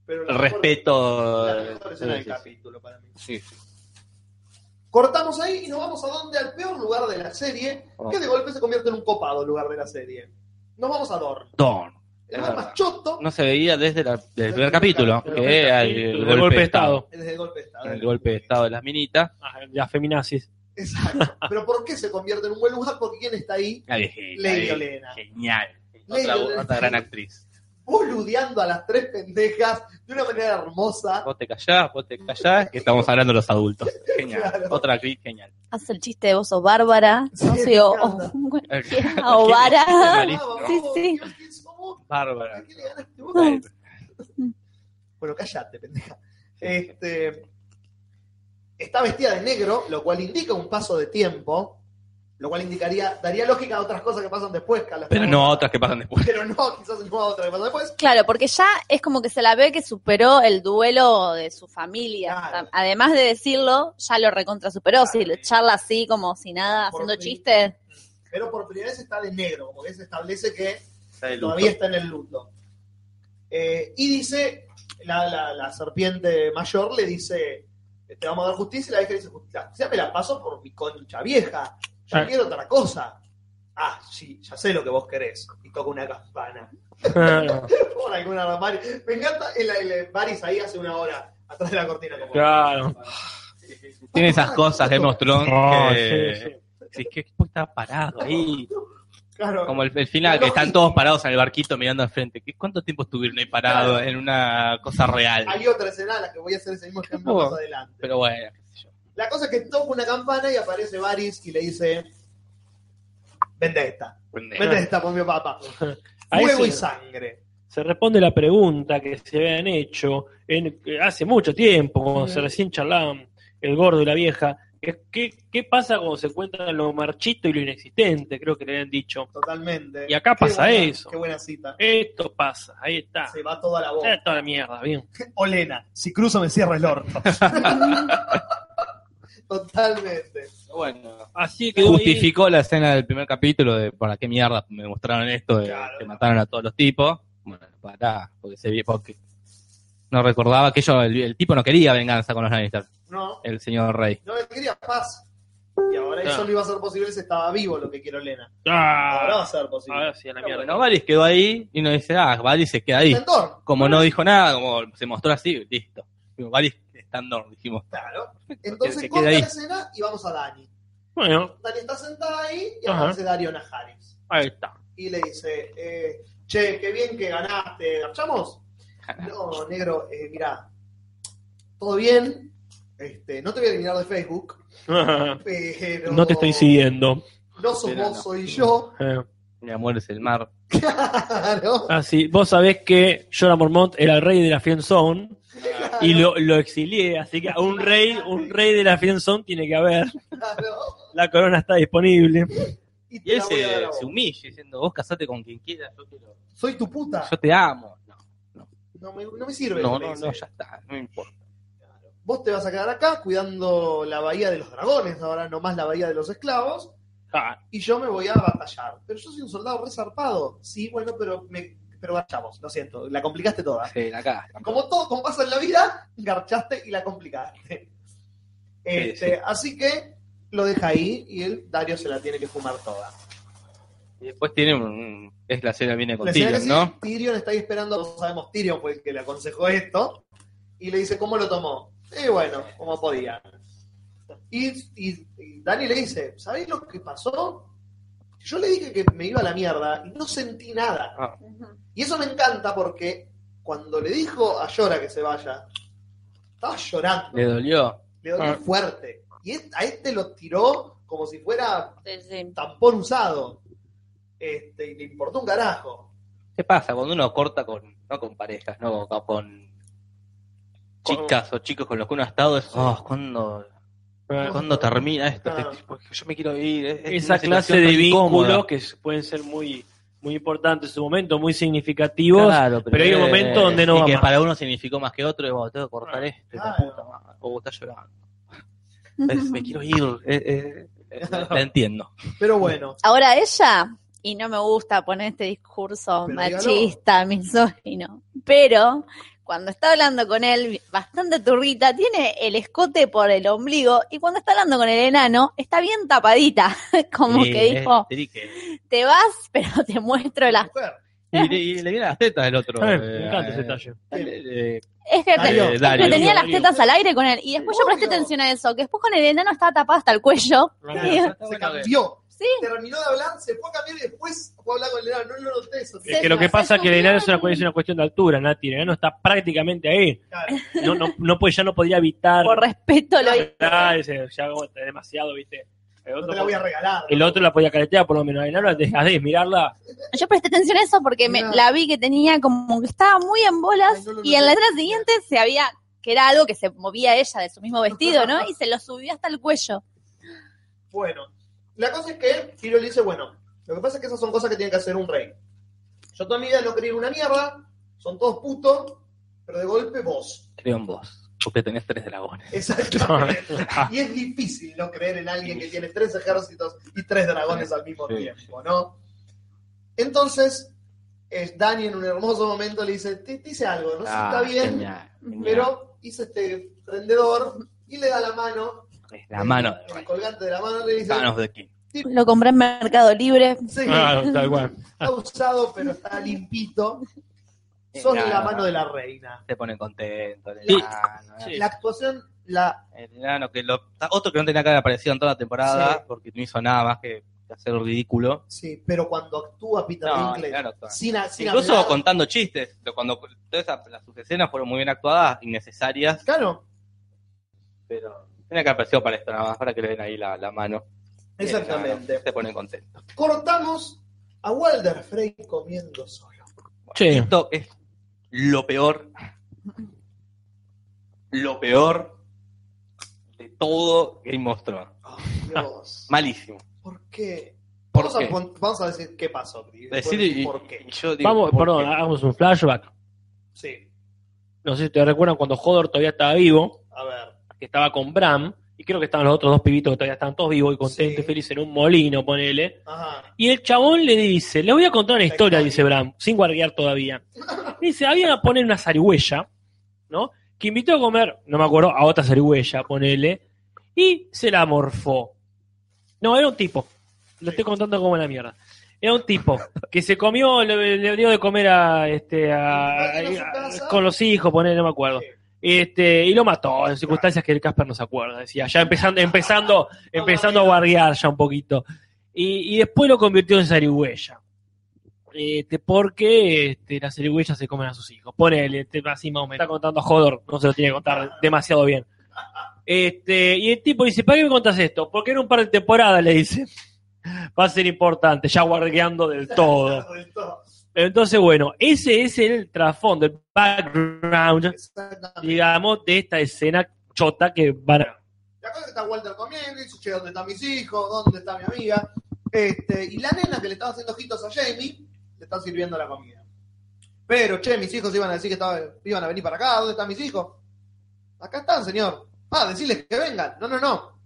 el respeto. La mejor escena del capítulo para mí. sí, sí. Cortamos ahí y nos vamos a donde al peor lugar de la serie, Oh. que de golpe se convierte en un copado lugar de la serie. Nos vamos a Dorn. Dorn. Verdad. más choto No se veía desde la- desde el primer capítulo, que era el, el golpe, golpe de de estado. estado. desde el golpe de estado. El golpe de estado de las minitas. Ah, la feminazis. Exacto. Pero ¿por qué se convierte en un buen lugar? Porque ¿quién está ahí? La viejita. Lady ahí. Olena. Genial. Lady Otra, Olena. otra gran actriz. Boludeando a las tres pendejas de una manera hermosa. Vos te callás, vos te callás, que estamos hablando los adultos. Genial. Claro. Otra actriz genial. Hace el chiste de vos sos Bárbara, no sé, o, o cualquiera, ¿Qué- o qué- Vara. Sí, sí. Bárbara. ¿A qué le ganaste vos? Bueno, callate, pendeja. Este, está vestida de negro, lo cual indica un paso de tiempo, lo cual indicaría, daría lógica a otras cosas que pasan después. que Pero no a otras que pasan después. Pero no, quizás no a otras que pasan después. Claro, porque ya es como que se la ve que superó el duelo de su familia. Claro. Además de decirlo, ya lo recontra superó. Si le charla así como si nada, Por haciendo fin. chistes. Pero por primera vez está de negro, como que se establece que Está de luto. todavía está en el luto. Eh, y dice, la, la- la serpiente mayor le dice, te vamos a dar justicia, y la vieja dice, justicia me la paso por mi concha vieja, yo Ah. quiero otra cosa. Ah, sí, ya sé lo que vos querés. Y toca una campana. Claro. Por alguna Mari. Me encanta el, el Baris ahí hace una hora, atrás de la cortina. Como, Claro. Tiene esas cosas de Game of Thrones Oh, que... sí, sí. Sí, que está parado ahí. Claro. Como el, el final, que están todos parados en el barquito mirando al frente. ¿Qué- ¿Cuánto tiempo estuvieron ahí parados en una cosa real? Hay otra escena a la que voy a hacer ese mismo ejemplo más adelante. Pero bueno, qué sé yo. La cosa es que toca una campana y aparece Varys y le dice: Vendetta. Vendetta por mi papá. Fuego y sangre. Se responde la pregunta que se habían hecho en, hace mucho tiempo, cuando Mm. se recién charlaban el gordo y la vieja. ¿Qué, ¿Qué pasa cuando se encuentran lo marchito y lo inexistente? Creo que le habían dicho. Totalmente. Y acá Qué pasa buena- eso. Qué buena cita. Esto pasa, ahí está. Se va toda la boca. Eh, toda la mierda, bien. Olena, si cruzo me cierra el orto. Totalmente. Bueno, Así que ahí- justificó la escena del primer capítulo de para qué mierda me mostraron esto de Claro. que mataron a todos los tipos. Bueno, para, porque se vio, porque no recordaba que ellos, el, el tipo no quería venganza con los Lannister, No, el señor rey. no él quería paz. Y ahora Claro. eso no iba a ser posible si estaba vivo lo que quiere Olena. Ah, Ahora va a ser posible. ahora sí, a la mierda. Bueno, Varys quedó ahí y nos dice, ah, Varys se queda ahí. Como no dijo nada, como se mostró así, listo. Varys está en Dorne, dijimos. Claro. Entonces se corta ahí. la escena y vamos a Dani. Bueno, Dani está sentada ahí y Ajá. aparece Dario Najaris. ahí está. Y le dice, eh, che, qué bien que ganaste. ¿Garchamos? No, negro, eh, mirá, todo bien. Este, no te voy a eliminar de Facebook, pero... No te estoy siguiendo. No sos Pero vos, no. soy yo. Eh, Mi amor es el mar. Claro. Ah, sí. Vos sabés que Jorah Mormont era el rey de la Friendzone y lo, lo exilié, así que un rey, un rey de la Friendzone tiene que haber. Claro. La corona está disponible. Y él se, se humilla diciendo, vos casate con quien quieras, yo, quiero- Soy tu puta. yo te amo. No, No me, no me sirve. no, no, no, ya está, no me importa. Vos te vas a quedar acá cuidando la bahía de los dragones, ahora no más la bahía de los esclavos, Ah, y yo me voy a batallar. Pero yo soy un soldado resarpado. Sí, bueno, pero me, pero garchamos, lo siento, la complicaste toda. Sí, acá. Como todo, como pasa en la vida, garchaste y la complicaste. Este, sí. Así que lo deja ahí y el Dario se la tiene que fumar toda. Y después tiene un... Es la escena viene con La Tyrion, ¿no? sí, Tyrion está ahí esperando, todos sabemos, Tyrion fue el que le aconsejó esto, y le dice, ¿cómo lo tomó? Y bueno, como podía. Y, y, y Dani le dice, ¿sabéis lo que pasó? Yo le dije que me iba a la mierda y no sentí nada. Ah. Y eso me encanta porque cuando le dijo a Llora que se vaya, estaba llorando, Le dolió. le dolió Ah. fuerte. Y a este lo tiró como si fuera Sí, sí. tampón usado. Este, y le importó un carajo. ¿Qué pasa cuando uno corta con, no con parejas, no con chicas o chicos con los que uno ha estado? Es, oh, ¿cuándo. ¿cuándo termina esto? Porque yo me quiero ir. es- es Esa clase de vínculos que pueden ser muy, muy importantes en su momento, muy significativos. Claro, pero hay un momento donde no y va que más. para uno significó más que otro, y bueno, tengo que cortar este, la Claro. puta madre, o está llorando. Es, me quiero ir, eh, eh, eh, la entiendo. Pero bueno, Ahora ella, y no me gusta poner este discurso Pero machista, misógino, pero cuando está hablando con él, bastante turrita, tiene el escote por el ombligo, y cuando está hablando con el enano, está bien tapadita, como Sí, que dijo, trique. te vas, pero te muestro las... Y, le- y le viene las tetas del otro. Eh, eh, me encanta ese eh, detalle. eh, Es que, Darío, te- es Darío. que tenía las tetas al aire con él, y después yo presté atención a eso, que después con el enano estaba tapada hasta el cuello. Se cambió. Sí. Terminó de hablar, se fue a cambiar y después fue a hablar con el enano. No lo noté eso. Sí. Es que lo que pasa es que el enano es una, es una cuestión de altura, Nati. El enano está prácticamente ahí. Claro. No, no, no puede, ya no podría evitar. Por respeto lo ese, ya como está demasiado, ¿viste? El No otro, te la voy a regalar. el otro la podía caretear, por lo menos. El enano la dejas de mirarla. Yo presté atención a eso porque me, la vi que tenía como que estaba muy en bolas no y en la escena siguiente se había, que era algo que se movía ella de su mismo vestido, ¿no? Y se lo subió hasta el cuello. Bueno, la cosa es que Tyrion le dice, bueno, lo que pasa es que esas son cosas que tiene que hacer un rey. Yo toda mi vida no quería ir una mierda, son todos putos, pero de golpe vos. creo en vos. Porque tenés tres dragones. Exactamente. y es difícil no creer en alguien que tiene tres ejércitos y tres dragones al mismo Sí. tiempo, ¿no? Entonces, es Dani en un hermoso momento le dice, te, te hice algo, no sé si está Ah, bien, genial, genial. pero hice este prendedor y le da la mano, la mano el colgante de la mano le dice, Manos de King. Lo compré en Mercado Libre. sí, Ah, tal cual. está usado pero está limpito, sos Nada. la mano de la reina. Se pone contento. El Sí. enano. Sí. La actuación, la El enano que lo, otro que no tenía cara de aparecido en toda la temporada Sí. porque no hizo nada más que que hacer el ridículo. Sí, pero cuando actúa Peter No, Dinklage, claro, actúa. sin, a- sin Incluso hablar, contando chistes, pero cuando todas esas, las sus escenas fueron muy bien actuadas, innecesarias, Claro, pero tenía que haber aparecido para esto nada más, para que le den ahí la, la mano. exactamente. Se ponen contentos. Cortamos a Walder Frey comiendo solo. Sí. Esto es lo peor, lo peor de todo Game of Thrones. Oh, Dios. Malísimo. ¿Por qué? ¿Por Vamos, A, qué? pon- vamos a decir qué pasó. y Decir y- ¿Por qué? y yo digo, Vamos, ¿por perdón, qué? hagamos un flashback. Sí, No sé si te recuerdan cuando Hodor todavía estaba vivo, a ver. Que estaba con Bram, y creo que estaban los otros dos pibitos que todavía estaban todos vivos y contentos Sí. y felices en un molino, ponele. Ajá. Y el chabón le dice, le voy a contar una historia, dice Bram, sin guardiar todavía. Dice, habían a poner una zarigüeya, ¿no? Que invitó a comer, no me acuerdo, a otra zarigüeya, ponele, y se la morfó. No, era un tipo. Lo estoy contando como la mierda. Era un tipo que se comió, le, le dio de comer a, este, a- con los hijos, ponele, no me acuerdo. Sí. Este, y lo mató en circunstancias que el Casper no se acuerda, decía, ya empezando, empezando, empezando a guardiar ya un poquito. Y, y después lo convirtió en zarigüeya. Este, porque este, las zarigüeyas se comen a sus hijos. Ponele, este, así más o menos. Está contando a Hodor, no se lo tiene que contar demasiado bien. Este, y el tipo dice, ¿para qué me contás esto? Porque en un par de temporadas le dice, va a ser importante, ya guardeando del todo. Entonces, bueno, ese es el trasfondo, el background, digamos, de esta escena chota que van a... La cosa que está Walter comiendo dice, che, ¿dónde están mis hijos? ¿Dónde está mi amiga? Este, y la nena que le estaba haciendo ojitos a Jamie, le está sirviendo la comida. Pero, che, mis hijos iban a decir que estaba- iban a venir para acá, ¿dónde están mis hijos? Acá están, señor. Ah, decirles que vengan. No, no, no.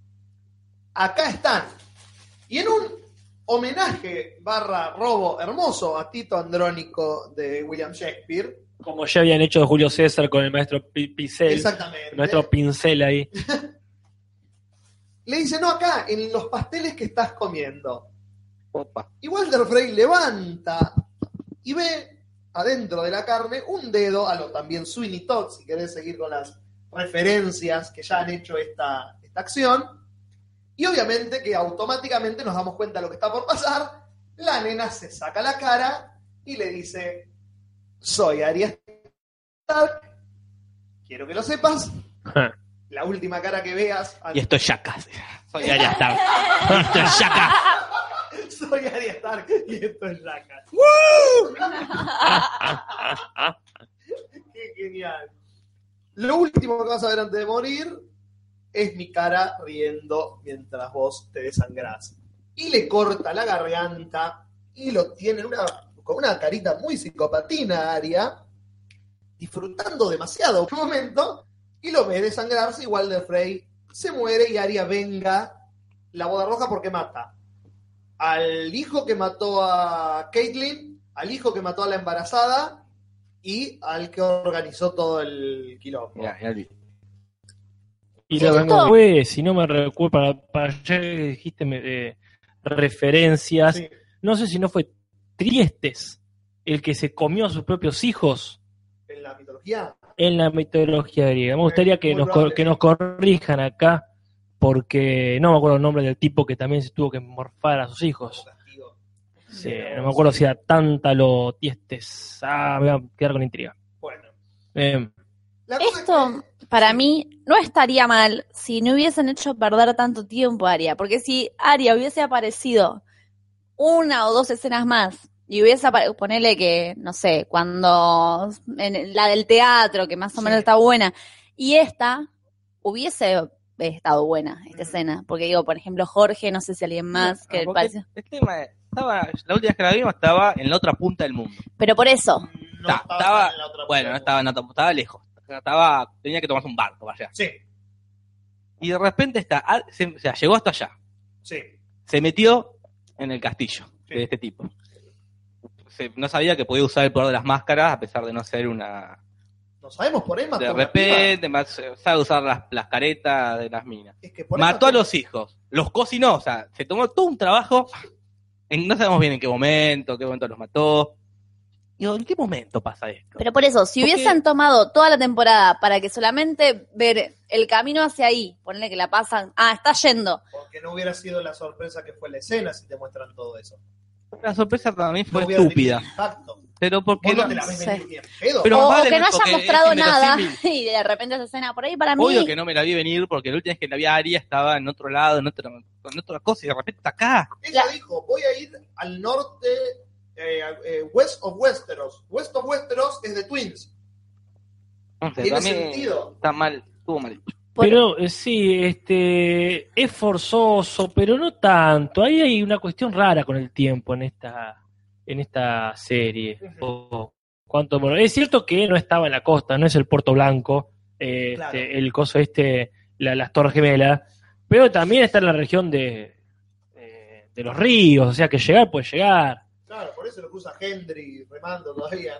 Acá están. Y en un homenaje barra robo hermoso a Tito Andrónico de William Shakespeare. Como ya habían hecho de Julio César con el maestro Pi- Picel, Exactamente. nuestro pincel ahí. Le dice, no, acá, en los pasteles que estás comiendo. Opa. Y Walter Frey levanta y ve adentro de la carne un dedo, a lo también Sweeney Todd, si querés seguir con las referencias que ya han hecho esta, esta acción. Y obviamente que automáticamente nos damos cuenta de lo que está por pasar. La nena se saca la cara y le dice, soy Arya Stark, quiero que lo sepas, la última cara que veas... Y esto es Yaka. Soy Arya Stark. Esto es Yaka. Soy Arya Stark y esto es Raka. ¡Qué genial! Lo último que vas a ver antes de morir es mi cara riendo mientras vos te desangrás. Y le corta la garganta y lo tiene en una, con una carita muy psicopatina, Aria, disfrutando demasiado un momento, y lo ve desangrarse igual de Frey se muere y Aria venga la boda roja porque mata al hijo que mató a Caitlyn, al hijo que mató a la embarazada y al que organizó todo el quilombo. El video. Y lo vengo fue, si no me recuerdo, para, para ya que dijiste me- eh, referencias, Sí. no sé si no fue Triestes el que se comió a sus propios hijos En la mitología. en la mitología griega. Me gustaría que nos, probable. que nos corrijan acá, porque no me acuerdo el nombre del tipo que también se tuvo que morfar a sus hijos. Sí, no me acuerdo si era Tántalo, Tiestes. Ah, me voy a quedar con intriga. Bueno. Eh, La cosa es Esto, para mí, no estaría mal si no hubiesen hecho perder tanto tiempo a Aria. Porque si Aria hubiese aparecido una o dos escenas más y hubiese aparecido, ponele que, no sé, cuando en la del teatro, que más o menos Sí. está buena, y esta hubiese estado buena, esta escena. Porque digo, por ejemplo, Jorge, no sé si alguien más, que pareció. el tema es- estaba, la última vez que la vimos estaba en la otra punta del mundo. Pero por eso, no Ta- estaba estaba- en la otra Bueno, no punta. estaba en la otra punta, estaba lejos. Estaba, tenía que tomarse un barco allá. Sí, Y de repente está, se- o sea, llegó hasta allá. sí. Se metió en el castillo Sí. de este tipo. Se- no sabía que podía usar el poder de las máscaras a pesar de no ser una... No sabemos por Emma. De repente, más- sabe usar las, las caretas de las minas. Es que Mató a los hijos, los cocinó, o sea, se tomó todo un trabajo, en- no sabemos bien en qué momento, qué momento los mató. Digo, ¿en qué momento pasa esto? Pero por eso, si Porque- hubiesen tomado toda la temporada para que solamente ver el camino hacia ahí, ponerle que la pasan, ah, está yendo. Porque no hubiera sido la sorpresa que fue la escena si te muestran todo eso. La sorpresa para mí fue no estúpida. Pero porque no no- te la ves venir pedo. Pero o, más o que no es mostrado nada y de repente esa escena por ahí para mí. Obvio que no me la vi venir porque la última vez que la vi a Aria estaba en otro lado, en otra, en otra cosa y de repente está acá. Ella dijo, voy a ir al norte, eh, eh, west of Westeros. West of Westeros es de Twins. No sé, Tiene sentido. Está mal, estuvo mal Pero eh, sí, este es forzoso, pero no tanto. Ahí hay una cuestión rara con el tiempo en esta en esta serie. O cuánto bueno, es cierto que no estaba en la costa, no es el Puerto Blanco, eh, Claro. este, el coso este, la- las Torres Gemelas, pero también está en la región de eh, de los ríos, o sea que llegar puede llegar. Claro, por eso lo cruza Hendry remando todavía.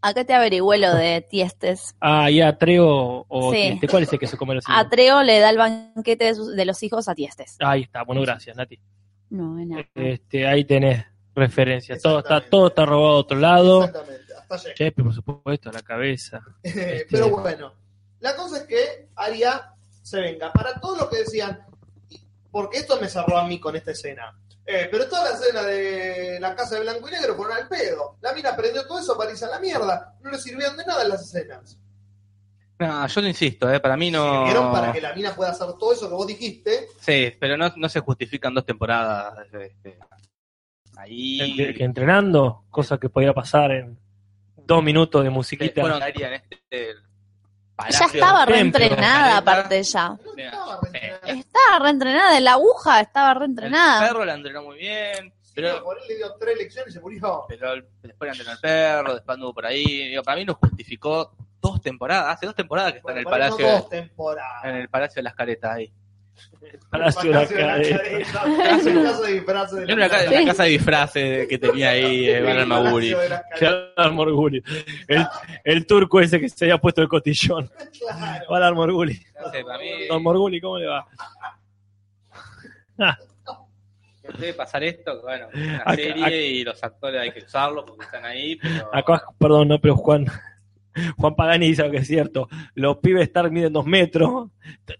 Acá te averigüé lo de Tiestes. Ah, y Atreo o Sí. ¿cuál es el que se come los hijos? Atreo le da el banquete de, sus- de los hijos a Tiestes. Ahí está, bueno, gracias, Nati. No, de nada. Este, ahí tenés referencia. Todo está, todo está robado a otro lado. Exactamente, hasta. Chepe, por supuesto, la cabeza. Este- Pero bueno, la cosa es que Aria se venga. Para todos los que decían, porque esto me cerró a mí con esta escena. Eh, pero toda la escena de la casa de blanco y negro fueron al pedo. La mina aprendió todo eso para irse a la mierda. No le sirvieron de nada las escenas. No, yo lo insisto, eh, para mí no. Sirvieron para que la mina pueda hacer todo eso que vos dijiste. Sí, pero no, no se justifican dos temporadas. este, ahí. Que, que entrenando, cosa que podía pasar en dos minutos de musiquita. ahí en este Ya estaba reentrenada, aparte ya. Sí. estaba reentrenada. Estaba reentrenada, la aguja estaba El reentrenada. perro la entrenó muy bien, pero, por él le dio tres lecciones y se murió. pero después la entrenó el perro, después anduvo por ahí. Digo, para mí no justificó dos temporadas. Hace dos temporadas que está en el palacio, fueron dos temporadas. en el palacio de las caretas ahí. Palacio de la Palacio de la Cadena. Careta. Palacio de disfraces de la Era una, ca- Careta. una casa de disfraces que tenía ahí eh, Morguli. El, el turco ese que se había puesto el cotillón. Claro. Mí Don Morguli, ¿cómo le va? debe pasar esto, que, bueno, es una Acá- serie acá- y los actores hay que usarlos porque están ahí, pero Acá, perdón, no, pero Juan. Juan Pagani dice algo que es cierto. Los pibes Stark miden dos metros.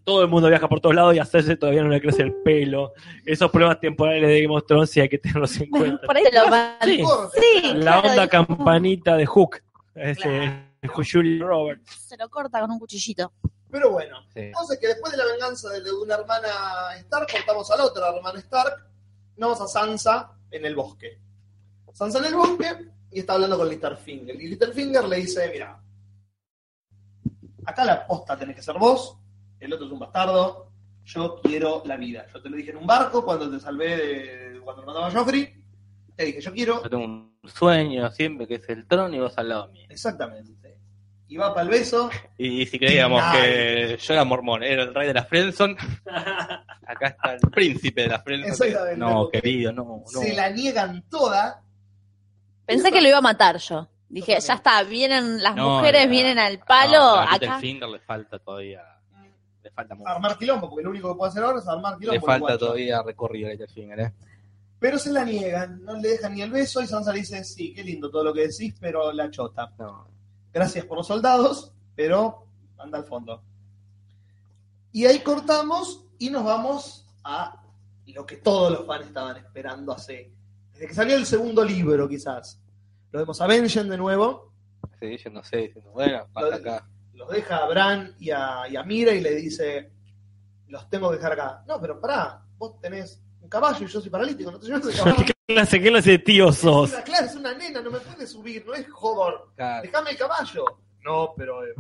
Todo el mundo viaja por todos lados y a hacerse todavía no le crece el pelo. Esos problemas temporales de Game of Thrones sí hay que tenerlos en cuenta. Por ahí te lo van. Sí. Corte. Sí, La claro, onda campanita de Hook. Ese, Claro. Julia Roberts. Se lo corta con un cuchillito. Pero bueno, Sí. entonces que después de la venganza de, de una hermana Stark, cortamos a la otra hermana Stark, vamos a Sansa en el bosque. Sansa en el bosque y está hablando con Littlefinger. Y Littlefinger le dice, mira, acá la posta tenés que ser vos, el otro es un bastardo, yo quiero la vida. Yo te lo dije en un barco cuando te salvé de cuando me mataba a Joffrey, te dije, yo quiero yo tengo un sueño siempre que es el trono y vos al lado mío. exactamente. Y va para el beso, Y si creíamos que yo era mormón, era el rey de la Friendson, acá está el príncipe de la Friendson. Exactamente, No, querido, no, no. se la niegan toda. Pensé que lo iba a matar yo. Dije, ya está, vienen las No, mujeres, vienen al palo. No, a acá. Littlefinger le falta todavía. Le falta mucho. armar quilombo, porque lo único que puede hacer ahora es armar quilombo. Le el falta guacho. todavía recorrido a Littlefinger, ¿eh? Pero se la niegan, no le dejan ni el beso y Sansa le dice, sí, qué lindo todo lo que decís, pero la chota. No. Gracias por los soldados, pero anda al fondo. Y ahí cortamos y nos vamos a lo que todos los fans estaban esperando hace... Desde que salió el segundo libro, quizás. Lo vemos a Benjen de nuevo, Sí, yo no sé, diciendo, bueno, pasa acá. los deja a Bran y a, y a Mira y le dice, los tengo que dejar acá. No, pero pará, vos tenés un caballo y yo soy paralítico, no te llevas el caballo. ¿Qué clase, qué clase de tío Es sos? una, claro, es una nena, no me puede subir, no es Hodor. Claro. Déjame el caballo. No, pero eh,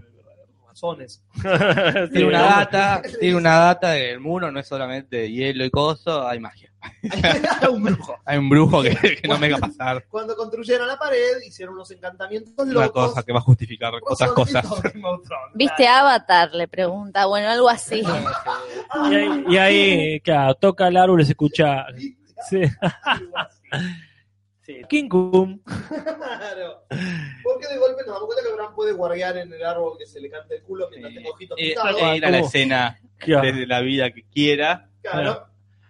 razones. Tiene una data, tiene una data del muro, no es solamente hielo y coso, hay magia. un brujo. Hay un brujo que, que no me va a pasar. Cuando construyeron la pared, hicieron unos encantamientos Una locos. cosa que va a justificar otras cosas. ¿Viste Avatar? Le pregunta. Bueno, algo así. Y ahí, y ahí, claro, toca el árbol y se escucha. Sí. Sí. King Kong. Claro. Porque de golpe nos damos cuenta que Bran puede guardiar en el árbol que se le cante el culo mientras tenga ojitos Eh, pintados. era la escena Claro. desde la vida que quiera. Claro.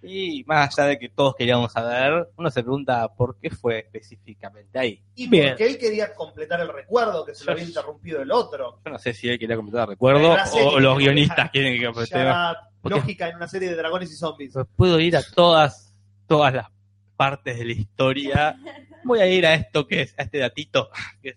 Y más allá de que todos queríamos saber, uno se pregunta por qué fue específicamente ahí. Y Bien. porque él quería completar el recuerdo que se lo había interrumpido el otro. Yo no sé si él quería completar el recuerdo o los guionistas quieren que Porque- lógica en una serie de dragones y zombies. Pues puedo ir a todas, todas las partes de la historia. Voy a ir a esto que es, a este datito, que es,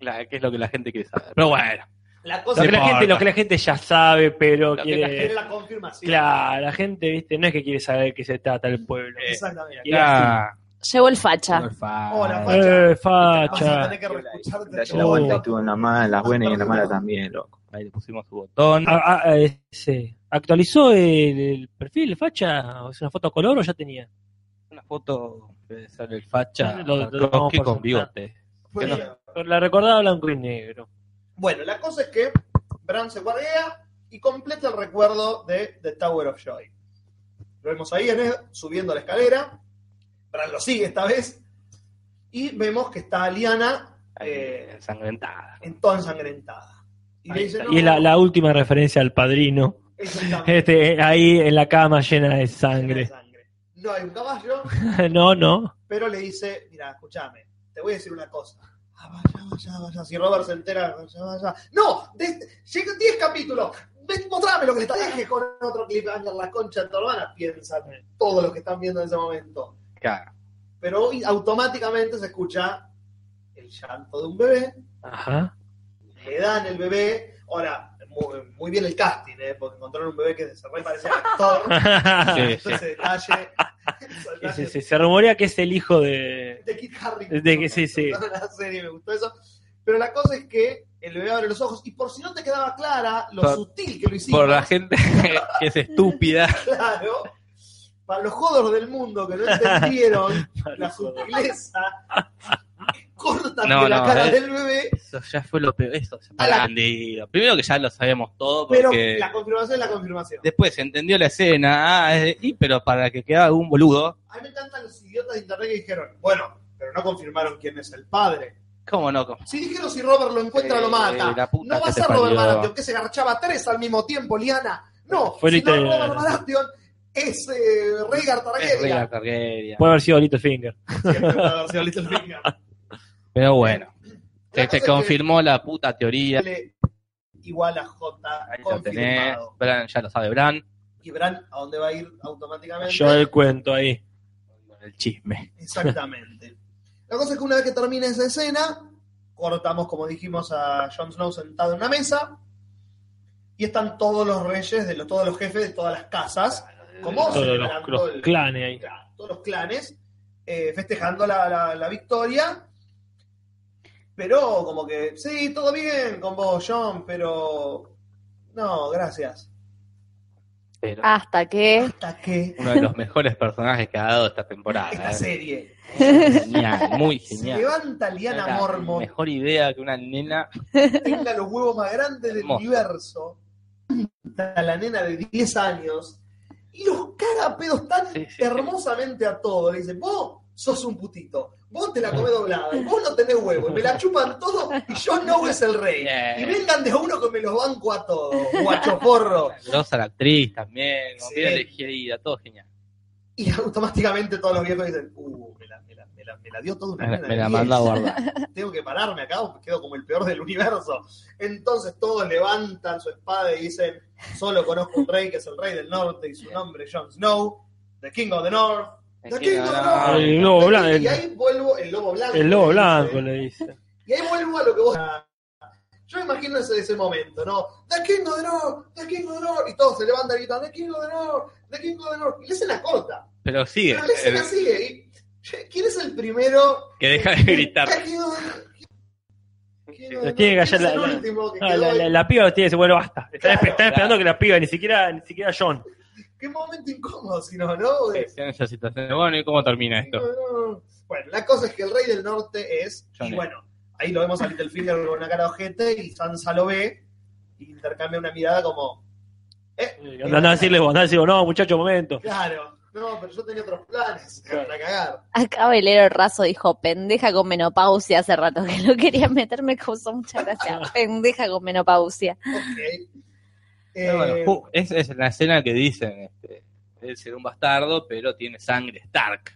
la- que es lo que la gente quiere saber. Pero bueno, La Lo cosa que, es la gente, lo que la gente ya sabe, pero Lo que quiere. la quiere la confirmación. Claro, la gente, viste, no es que quiere saber qué se trata el pueblo. Eh, Exactamente. Acá. Llegó el facha. el fa- Hola, Eh, facha. que Dale todo. la vuelta y estuvo en la mala, en las buenas y en las malas también, loco. Ahí le pusimos su botón. Ah, ah, ah, ese. ¿Actualizó el, el perfil de facha? ¿O ¿Es una foto a color o ya tenía? Una foto que sale el facha Lo- lo- lo con bigote. Que no- la recordaba blanco y negro. Bueno, la cosa es que Bran se guardea y completa el recuerdo de The Tower of Joy. Lo vemos ahí en él, subiendo la escalera. Bran lo sigue esta vez. Y vemos que está Liana Ahí, eh, ensangrentada. en toda ensangrentada. Y le dice. Y es la, la última referencia al padrino. Exactamente. Este, ahí en la cama llena de Llena de sangre. sangre. No hay un caballo, no, no. pero le dice, mira, escúchame, te voy a decir una cosa. Ah, vaya, vaya, vaya. Si Robert se entera, vaya, vaya. ¡No! Llegan 10 capítulos. Ven, mostrame lo que está. Deje con otro clip, la concha de tu hermana. Piensan todos los que están viendo en ese momento. Claro. Pero hoy automáticamente se escucha el llanto de un bebé. Ajá. Le dan el bebé. Ahora, muy, muy bien el casting, ¿eh? porque encontraron un bebé que se re parecía a actor. Sí, detalle. sí. Se rumorea que es el hijo de. de Kit Harington. De que sí, sí. Toda la serie me gustó eso. Pero la cosa es que el bebé abre los ojos y por si no te quedaba clara lo Por- sutil que lo hicimos. Por la gente que es estúpida. Claro. Para los jodos del mundo que no entendieron la sutileza, cortan No, de la no, cara eh. del bebé, Eso ya fue lo peor. Eso se la-. Primero que ya lo sabemos todo pero la confirmación es la confirmación. después se entendió la escena. Ah, es de- y pero para que quedara algún boludo, A mí me encantan los idiotas de internet que dijeron, bueno, pero no confirmaron quién es el padre. ¿cómo no? ¿Cómo? Si dijeron si Robert lo encuentra, Eh, lo mata. la puta No va a ser Robert. Baratheon, que se garchaba tres al mismo tiempo, Liana. No, Fue si no, literal. Robert Baratheon es eh, Rhaegar Es Targaryen. Rhaegar Targaryen. Puede haber sido Littlefinger. Siempre puede haber sido Littlefinger. Pero bueno, cosa se es que confirmó la puta teoría. Igual a J Ahí lo tenés. confirmado. Bran, ya lo sabe Bran. Y Bran, ¿a dónde va a ir automáticamente? Yo el cuento ahí. Con el chisme. Exactamente. La cosa es que una vez que termina esa escena, cortamos, como dijimos, a Jon Snow sentado en una mesa y están todos los reyes, de los, todos los jefes de todas las casas, como Todos los, celebrando los el- clanes ahí. Todos los clanes eh, festejando la, la- la victoria. Pero como que, sí, todo bien con vos, John, pero no, gracias. Pero Hasta que. Hasta que uno de los mejores personajes que ha dado esta temporada. esta eh. serie Genial, muy se genial. levanta Liana Era Mormont, Mejor idea que una nena. tenga los huevos más grandes del universo, a la nena de 10 años, y los caga a pedos tan Sí, sí, sí. hermosamente a todos. Le dice, vos sos un putito, vos te la comés doblada, vos no tenés huevo, y me la chupan todo, y yo no es el rey. Y vengan de uno que me los banco a todos, guachoporro. Grosa la actriz también. Sí. bien elegida, todo genial. Y automáticamente todos los viejos dicen, uh, me la, me la, me la, me la dio toda una Me, me la 10. manda a guardar. tengo que pararme acá me quedo como el peor del universo. Entonces todos levantan su espada y dicen, solo conozco un rey que es el rey del norte y su nombre es Jon Snow, the King of the North. El lobo blanco. Y ahí vuelvo, el lobo blanco. El lobo le blanco dice. le dice. Y ahí vuelvo a lo que vos... Yo me imagino ese, ese momento, ¿no? The King of the North, The King of the North. Y todos se levantan y gritan, The King of the North, The King of the North. Y la escena corta. Pero sigue. Pero la escena eh, sigue. Y, ¿Quién es el primero que deja de gritar. The King of the- ¿Quién of the Le tiene que callar ¿Quién es la- quedó la, la, la piba tiene que decir, bueno, basta. Están, Claro, espe- están esperando claro. que la piba, ni siquiera, ni siquiera John. Qué momento incómodo, si no, ¿no? En esa situación. Bueno, ¿y cómo termina esto? Bueno, la cosa es que el rey del norte es, y bueno, ahí lo vemos a Littlefinger con una cara ojete y Sansa lo ve y intercambia una mirada como, eh, Andá a decirle vos, andá a decirle, no, muchacho, momento. claro, no, pero yo tenía otros planes, me van a cagar. Acá Belero Razo dijo pendeja con menopausia hace rato que lo quería meter, me causó mucha gracia. pendeja con menopausia. Ok. Pero bueno, Eh, ju- es, es la escena que dicen. Este, él será un bastardo, pero tiene sangre Stark.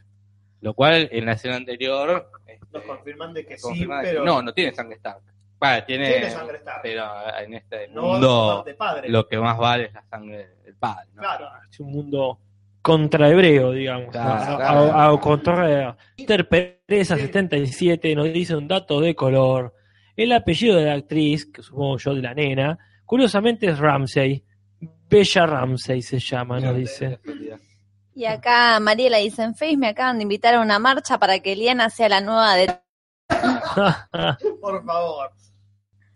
Lo cual en la escena anterior este, Nos confirman de que sí, confirma que pero no, no tiene sangre Stark. Vale, tiene, tiene sangre Stark. pero en este No mundo padre. lo que más vale es la sangre del padre. ¿no? Claro. Es un mundo contrahebreo, digamos. Claro, a, claro. a- a- contra Peter Pereza 77 nos dice un dato de color. El apellido de la actriz, que supongo yo de la nena, curiosamente es Ramsey. Bella Ramsey se llama, nos dice. Y acá Mariela dice en Face me acaban de invitar a una marcha para que Eliana sea la nueva de Por favor.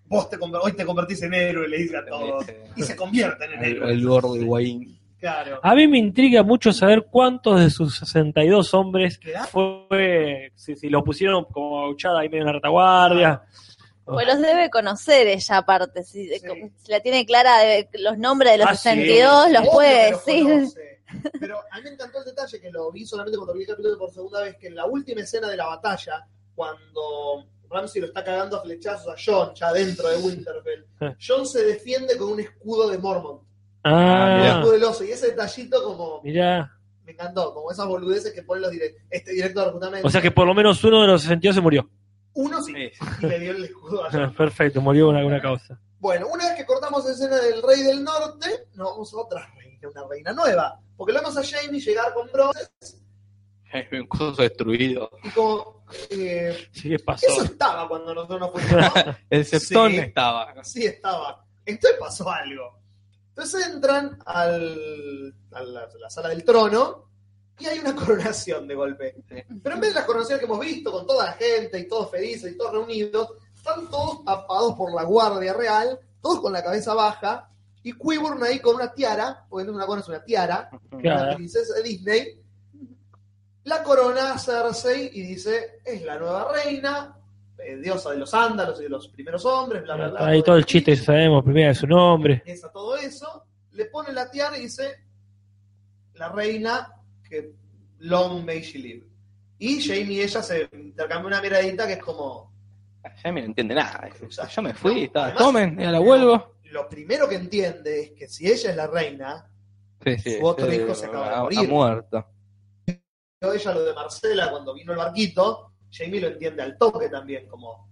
Vos te conver- hoy te convertís en héroe, le dice a todos. Y se convierten en El, héroes. el gordo Higuaín. Claro. A mí me intriga mucho saber cuántos de sus 62 hombres fue, si, si lo pusieron como gauchada ahí medio en la retaguardia. Pues los debe conocer ella aparte, si, Sí. si la tiene clara de los nombres de los Ah, sí. 62, los Obvio puede los decir. conoce. Pero a mí me encantó el detalle que lo vi solamente cuando vi el capítulo por segunda vez, que en la última escena de la batalla, cuando Ramsey lo está cagando a flechazos a John, ya dentro de Winterfell. John se defiende con un escudo de Mormont, un Ah, escudo del oso, y ese detallito como mirá. me encantó, como esas boludeces que ponen los dire- este director justamente. O sea que por lo menos uno de los 62 se murió. Uno sí, y le dio el escudo a John. Perfecto, murió por alguna causa. Bueno, una vez que cortamos escena del Rey del Norte, nos vamos a otra reina, una reina nueva. Porque lo vemos a Jamie llegar con Bron Un coso destruido. y como. eh, Sí, ¿qué pasó? eso estaba cuando nosotros nos fuimos. ¿no? El septón Sí. estaba. Sí, estaba. Entonces pasó algo. Entonces entran al, a la, la sala del trono y hay una coronación de golpe. Pero en vez de la coronación que hemos visto, con toda la gente y todos felices y todos reunidos, están todos tapados por la guardia real, todos con la cabeza baja, y Quiburn ahí con una tiara, porque no es una corona, es una tiara, una Claro. princesa de Disney, la corona a Cersei y dice, es la nueva reina, eh, diosa de los ándalos y de los primeros hombres, bla, bla, bla. Ahí todo el chiste que sabemos, primero de su nombre. Esa, todo eso, le pone la tiara y dice, la reina, que long may she live. Y Jamie y ella se intercambian una miradita que es como, Jamie no entiende nada. Exacto. Yo me fui, No, estaba, además- tomen, y ahora vuelvo. lo primero que entiende es que si ella es la reina, Sí, sí, Su otro sí, hijo se acaba de morir. Ha muerto. Ella lo de Marcela cuando vino el barquito, Jamie lo entiende al toque también, como.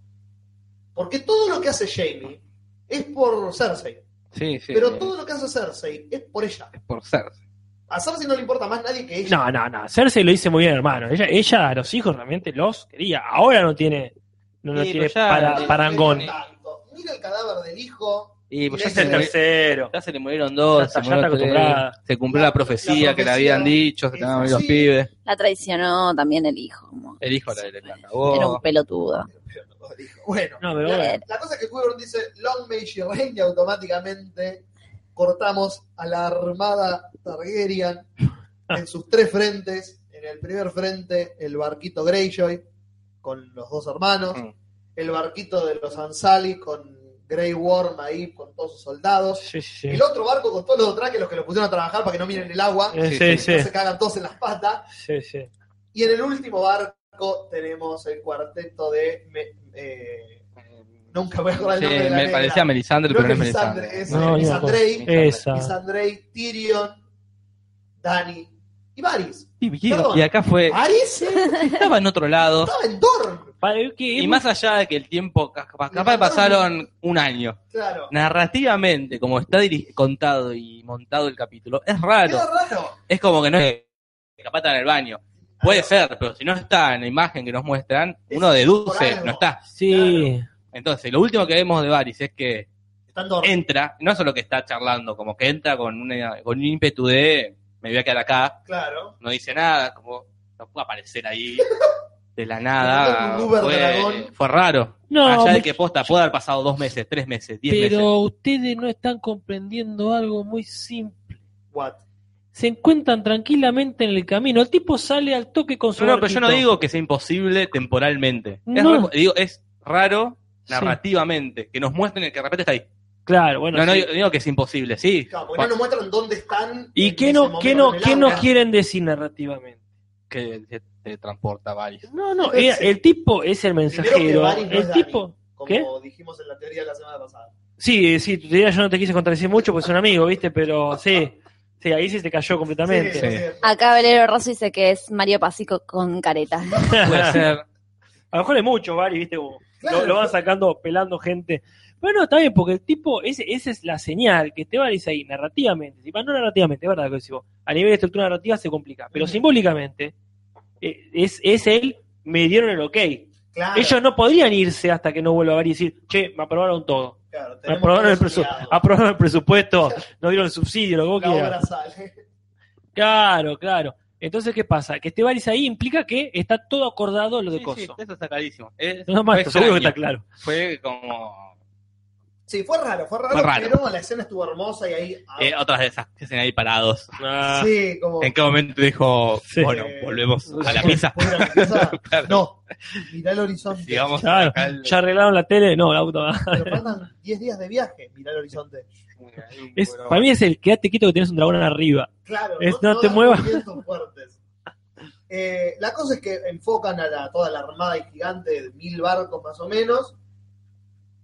Porque todo lo que hace Jamie es por Cersei. Sí, sí. pero todo lo que hace Cersei es por ella. Es por ser. A Cersei no le importa más nadie que ella. No, no, no. Cersei lo dice muy bien, hermano. Ella, ella a los hijos realmente los quería. Ahora no tiene, no, no Sí, tiene pero ya- para- No parangón. Mira el cadáver del hijo. Y pues Y ya es le, el tercero. ya se le murieron dos, Ya está- se, ya murió tres, acostumbrada. se cumplió La- la, profecía la que le habían dicho, se te los pibes. La traicionó también el hijo. El hijo la, le la Era un pelotudo. Bueno, No, pero la, bueno. la cosa es que Quiburn dice Long may she reign y automáticamente cortamos a la armada Targaryen en sus tres frentes. En el primer frente, el barquito Greyjoy con los dos hermanos. Mm. El barquito de los Ansali con Grey Worm ahí con todos sus soldados. Sí, sí, sí. El otro barco con todos los trajes, los que lo pusieron a trabajar para que no miren el agua. Eh, Sí, sí, sí, No se cagan todos en las patas. Sí, sí. Y en el último barco tenemos el cuarteto de. eh, nunca voy a acordar el Sí, nombre de la me negra. parecía Melisandre, pero no es Melisandre, Melisandre. es No, yo me Melisandre. Esa. Lisandrey, Tyrion, Dani y Varys. Y, y- Perdón. y acá fue. Varys Estaba en otro lado. estaba en que- Y más allá de que el tiempo, ca- capaz capaz pasaron un año. Claro. Narrativamente, como está contado y montado el capítulo, es raro. Es como que no es que capaz está en el baño. Puede ser, pero si no está en la imagen que nos muestran, Es uno deduce, no está. Sí. Entonces, lo último que vemos de Varys es que entra, no solo que está charlando, como que entra con, una, con un ímpetu de me voy a quedar acá, Claro. no dice nada, como no puede aparecer ahí de la Un nada. Uber Fue, dragón. fue raro. No, Allá de que posta puede haber pasado dos meses, tres meses, diez pero meses. ustedes no están comprendiendo algo muy simple. What? Se encuentran tranquilamente en el camino. El tipo sale al toque con su No, no, pero yo no digo que sea imposible temporalmente. No. digo, es raro Sí. narrativamente que nos muestren el que de repente está ahí. Claro, bueno. no, no sí. digo, digo que es imposible, sí. Claro, porque no nos muestran dónde están. ¿Y qué no, qué no, qué nos quieren decir narrativamente? Que te, te transporta varios. No, no, Sí. el tipo es el que mensajero. Varys no es El Dani, tipo. Como ¿Qué? dijimos en la teoría de la semana pasada. Sí, sí, tu teoría yo no te quise contradecir mucho, pues es un amigo, ¿viste? Pero sí. Sí, ahí sí se cayó completamente. Sí, sí, sí. Acá Valero Rosso dice que es Mario Pasico con careta. Puede ser. A lo mejor es mucho, Vari, ¿viste? Como Claro. lo, lo van sacando, pelando gente. Bueno, está bien, porque el tipo, ese, esa es la señal que te va a decir ahí, narrativamente. Si, no narrativamente, es verdad que decís vos. A nivel de estructura narrativa se complica, pero simbólicamente eh, es, es él, me dieron el ok. Claro, Ellos no podrían irse hasta que no vuelva a ver y decir, che, me aprobaron todo. claro, Me aprobaron el, aprobaron el presupuesto, nos dieron el subsidio, lo que vos quieras. Claro, claro. Entonces, ¿qué pasa? Que esté Varis ahí implica que está todo acordado lo de Sí, coso. sí, eso está clarísimo. Es- No, más, seguro que está claro. Fue como Sí, fue raro, fue raro, Fue raro. pero la escena estuvo hermosa y ahí. ah, eh, otras de esas que hacen ahí parados. Ah, sí, como. ¿En qué momento dijo, Sí. bueno, volvemos a la ¿Puedo- pizza? puedo ir a la pizza? Claro. No, mirá el horizonte. Claro, el- ya arreglaron la tele, no, la puta madre. Pero faltan 10 días de viaje, mirá el horizonte. Es, para mí es el quédate quieto que tienes un dragón arriba. Claro, Es, no te muevas. Eh, la cosa es que enfocan a la- toda la armada y gigante de mil barcos más o menos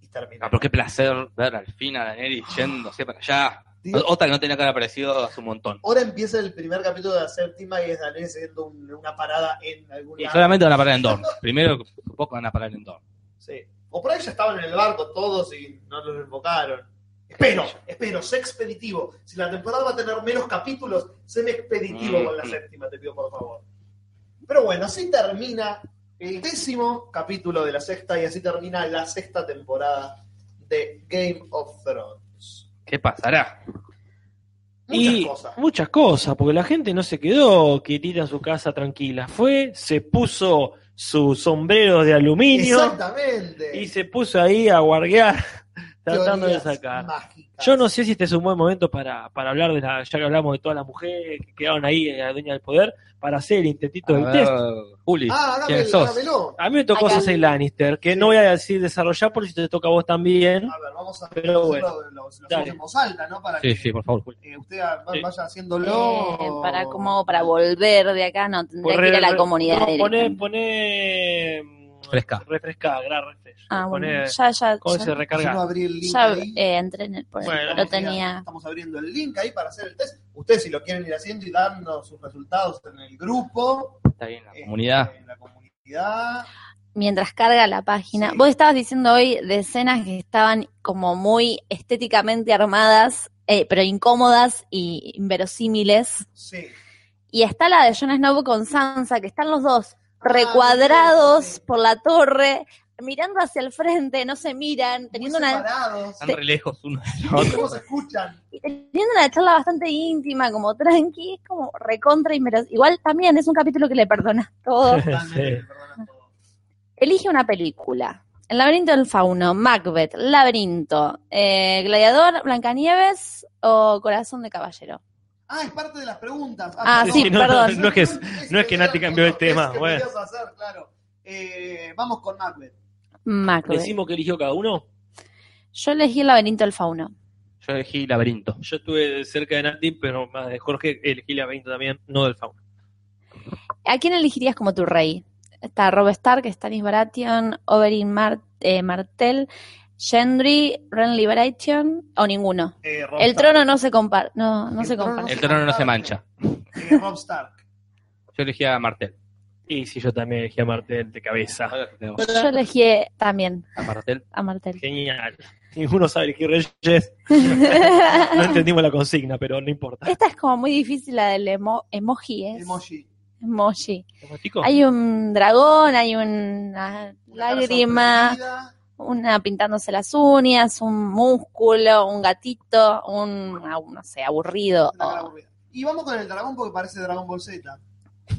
y termina. Ah, pero qué placer ver al fin a Daenerys yéndose para allá. Otra que no tenía que haber aparecido hace un montón. Ahora empieza el primer capítulo de la séptima y es Daenerys haciendo un- una parada en algún Y lado. solamente van a parar en Dorne. Primero, poco van a parar en Dorne. Sí. O por ahí ya estaban en el barco todos y no los enfocaron. Espero, espero, sé expeditivo. Si la temporada va a tener menos capítulos, séme expeditivo con la Mm. séptima, te pido por favor. Pero bueno, así termina el décimo capítulo de la sexta y así termina la sexta temporada de Game of Thrones. ¿Qué pasará? Muchas y cosas. muchas cosas, porque la gente no se quedó quietita en su casa tranquila. Fue, se puso su sombrero de aluminio Exactamente. y se puso ahí a guarguear, tratando de sacar. mágicas. Yo no sé si este es un buen momento para, para hablar de la, ya que hablamos de todas las mujeres que quedaron ahí, eh, la dueña del poder, para hacer el intentito A del ver, test. Juli, Ah, ¿quién hágame, sos? A mí me tocó Acá. Cersei Lannister, que Sí. no voy a decir desarrollar porque si te toca a vos también. A ver, vamos a Pero hacerlo, bueno, lo, lo- lo hacemos dale. en voz alta, ¿no? Para Sí, que sí, por favor, Juli. eh, usted va- Sí. vaya haciéndolo. Eh, para como para volver de acá no tendría que ir a la comunidad No, poné. mm, Fresca. Refresca, gran refresh. Ah, bueno, Poné- ya, ya, ¿Cómo ya, se recarga? abrí el link ya, ahí. eh, entré en el, por el- Bueno, lo tenía. Estamos abriendo el link ahí para hacer el test. Ustedes si lo quieren ir haciendo y dando sus resultados en el grupo, Está bien, la eh, comunidad. en la comunidad. Mientras carga la página. Sí. Vos estabas diciendo hoy de escenas que estaban como muy estéticamente armadas, eh, pero incómodas y inverosímiles. Sí. Y está la de Jon Snow con Sansa, que están los dos recuadrados sí. por la torre, mirando hacia el frente, no se miran, teniendo Muy una. Están re lejos uno del otro. ¿Cómo se escuchan? teniendo una charla bastante íntima, como tranqui, es como recontra inverosímil. Igual también es un capítulo que le perdonas Sí. todo. Elige una película. El laberinto del fauno, Macbeth, Laberinto, eh, Gladiador, Blancanieves o Corazón de Caballero. Ah, es parte de las preguntas. Ah, Sí, sí, sí, no, perdón. no es que es- no es que Nati cambió el tema, Es que bueno. querías hacer, claro. Eh, vamos con Macbeth. Macbeth. Decimos que eligió cada uno. Yo elegí el laberinto del fauno. Yo elegí Laberinto. Yo estuve cerca de Nati, pero más de Jorge elegí la 20 también, no del fauna. ¿A quién elegirías como tu rey? Está Rob Stark, Stannis Baratheon, Oberyn Mar- eh, Martell, Gendry, Renly Baratheon o ninguno. Eh, El Stark. trono no se compara, no, no El se trono compara. El trono no se mancha. Eh, Rob Stark. Yo elegí a Martel. Y si yo también elegí a Martel de cabeza. Yo elegí también a Martel. a Martell. Genial. Ninguno sabe elegir reyes. No entendimos la consigna, pero no importa. Esta es como muy difícil la del emo- emoji, ¿es? Emoji. Emoji. ¿Emotico? Hay un dragón, hay una Una lágrima, sorprendida. Una pintándose las uñas, un músculo, un gatito, un, no sé, aburrido. Una cara aburrida. Y vamos con el dragón porque parece Dragon Ball Z. Yo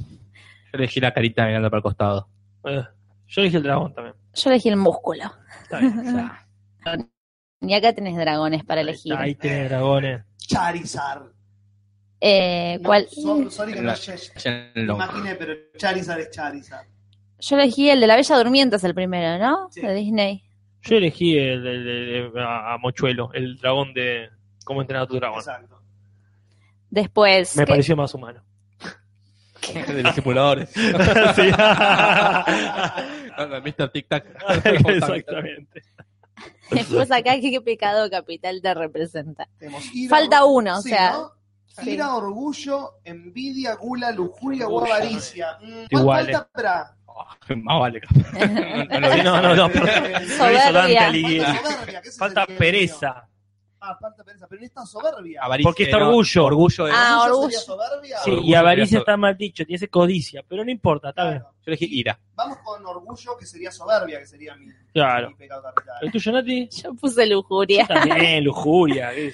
elegí la carita mirando para el costado. Eh, yo elegí el dragón también. Yo elegí el músculo. Está bien. o sea, Y acá tenés dragones para ahí elegir. está, Ahí tenés dragones. Charizard. Eh, No, ¿cuál? so- sorry que no lomo. imaginé, pero Charizard es Charizard. Yo elegí el de la Bella Durmiente, es el primero, ¿no? Sí. De Disney. Yo elegí el, el- el- a, a Mochuelo, el dragón de cómo entrenar a tu dragón. Exacto. Después, Me ¿qué- pareció más humano. de los simuladores. Sí. Mr. Tic Tac. Exactamente. después acá, ¿qué, qué pecado capital te representa? Falta uno, o Sí, sea, ¿no? ira, orgullo, envidia, gula, lujuria o avaricia. Mm, ¿Cuál falta para? Más vale. No, lo vi, no, no, no, Soberbia. Falta pereza. Ah, falta pereza, pero no está soberbia. Avaricia, Porque está orgullo. Orgullo es- Ah, ¿Orgullo soberbia? Sí, Orgullo y avaricia sería está mal dicho, tiene ese codicia, pero no importa, está bien. Claro. Yo elegí ira. Vamos con orgullo, que sería soberbia, que sería mi, Claro. mi pecado capital. ¿El tuyo, Nati? Yo puse lujuria. También, lujuria. ¿qué?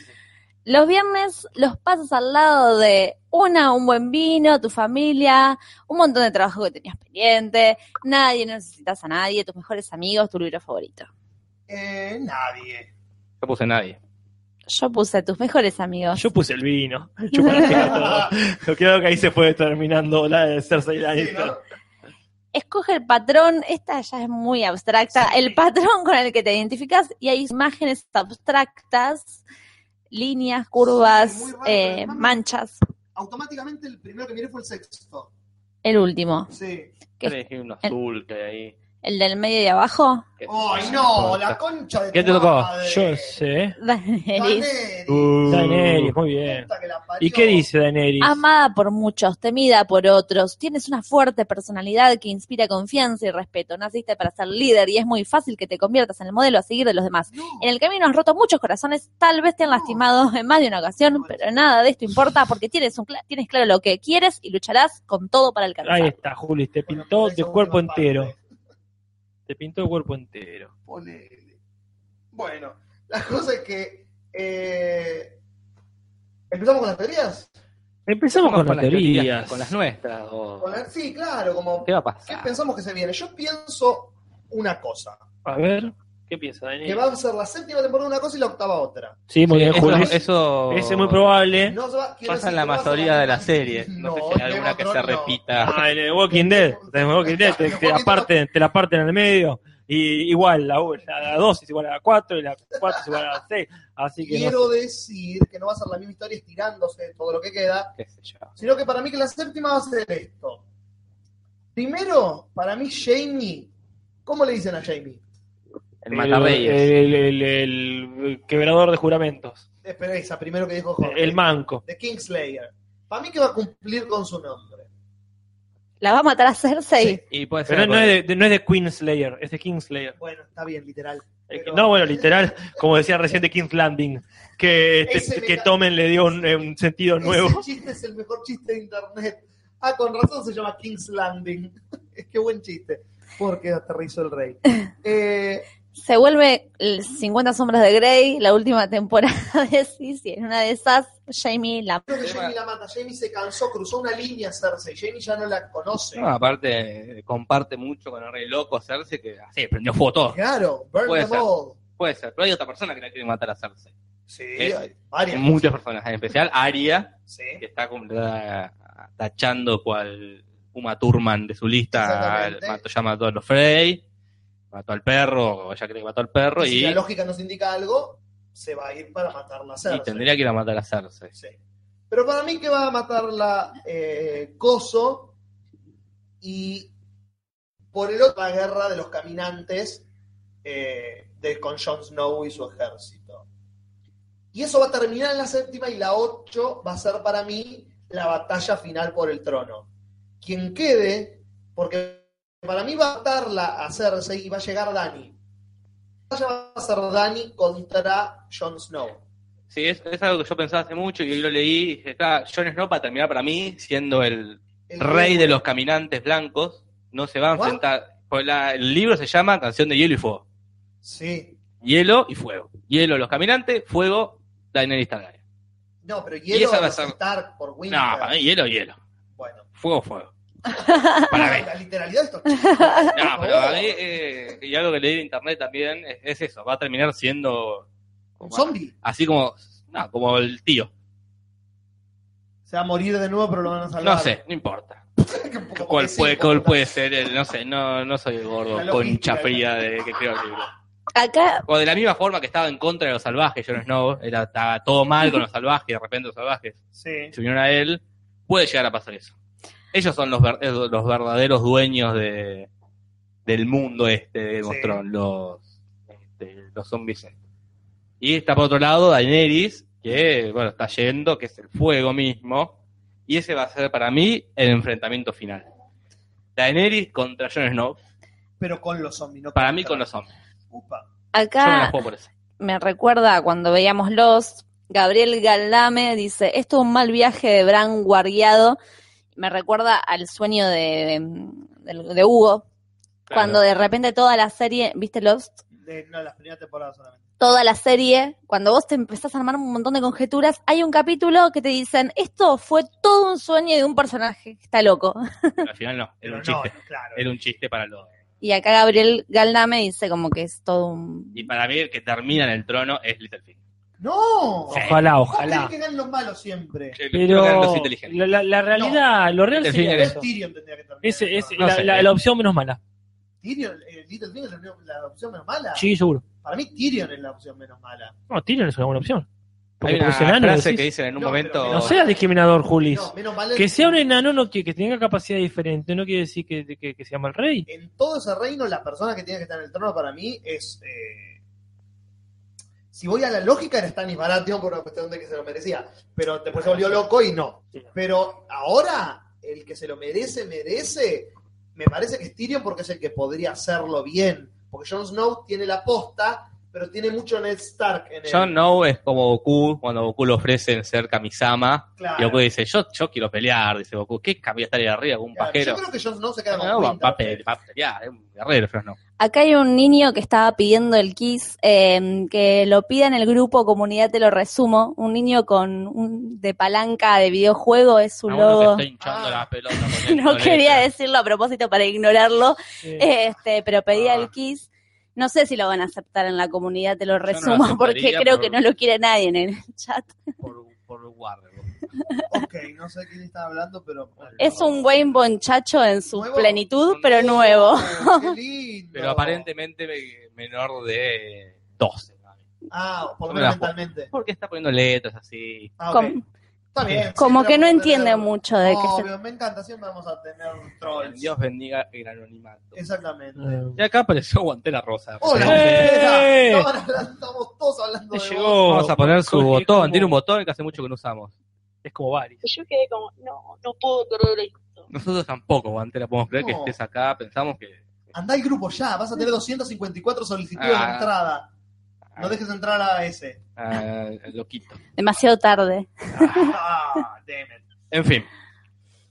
Los viernes los pasas al lado de una, un buen vino, tu familia, un montón de trabajo que tenías pendiente, nadie, no necesitas a nadie, tus mejores amigos, tu libro favorito. Eh, nadie. Yo puse nadie. Yo puse tus mejores amigos. Yo puse el vino. Chocolate todo. Creo que ahí se fue terminando la de Cersei Sí, Lannister. ¿no? Escoge el patrón, esta ya es muy abstracta, Sí. el patrón con el que te identificas y hay imágenes abstractas, líneas, curvas, muy raro, eh, manchas. Automáticamente el primero que miré fue el sexto. El último, Sí. Yo elegí un azul que hay ahí. El del medio y abajo. ¡Ay, no! La concha de ¿Qué tu te tocó? madre. Yo sé. Daenerys. Uh, Daenerys, muy bien. ¿Y qué dice Daenerys? Amada por muchos, temida por otros, tienes una fuerte personalidad que inspira confianza y respeto. Naciste para ser líder y es muy fácil que te conviertas en el modelo a seguir de los demás. No. En el camino has roto muchos corazones, tal vez te han lastimado en más de una ocasión, pero nada de esto importa porque tienes, un cla- tienes claro lo que quieres y lucharás con todo para Ahí alcanzar. está, Juli, te Bueno, pintó por de cuerpo parte. Te pintó de cuerpo entero. Ponele. Bueno, la cosa es que. eh, ¿Empezamos con las teorías? Empezamos con, las teorías. teorías, Con las nuestras. o- Con la- sí, claro, como. ¿Qué va a ¿Qué pasar? pensamos que se viene? Yo pienso una cosa. A ver, ¿qué piensa Que Daenerys? va a ser la séptima temporada una cosa y la octava otra. Sí, muy Sí, bien, eso, Juli. eso Ese es muy probable. No se va- quiero pasa en decir la que va a ser mayoría de las series. No, sé si hay Game alguna of que se Thrones no. repita. Ah, en el Walking Dead. En el Walking Dead te, te la parten, te la parten en el medio. Y igual, la, la 2 es igual a la 4 y la 4 es igual a la 6. Así que no Quiero sé. decir que no va a ser la misma historia estirándose todo lo que queda, Qué sé yo. sino que para mí que la séptima va a ser esto. Primero, para mí Jamie, ¿cómo le dicen a Jamie? El Matarreyes. el, el- el- el quebrador de juramentos. Espera, esa primero que dijo Jorge. El manco. de Kingslayer. Para mí que va a cumplir con su nombre. ¿La va a matar a Cersei? Sí. Y puede ser. Pero no es, de, de- no es de Queenslayer, es de Kingslayer. Bueno, está bien, literal. Eh, Pero- No, bueno, literal, como decía recién de King's Landing, que, este- que Tomen le dio un, eh, un sentido nuevo. Ese chiste es el mejor chiste de internet. Ah, con razón se llama King's Landing. Qué buen chiste. Porque aterrizó el rey. Eh, Se vuelve el 50 sombras de Grey, la última temporada de Sisi. En una de esas, Jamie la creo que Jamie la mata. Jamie se cansó, cruzó una línea Cersei. Jamie ya no la conoce. No, aparte, comparte mucho con el rey loco Cersei, que así prendió fuego todo. Claro, burn Puede them ser. all. Puede ser, pero hay otra persona que la quiere matar a Cersei. Sí, Eh, hay varias. Muchas personas, en especial Arya, Sí. que está tachando cual Uma Thurman de su lista. Mató, ya mató a los Frey, mató al perro, o ya cree que mató al perro, Y si y, la lógica nos indica algo, se va a ir para matarla a y Cersei. tendría que ir a matar a Cersei. Sí. Pero para mí que va a matarla eh, Coso y por el otro la guerra de los caminantes eh, de, con Jon Snow y su ejército. Y eso va a terminar en la séptima y la ocho va a ser para mí la batalla final por el trono. Quien quede, porque para mí va a matarla a Cersei y va a llegar Dani. Va a ser Dani contra Jon Snow. Sí, es, es algo que yo pensaba hace mucho y hoy lo leí. y dije, está, Jon Snow para terminar para mí siendo el El rey de los caminantes blancos. No se va a enfrentar. pues la- el libro se llama Canción de Hielo y Fuego. Sí. Hielo y fuego. Hielo los caminantes, fuego Daenerys Targaryen. No, pero Y hielo esa va a ser- Stark por Winter. No, para mí hielo, hielo. Bueno. Fuego, fuego. Para mí. La literalidad de estos chicos. No, pero favor. a mí, eh, y algo que leí en internet también, es, es eso, va a terminar siendo Un zombie. así como, no, como el tío. Se va a morir de nuevo, pero lo van a salvar. No sé, no importa. ¿Cuál que puede, cuál puede ser? el- no sé, no, no soy el gordo, concha fría de que creo el libro. Acá, O de la misma forma que estaba en contra de los salvajes, Jon Snow, era, estaba todo mal con los salvajes, y de repente los salvajes Sí. se unieron a él, puede llegar a pasar eso. Ellos son los, ver- eh, los verdaderos dueños de, del mundo este de Sí. Los, este, los zombies. estos. Y está por otro lado Daenerys, que bueno, está yendo, que es el fuego mismo, y ese va a ser para mí el enfrentamiento final. Daenerys contra Jon Snow, Pero con los zombies, no para mí con los hombres. Upa. Yo me Acá juego por eso. me recuerda cuando veíamos Los, Gabriel Galdame dice, esto es un mal viaje de Bran guardiado. Me recuerda al sueño de, de, de Hugo, Claro. cuando de repente toda la serie, ¿viste Lost? De, no, las primeras temporadas solamente. Toda la serie, cuando vos te empezás a armar un montón de conjeturas, hay un capítulo que te dicen, esto fue todo un sueño de un personaje que está loco. Pero al final no, era Pero un no, chiste. claro. Era un chiste para los. Y acá Gabriel Galdame dice como que es todo un... Y para mí el que termina en el trono es Littlefinger. ¡No! Ojalá, ojalá. que ganen los malos siempre. Los Pero inteligentes. la, la- la realidad, lo real sería eso. Tyrion tendría que terminar. Ese- es No la, sé, la- eh. la opción menos mala. Tyrion, eh, Littlefinger es la, opción- menos mala. Sí, seguro. Para mí Tyrion es la opción menos mala. No, Tyrion es una buena opción. Hay Porque una por ese enano frase decís- que dicen en un No, momento. pero No seas discriminador, Julis. No, menos mal Que sea un enano no que, que tenga capacidad diferente, no quiere decir que, que, que se llama el rey. En todo ese reino, la persona que tiene que estar en el trono para mí es. eh, si voy a la lógica, era Stannis Baratheon por una cuestión de que se lo merecía. Pero después se volvió loco y no. Pero ahora, el que se lo merece, merece. Me parece que es Tyrion porque es el que podría hacerlo bien. Porque Jon Snow tiene la posta, pero tiene mucho Ned Stark en él. Jon Snow es como Goku, cuando Goku le ofrecen ser Kamisama. Claro. Y Goku dice: yo, yo quiero pelear, dice Goku. ¿Qué cambia estar ahí arriba con un Claro, pajero? Yo creo que Jon Snow se queda con No, va, a pe- va a pelear, es un guerrero, Jon Snow. Acá hay un niño que estaba pidiendo el Kiss, eh, que lo pida en el grupo Comunidad Te lo resumo. Un niño con un de palanca de videojuego es su A uno que logo. está hinchando Ah. la pelota con No quería decirlo a propósito para ignorarlo, este, pero pedía Ah. el Kiss. No sé si lo van a aceptar en la comunidad, te lo no lo resumo, porque creo por- que no lo quiere nadie en el chat. por, por Warner. Ok, no sé quién está hablando, pero. Es un Wayne Bonchacho en su ¿Nuevo? plenitud, pero nuevo. Qué lindo. Pero aparentemente me- menor de 12. ¿no? Ah, por lo menos mentalmente. Porque está poniendo letras así. Ah, ok. Como, Está bien. como que no entiende tener- mucho de qué se... Obvio, me encanta, siempre vamos a tener trolls. Dios bendiga el anonimato. Exactamente. eh, Y acá apareció Guantera Rosa. Hola, ¡Eh! Estamos todos hablando de vos. llegó. Vamos a poner su botón. como- Tiene un botón que hace mucho que no usamos. Es como Varys. Y yo quedé como, no, no puedo creer esto. Nosotros tampoco, Guantera, podemos creer que estés acá. Pensamos que. Andá al grupo ya, vas a tener 254 solicitudes Ah. de entrada. No dejes entrar a ese. ah, loquito. Demasiado tarde. Ah, damn it. En fin.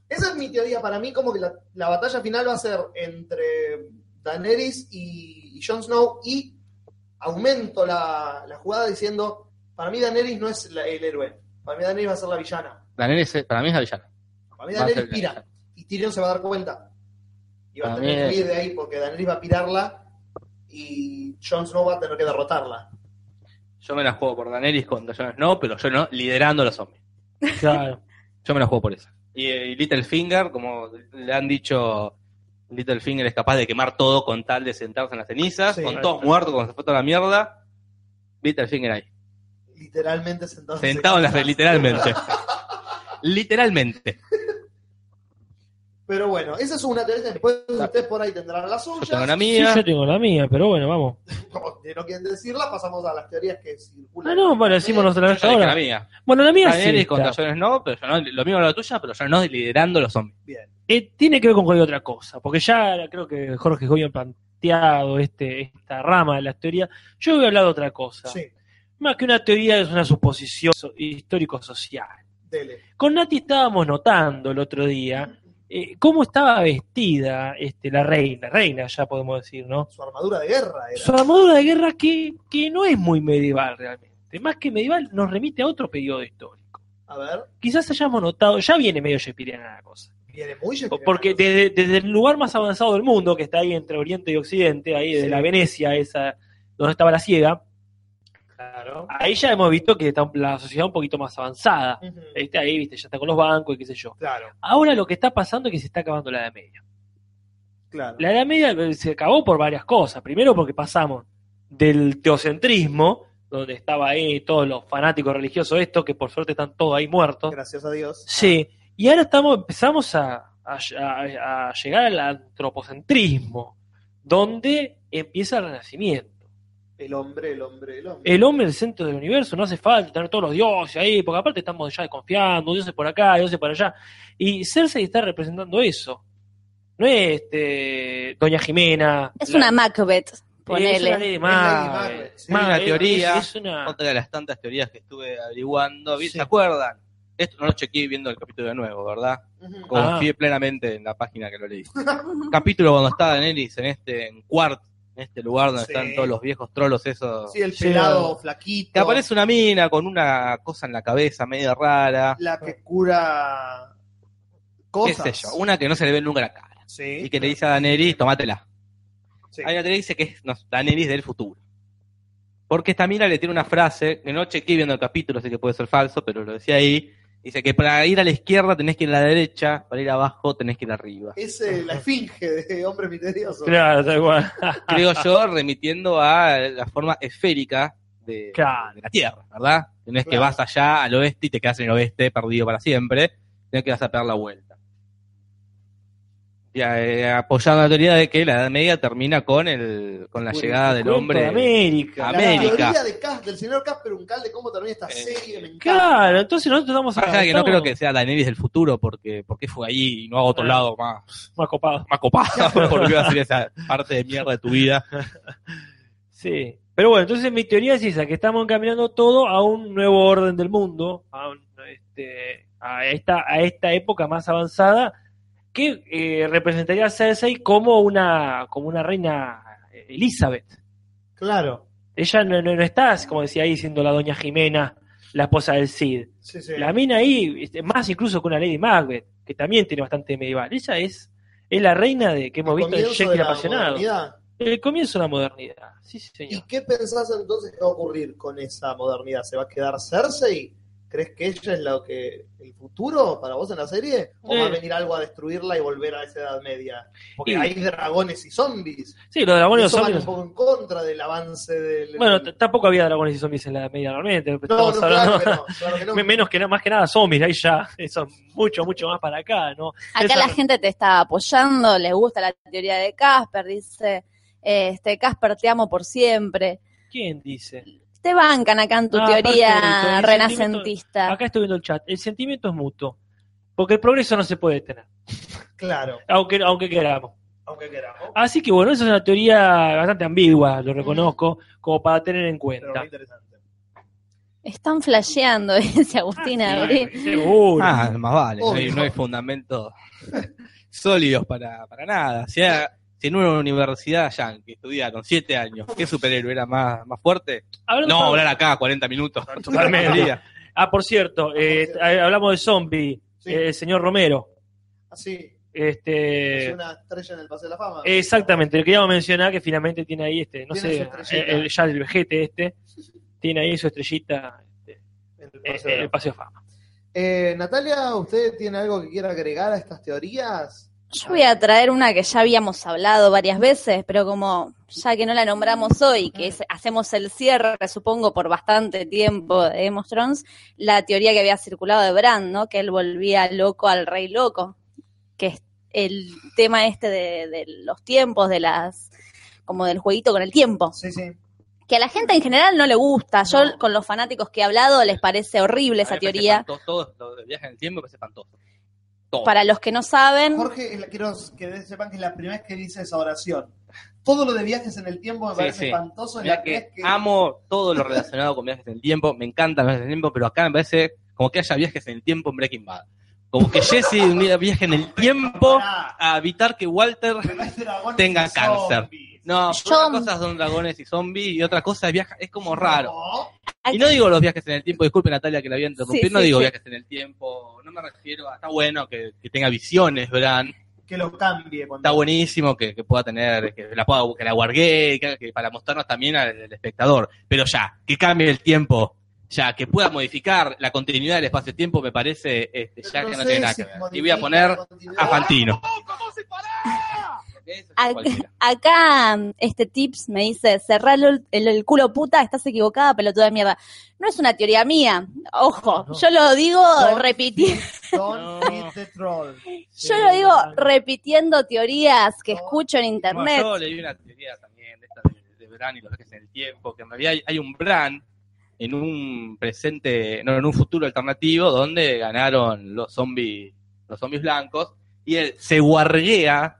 Esa es mi teoría. Para mí, como que la, la batalla final va a ser entre Daenerys y, y Jon Snow. Y aumento la, la jugada diciendo: Para mí, Daenerys no es la- el héroe. Para mí, Daenerys va a ser la villana. Daenerys, es- para mí es la villana. Para mí, Daenerys pira. Y Tyrion se va a dar cuenta. Y va a tener que huir de ahí porque Daenerys va a pirarla. Y Jon Snow va a tener que derrotarla. Yo me la juego por Daenerys contra Jon Snow, pero yo no, liderando a los zombies. Claro. Yo me la juego por eso. Y, eh, Littlefinger, como le han dicho, Littlefinger es capaz de quemar todo con tal de sentarse en las cenizas, Sí. con todos muertos cuando se fue toda la mierda. Littlefinger ahí. Literalmente sentado. Sentado en las cenizas. literalmente. literalmente. Pero bueno, esa es una teoría. Después ustedes por ahí tendrán las suyas. Yo tengo la Sí, mía. yo tengo la mía, pero bueno, vamos. Como no quieren decirla, pasamos a las teorías que circulan. Ah, no, bueno, decimos Yo nosotros la ahora. mía. Bueno, la mía Daenerys esta. contra Jon Snow, pero Jon Snow- lo mismo la tuya, pero Jon Snow liderando a los zombies. Bien. Eh, tiene que ver con cualquier otra cosa, porque ya creo que Jorge Goyo ha planteado este, esta rama de la teoría. Yo voy a hablar de otra cosa. Sí, Más que una teoría es una suposición so- histórico-social. dele. Con Nati estábamos notando el otro día eh, cómo estaba vestida este, la reina, reina ya podemos decir, ¿no? Su armadura de guerra era. Su armadura de guerra que, que no es muy medieval realmente. Más que medieval nos remite a otro periodo histórico. A ver, Quizás hayamos notado, ya viene medio shakespeariana la cosa. viene muy. Porque desde, desde el lugar más avanzado del mundo, que está ahí entre Oriente y Occidente, ahí de Sí. la Venecia, esa donde estaba la ciega, Claro. ahí ya hemos visto que está la sociedad un poquito más avanzada. Está ahí, viste, ya está con los bancos y qué sé yo. Claro, Ahora lo que está pasando es que se está acabando la Edad Media. claro. La Edad Media eh, se acabó por varias cosas. Primero porque pasamos del teocentrismo, donde estaba ahí todos los fanáticos religiosos estos, que por suerte están todos ahí muertos. Gracias a Dios. Sí, y ahora estamos, empezamos a, a- a- a llegar al antropocentrismo, donde empieza el renacimiento. El hombre, el hombre, el hombre. El hombre es el centro del universo, no hace falta tener todos los dioses ahí, porque aparte estamos ya desconfiando, dioses por acá, dioses por allá. Y Cersei está representando eso. No es este, Doña Jimena. Es la- una Macbeth, es una ponele. Es Macbeth. Lady Macbeth, sí. Más una teoría, es una- otra de las tantas teorías que estuve averiguando. ¿vi- Sí. ¿Se acuerdan? Esto no lo chequeé viendo el capítulo de nuevo, ¿verdad? Confié plenamente en la página que lo leí. Capítulo cuando estaba Daenerys en este en Quart, en este lugar donde Sí. están todos los viejos trolos esos. Sí, el pelado flaquito. Que aparece una mina con una cosa en la cabeza media rara. La que cura ¿Qué cosas. sé yo? Una que no se le ve nunca la cara. Sí. Y que le dice a Daenerys, tomátela. Sí. Hay una que le dice que es no, Daenerys del futuro. Porque esta mina le tiene una frase, que no chequeé viendo el capítulo, sé que puede ser falso, pero lo decía ahí. Dice que para ir a la izquierda tenés que ir a la derecha, para ir abajo tenés que ir arriba. Es eh, la esfinge de hombre misterioso. Claro, tal cual. Creo yo, remitiendo a la forma esférica de, Claro. de la Tierra, ¿verdad? No es que Claro. vas allá al oeste y te quedas en el oeste perdido para siempre, tenés que vas a pegar la vuelta. Y, eh, apoyando la teoría de que la Edad Media termina con el con la Bueno, llegada del hombre de América. a La América. teoría de Cas- del señor Casper Uncal de cómo termina esta Eh, serie me. Claro, entonces nosotros estamos de que no creo que sea Daenerys del futuro, porque, porque fue ahí y no a otro Ah. lado más, más copados. más copado, porque iba a ser esa parte de mierda de tu vida. Sí. Pero bueno, entonces mi teoría es esa, que estamos encaminando todo a un nuevo orden del mundo, a, un- este, a, esta, a esta época más avanzada, que eh, representaría a Cersei como una, como una reina eh, Elizabeth. Claro. Ella no, no, no está, como decía ahí, siendo la doña Jimena, la esposa del Cid. Sí, sí. La mina ahí, este, más incluso que una Lady Macbeth, que también tiene bastante medieval. Ella es, es la reina de que hemos visto en Jekyll la apasionado. modernidad. El comienzo de la modernidad. Sí, sí, ¿Y señor. qué pensás entonces que va a ocurrir con esa modernidad? ¿Se va a quedar Cersei? ¿Crees que ella es lo que el futuro para vos en la serie? ¿O va a venir algo a destruirla y volver a esa edad media? Porque Y- hay dragones y zombies. Sí, los dragones y los Eso van zombies. un poco en contra del avance del. Bueno, tampoco había dragones y zombies en la Edad Media normalmente. no, no, hablando- claro que no, claro que no. Me- Menos que nada, más que nada zombies, ahí ya, son mucho, mucho más para acá, ¿no? Acá Esa- la gente te está apoyando, le gusta la teoría de Casper, dice, eh, este Casper te amo por siempre. ¿Quién dice? Te bancan acá en tu Ah, teoría perfecto, renacentista. Acá estoy viendo el chat. El sentimiento es mutuo. Porque el progreso no se puede detener. Claro, Aunque, aunque queramos. aunque queramos. Así que bueno, esa es una teoría bastante ambigua, lo reconozco, como para tener en Pero muy cuenta. interesante. Están flasheando, dice Agustina Sí, Abril. seguro. Ah, más vale, no hay, Obvio. no hay fundamentos sólidos para, para nada. Si, era- si en una universidad yankee estudiaron siete años, ¿qué superhéroe era más, más fuerte? Hablando- No, hablar acá 40 minutos. Totalmente. Ah, por cierto, eh, eh, hablamos de zombie, Sí. eh, el señor Romero. Así, Este, es una estrella en el Paseo de la Fama. Exactamente, le queríamos mencionar que finalmente tiene ahí este, no Tiene sé, el, el- ya el vejete este, tiene ahí su estrellita este, En el Paseo de el Paseo de Fama. Eh, Natalia, ¿usted tiene algo que quiera agregar a estas teorías? Yo voy a traer una que ya habíamos hablado varias veces, pero como ya que no la nombramos hoy, que es- hacemos el cierre, supongo, por bastante tiempo de Game of Thrones, la teoría que había circulado de Bran, ¿no? Que él volvía loco al rey loco, que es el tema este de, de los tiempos, de las como del jueguito con el tiempo, Sí, sí. que a la gente en general no le gusta. Yo No. con los fanáticos que he hablado les parece horrible A esa teoría. Todo viaje en el tiempo me parece espantoso. Todo. Para los que no saben, Jorge, la- quiero que sepan que es la primera vez que dice esa oración. Todo lo de viajes en el tiempo me Sí, parece sí. espantoso. Es la que vez que amo todo lo relacionado con viajes en el tiempo, me encantan los viajes en el tiempo, pero acá me parece como que haya viajes en el tiempo en Breaking Bad. Como que Jesse viaje en el tiempo a evitar que Walter tenga cáncer. No, Yo- una cosa son dragones y zombies y otra cosa es viaja, es como raro. No, Y no digo los viajes en el tiempo, disculpe Natalia que la había interrumpido, Sí, no sí, digo sí. viajes en el tiempo, no me refiero a, está bueno que, que tenga visiones, Bran, que lo cambie. Cuando... está buenísimo que, que pueda tener, que la pueda, que la guargue, que, que para mostrarnos también al, al espectador, pero ya, que cambie el tiempo, ya, que pueda modificar la continuidad del espacio-tiempo, me parece, este, ya que no tiene nada que ver. Y voy a poner a Fantino. Ac- Acá este tips me dice, cerralo el, el- el culo puta, estás equivocada, pelotuda de mierda. No es una teoría mía, ojo, No. yo lo digo repitiendo, No. yo lo digo repitiendo teorías que escucho en No, internet. yo leí una teoría también de esta de, de Bran y los viajes en el tiempo, que en realidad hay, hay un Bran en un presente, no, en un futuro alternativo donde ganaron los zombies, los zombies blancos, y él se guarguea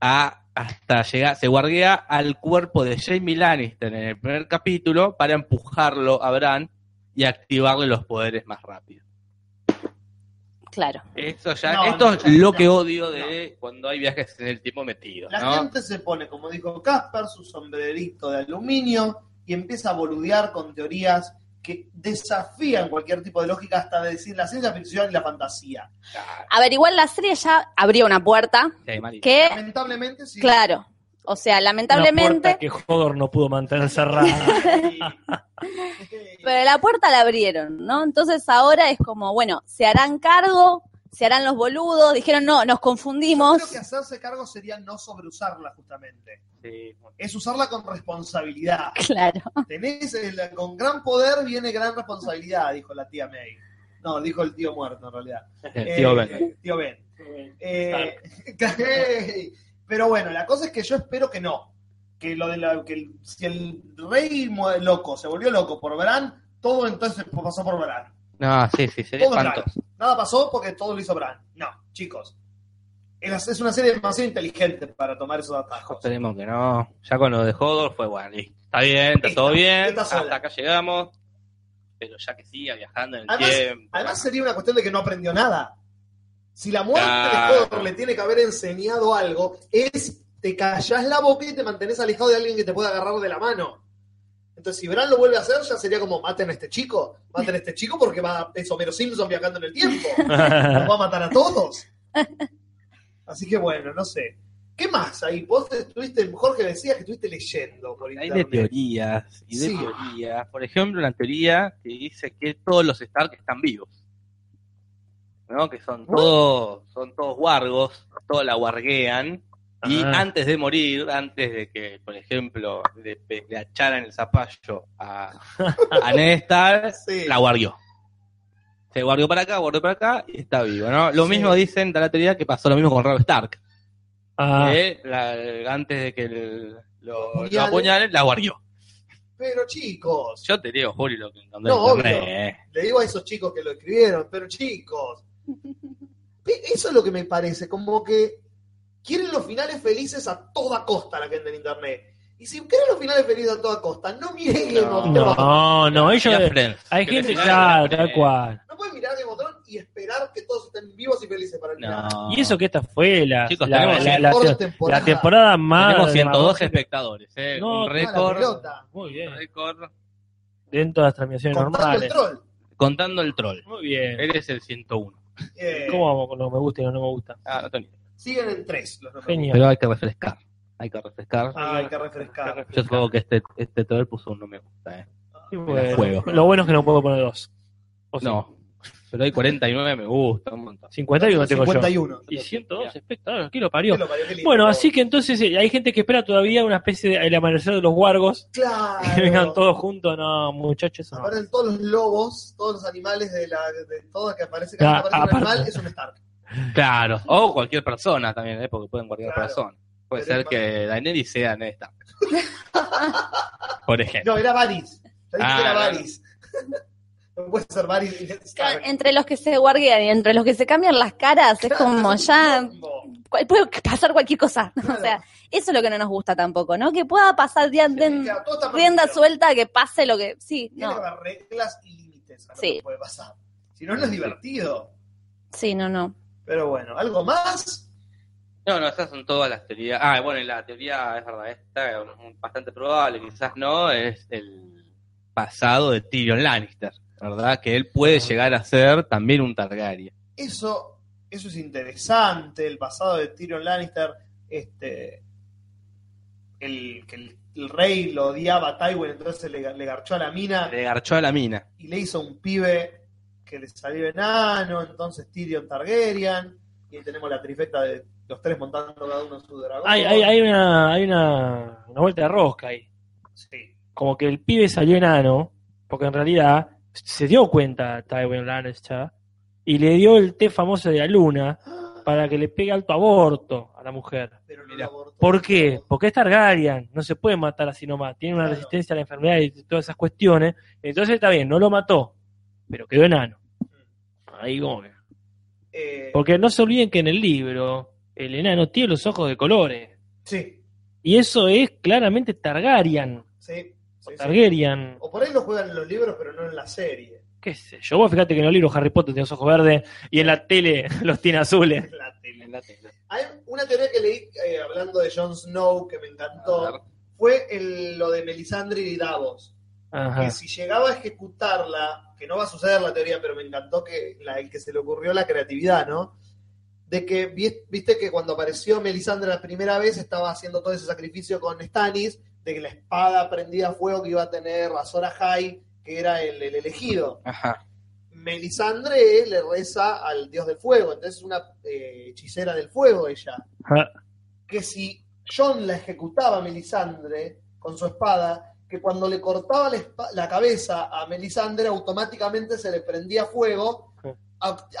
a hasta llegar, se guarguea al cuerpo de Jamie Lannister en el primer capítulo para empujarlo a Bran y activarle los poderes más rápido. Claro. Eso ya, No, esto no, es no, lo no. que odio de cuando hay viajes en el tiempo metidos, La ¿no? gente se pone, como dijo Casper, su sombrerito de aluminio y empieza a boludear con teorías que desafían cualquier tipo de lógica hasta decir la ciencia ficción y la fantasía. A ver, igual la serie ya abrió una puerta Sí, que, Lamentablemente, sí. claro, o sea, Una lamentablemente, puerta que Hodor no pudo mantener cerrada. pero la puerta la abrieron, ¿no? Entonces ahora es como, bueno, se harán cargo, se harán los boludos, dijeron, no, nos Yo confundimos. creo que hacerse cargo sería no sobreusarla, justamente. Sí. Es usarla con responsabilidad. Claro. Tenés el- con gran poder viene gran responsabilidad, dijo la tía May. No, dijo el tío muerto, en realidad. El tío Eh, Ben. eh, tío Ben. Eh, pero bueno, la cosa es que yo espero que no. Que lo de la, que el- si el rey loco se volvió loco por Bran, todo entonces pasó por Bran. No, sí, sí, sería Todo Bran. espantoso. Nada pasó porque todo lo hizo Bran. No, chicos. Es una serie demasiado inteligente para tomar esos atajos. Esperemos que no. Ya con lo de Hodor fue bueno. Está bien, está todo bien. está. Hasta acá llegamos. Pero ya que siga viajando en el Además, tiempo. además sería una cuestión de que no aprendió nada. Si la muerte Claro. de Hodor le tiene que haber enseñado algo, es te callás la boca y te mantenés alejado de alguien que te pueda agarrar de la mano. Entonces, si Bran lo vuelve a hacer, ya sería como, maten a este chico, maten a este chico porque va, es Homero Simpson viajando en el tiempo. Nos va a matar a todos. Así que bueno, no sé. ¿Qué más ahí? Vos estuviste, Jorge decía que estuviste leyendo por Hay de internet. teorías y de Sí. teorías. Por ejemplo, una teoría que dice que todos los Stark están vivos. ¿No? Que son todos, son todos wargos, todos la warguean. Y Ah. antes de morir, antes de que, por ejemplo, le, le acharan el zapallo a, a Ned Stark, Sí. la guardió. Se guardió para acá, guardió para acá y está vivo, ¿no? Lo Sí. mismo dicen, da la teoría que pasó lo mismo con Rob Stark. Ah, que la- antes de que el- lo, lo Apuñalen. la guardió. Pero chicos, Yo te digo, Juli, lo que encontré No, obvio. eh. le digo a esos chicos que lo escribieron, pero chicos, eso es lo que me parece, como que quieren los finales felices a toda costa la gente en internet. Y si quieren los finales felices a toda costa, no miren Game of Thrones. no, no, ellos. Hay que gente, claro, tal cual. No pueden mirar Game of Thrones y esperar que todos estén vivos y felices para el final. No. Y eso que esta fue la, Chicos, la, tenemos la- la temporada. la temporada más. Tenemos 112 demagógica. espectadores, eh. No, un récord. Muy bien. récord Dentro de las transmisiones Contando el normales. troll. contando el troll. Muy bien. Eres el 101. Eh, ¿Cómo vamos con lo que me gusta y lo que no me gusta? Ah, no. Siguen en tres los nombres. Genial. Pero hay que refrescar. Hay que refrescar. Ah, hay que refrescar. Yo supongo que este, este troll puso un no me gusta, eh. Y bueno, juego. lo bueno es que no puedo poner dos. O sí. No. Pero hay 49 me gusta, un montón. 51 tengo yo. 51. Y 102 espectadores, aquí lo parió. Qué lo parió, qué. Bueno, así que entonces eh, hay gente que espera todavía una especie de el amanecer de los wargos. Claro. Que vengan todos juntos. No, muchachos, no. Aparecen todos los lobos, todos los animales de la de todo que aparece, cada Ah, aparece un animal es un Stark. Claro. O cualquier persona también, eh, porque pueden guardar Claro. persona. Puede Pero ser que Daenerys sea Ned Stark. Por ejemplo. No, era Varys. Ya dije Ah, que era claro. Varys. No puede ser Varys Stark. Entre los que se guardian y entre los que se cambian las caras, es como ya puede pasar cualquier cosa. O sea, eso es lo que no nos gusta tampoco, ¿no? Que pueda pasar de, de- Claro, rienda suelta, que pase lo que. Sí, Tiene no. que haber reglas y límites a lo Sí. que puede pasar. Si no, no es divertido. Sí, no, no. Pero bueno, ¿algo más? No, no, esas son todas las teorías. Ah, bueno, y la teoría es verdad, esta es bastante probable, quizás no, es el pasado de Tyrion Lannister, ¿verdad? Que él puede llegar a ser también un Targaryen. Eso, eso es interesante, el pasado de Tyrion Lannister, este el que el, el rey lo odiaba a Tywin, entonces le, le garchó a la mina Le garchó a la mina. y le hizo un pibe que le salió enano, entonces Tyrion Targaryen, y ahí tenemos la trifecta de los tres montando cada uno su dragón. Hay, hay, hay una, hay una, una vuelta de rosca ahí. Sí. Como que el pibe salió enano, porque en realidad se dio cuenta Tywin Lannister y le dio el té famoso de la luna para que le pegue alto aborto a la mujer. Pero no abortó. ¿Por qué? Porque es Targaryen, no se puede matar así nomás, tiene una Claro. resistencia a la enfermedad y todas esas cuestiones. Entonces está bien, no lo mató, pero quedó enano. Ahí como que- Eh, Porque no se olviden que en el libro el enano tiene los ojos de colores. sí, Y eso es claramente Targaryen. sí, sí, sí. Targaryen. O por ahí lo juegan en los libros, pero no en la serie. ¿Qué sé yo? Vos fíjate que en los libros Harry Potter tiene los ojos verdes y en la tele los tiene azules. En la tele. En la tele. Hay una teoría que leí eh, hablando de Jon Snow que me encantó. Fue el- lo de Melisandre y Davos. Ajá. Que si llegaba a ejecutarla, que no va a suceder la teoría, pero me encantó que la, el que se le ocurrió la creatividad, ¿no? De que vi- viste que cuando apareció Melisandre la primera vez estaba haciendo todo ese sacrificio con Stannis, de que la espada prendida a fuego que iba a tener Azor Ahai, que era el, el elegido. Ajá. Melisandre le reza al dios del fuego, entonces es una eh, hechicera del fuego ella. Ajá. Que si John la ejecutaba a Melisandre con su espada, que cuando le cortaba la, cabeza a Melisandre, automáticamente se le prendía fuego,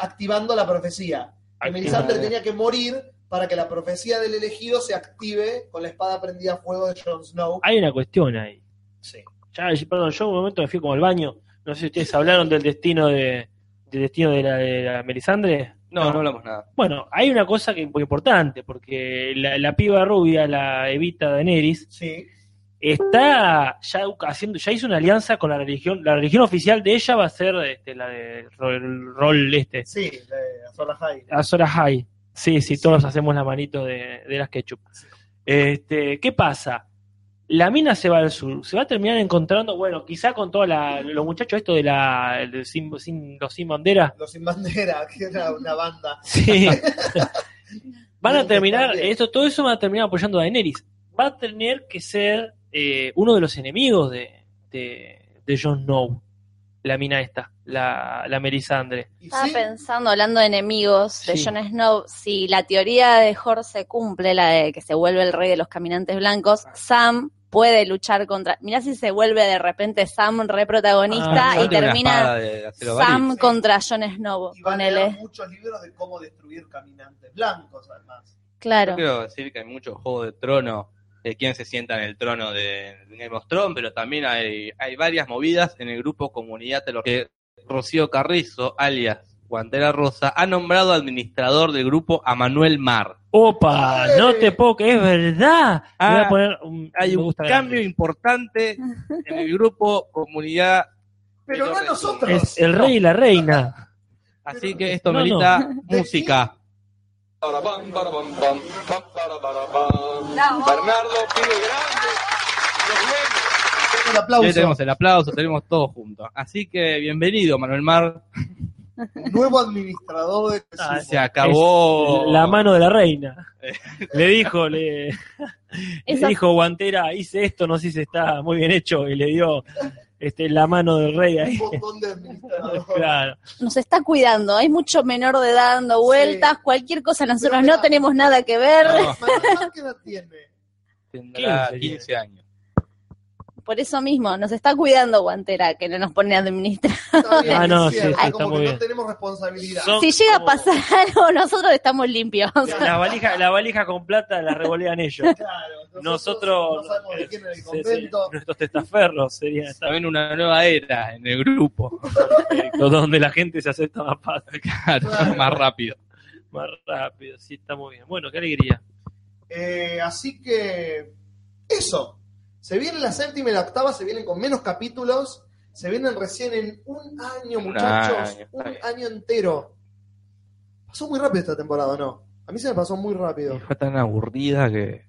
activando la profecía. Que Activa- Melisandre tenía que morir para que la profecía del elegido se active con la espada prendida a fuego de Jon Snow. Hay una cuestión ahí. Sí. Ya, perdón, yo un momento me fui como al baño. No sé si ustedes hablaron del destino de, del destino de la, de la Melisandre. No, no hablamos nada. Bueno, hay una cosa que es muy importante, porque la, la piba rubia, la Evita Daenerys, Sí. Está ya haciendo, ya hizo una alianza con la religión, la religión oficial de ella va a ser este, la de rol este, Sí, de Azor Ahai. Azor Ahai. Sí, sí, todos hacemos la manito de, de las ketchup. Este, ¿qué pasa? La mina se va al sur, se va a terminar encontrando, bueno, quizá con todos los muchachos esto de la de sin, sin- los sin bandera. Los Sin Bandera, que era una banda. Sí. Van a terminar, esto, todo eso va a terminar apoyando a Daenerys. Va a tener que ser eh, uno de los enemigos de, de, de Jon Snow, la mina esta, la, la Melisandre. Estaba sí, pensando, hablando de enemigos de Sí. Jon Snow, si la teoría de Jorge se cumple, la de que se vuelve el rey de los caminantes blancos, Sam puede luchar contra... Mirá si se vuelve de repente Sam re protagonista Ah, y termina de Sam contra Jon Snow, y van a leer ponele. muchos libros de cómo destruir caminantes blancos, además. Claro. Yo quiero decir que hay muchos juegos de trono de quién se sienta en el trono de Game of Thrones, pero también hay, hay varias movidas en el grupo Comunidad de los que Rocío Carrizo, alias Guantera Rosa, ha nombrado administrador del grupo a Manuel Mar. Opa, ¡Eh! no te puedo que es verdad. Me voy a Ah, poner un, Hay un cambio grande. importante en el grupo Comunidad, Pero no nosotros. Es el rey y la reina. así que esto No, merita música. Bernardo pide grande. Los buenos. Un Ya aplauso. tenemos el aplauso, tenemos todos juntos. Así que bienvenido, Manuel Mar. Nuevo administrador de Ah, Se acabó. Es la mano de la reina. Le dijo, le, dijo Guantera, hice esto, no sé si está muy bien hecho, y le dio este, la mano del rey ahí. de. Claro. Nos está cuidando, hay mucho menor de edad dando vueltas, cualquier cosa nosotros mira, no tenemos nada que ver. No, ¿Qué edad tiene? tendrá 15 15 años. Por eso mismo, nos está cuidando Guantera, que no nos pone a administrar. Ah, no, sí, sí, está como muy que bien. no tenemos responsabilidad. Son- Si llega a pasar algo, nosotros estamos limpios. La valija, la valija con plata la revolean ellos. Claro, Nosotros, no sabemos de quién es el sí, sí, convento. nuestros testaferros serían También una nueva era en el grupo. donde la gente se acepta más fácil, Claro, Claro. más rápido. más rápido. Sí, está muy bien. Bueno, qué alegría. Eh, así que eso. Se viene la séptima y la octava, se vienen con menos capítulos. Se vienen recién en un año, Un muchachos. año, un año entero. Pasó muy rápido esta temporada, ¿no? A mí se me pasó muy rápido. Fue tan aburrida que.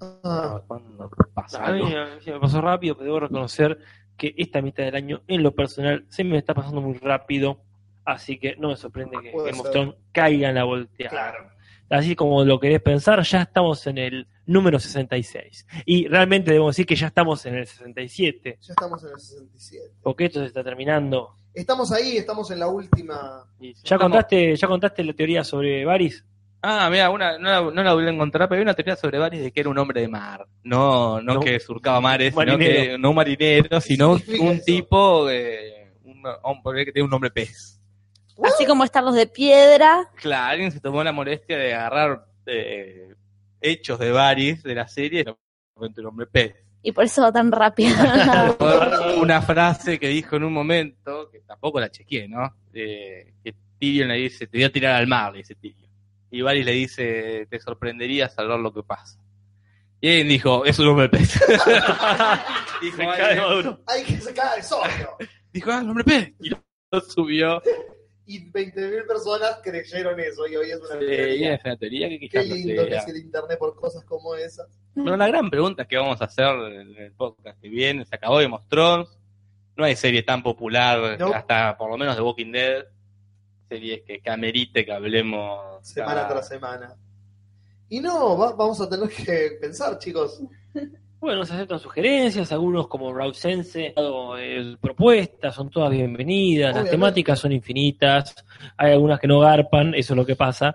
Ah, ¿Cuándo pasa A mí, algo? a mí se me pasó rápido, pero debo reconocer que esta mitad del año, en lo personal, se me está pasando muy rápido. Así que no me sorprende que Puede Game of. Thrones caiga en la volteada. claro. Así como lo querés pensar, ya estamos en el número 66. Y realmente debemos decir que ya estamos en el 67, Ya estamos en el 67. porque esto se está terminando. Estamos ahí, estamos en la última. ¿Ya Estamos- contaste, ¿Ya contaste la teoría sobre Varys? Ah, mira, una, no, la, no la volví a encontrar, pero hay una teoría sobre Varys de que era un hombre de mar. No, no, No. que surcaba mares, sino Marinero. que no un marinero, sino un, significa un eso? tipo, eh, un hombre que tiene un nombre pez. Así como están los de piedra. Claro, alguien se tomó la molestia de agarrar eh, hechos de Varys de la serie y lo el hombre pez. Y por eso va tan rápido. Una frase que dijo en un momento, que tampoco la chequeé, ¿no? Eh, que Tyrion le dice, te voy a tirar al mar, le dice Tyrion. Y Varys le dice, te sorprendería saber lo que pasa. Y él dijo, es un hombre pez. dijo. Hay que sacar el socio. dijo, ah, el hombre pez. Y lo subió. Y 20.000 personas creyeron eso y hoy es una y teoría. es una teoría que Qué quizás no lindo que es el internet por cosas como esas. Bueno, la gran pregunta que vamos a hacer en el podcast que viene, se acabó of Thrones, no hay serie tan popular, No. hasta por lo menos de Walking Dead, series que, que amerite que hablemos semana cada- tras semana. Y no, va- vamos a tener que pensar, chicos. Bueno, se aceptan sugerencias, algunos como Raúl Sense, eh, propuestas, son todas bienvenidas, las temáticas son infinitas, hay algunas que no garpan, eso es lo que pasa,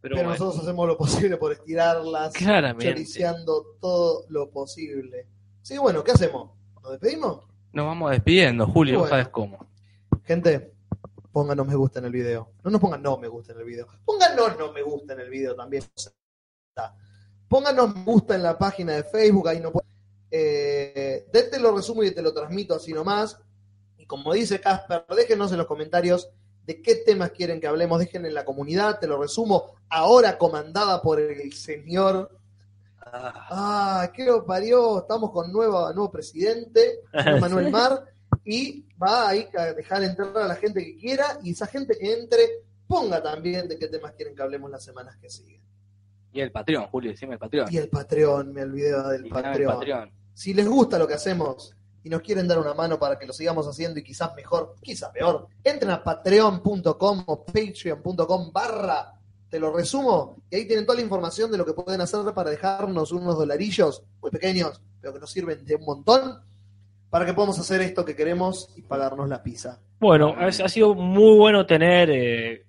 pero, Pero, bueno, nosotros hacemos lo posible por estirarlas, claramente. choriciando todo lo posible. Que bueno, ¿qué hacemos? ¿Nos despedimos? Nos vamos despidiendo, Julio, Bueno. ¿sabes cómo? Gente, pónganos me gusta en el video. No nos pongan no me gusta en el video. Pónganos no me gusta en el video también. Pónganos me gusta en la página de Facebook, ahí no. Eh, te lo resumo y te lo transmito así nomás. Y como dice Casper, déjenos en los comentarios de qué temas quieren que hablemos. Dejen en la comunidad, te lo resumo. Ahora comandada por el señor. Ah, qué lo parió. Estamos con nuevo, nuevo presidente, Manuel Mar. Y va ahí a dejar entrar a la gente que quiera. Y esa gente que entre, ponga también de qué temas quieren que hablemos las semanas que siguen. Y el Patreon, Julio, decime el Patreon. Y el Patreon, me olvidé del Patreon. Patreon. Si les gusta lo que hacemos y nos quieren dar una mano para que lo sigamos haciendo y quizás mejor, quizás peor, entren a patreon.com o patreon.com barra, te lo resumo, y ahí tienen toda la información de lo que pueden hacer para dejarnos unos dolarillos muy pequeños, pero que nos sirven de un montón, para que podamos hacer esto que queremos y pagarnos la pizza. Bueno, ha, ha sido muy bueno tener eh,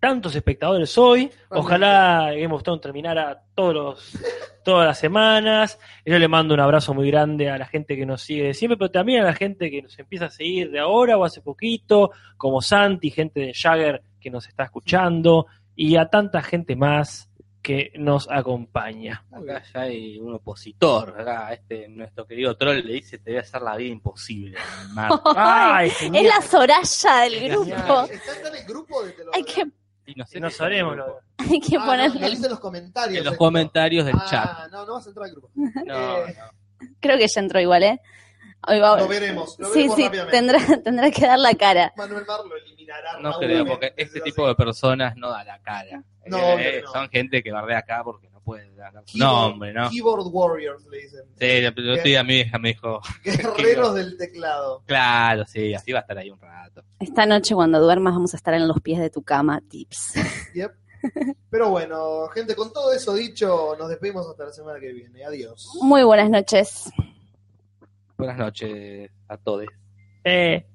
tantos espectadores hoy. Ojalá Game of Thrones terminara todos los, todas las semanas. Yo le mando un abrazo muy grande a la gente que nos sigue de siempre, pero también a la gente que nos empieza a seguir de ahora o hace poquito, como Santi, gente de Jagger que nos está escuchando, y a tanta gente más que nos acompaña. Acá ya hay un opositor, acá este, nuestro querido troll le dice, te voy a hacer la vida imposible. Mar. ¡Ay, es la Soraya del grupo. ¿Está en el grupo de te lo Hay que, Y no sé No lo- grupo. hay que Ah, ponerle. en los comentarios. En los esto. comentarios del chat. Ah, no, no vas a entrar al grupo. No, Eh, no. Creo que ya entró igual, ¿eh? Hoy va- Lo veremos, lo sí, veremos sí, rápidamente. tendrá, tendrá que dar la cara. Manuel Mar lo eliminará. No creo, porque este tipo de personas no da la cara. No, Eh. Son gente que bardea acá porque puede dar su Keyboard- nombre, ¿no? Keyboard Warriors le dicen. Sí, el otro día mi hija me dijo, Guerreros del teclado. claro, sí, así va a estar ahí un rato. Esta noche cuando duermas vamos a estar en los pies de tu cama, tips. Yep. Pero bueno, gente, con todo eso dicho, nos despedimos hasta la semana que viene. Adiós. Muy buenas noches. Buenas noches a todos. Eh,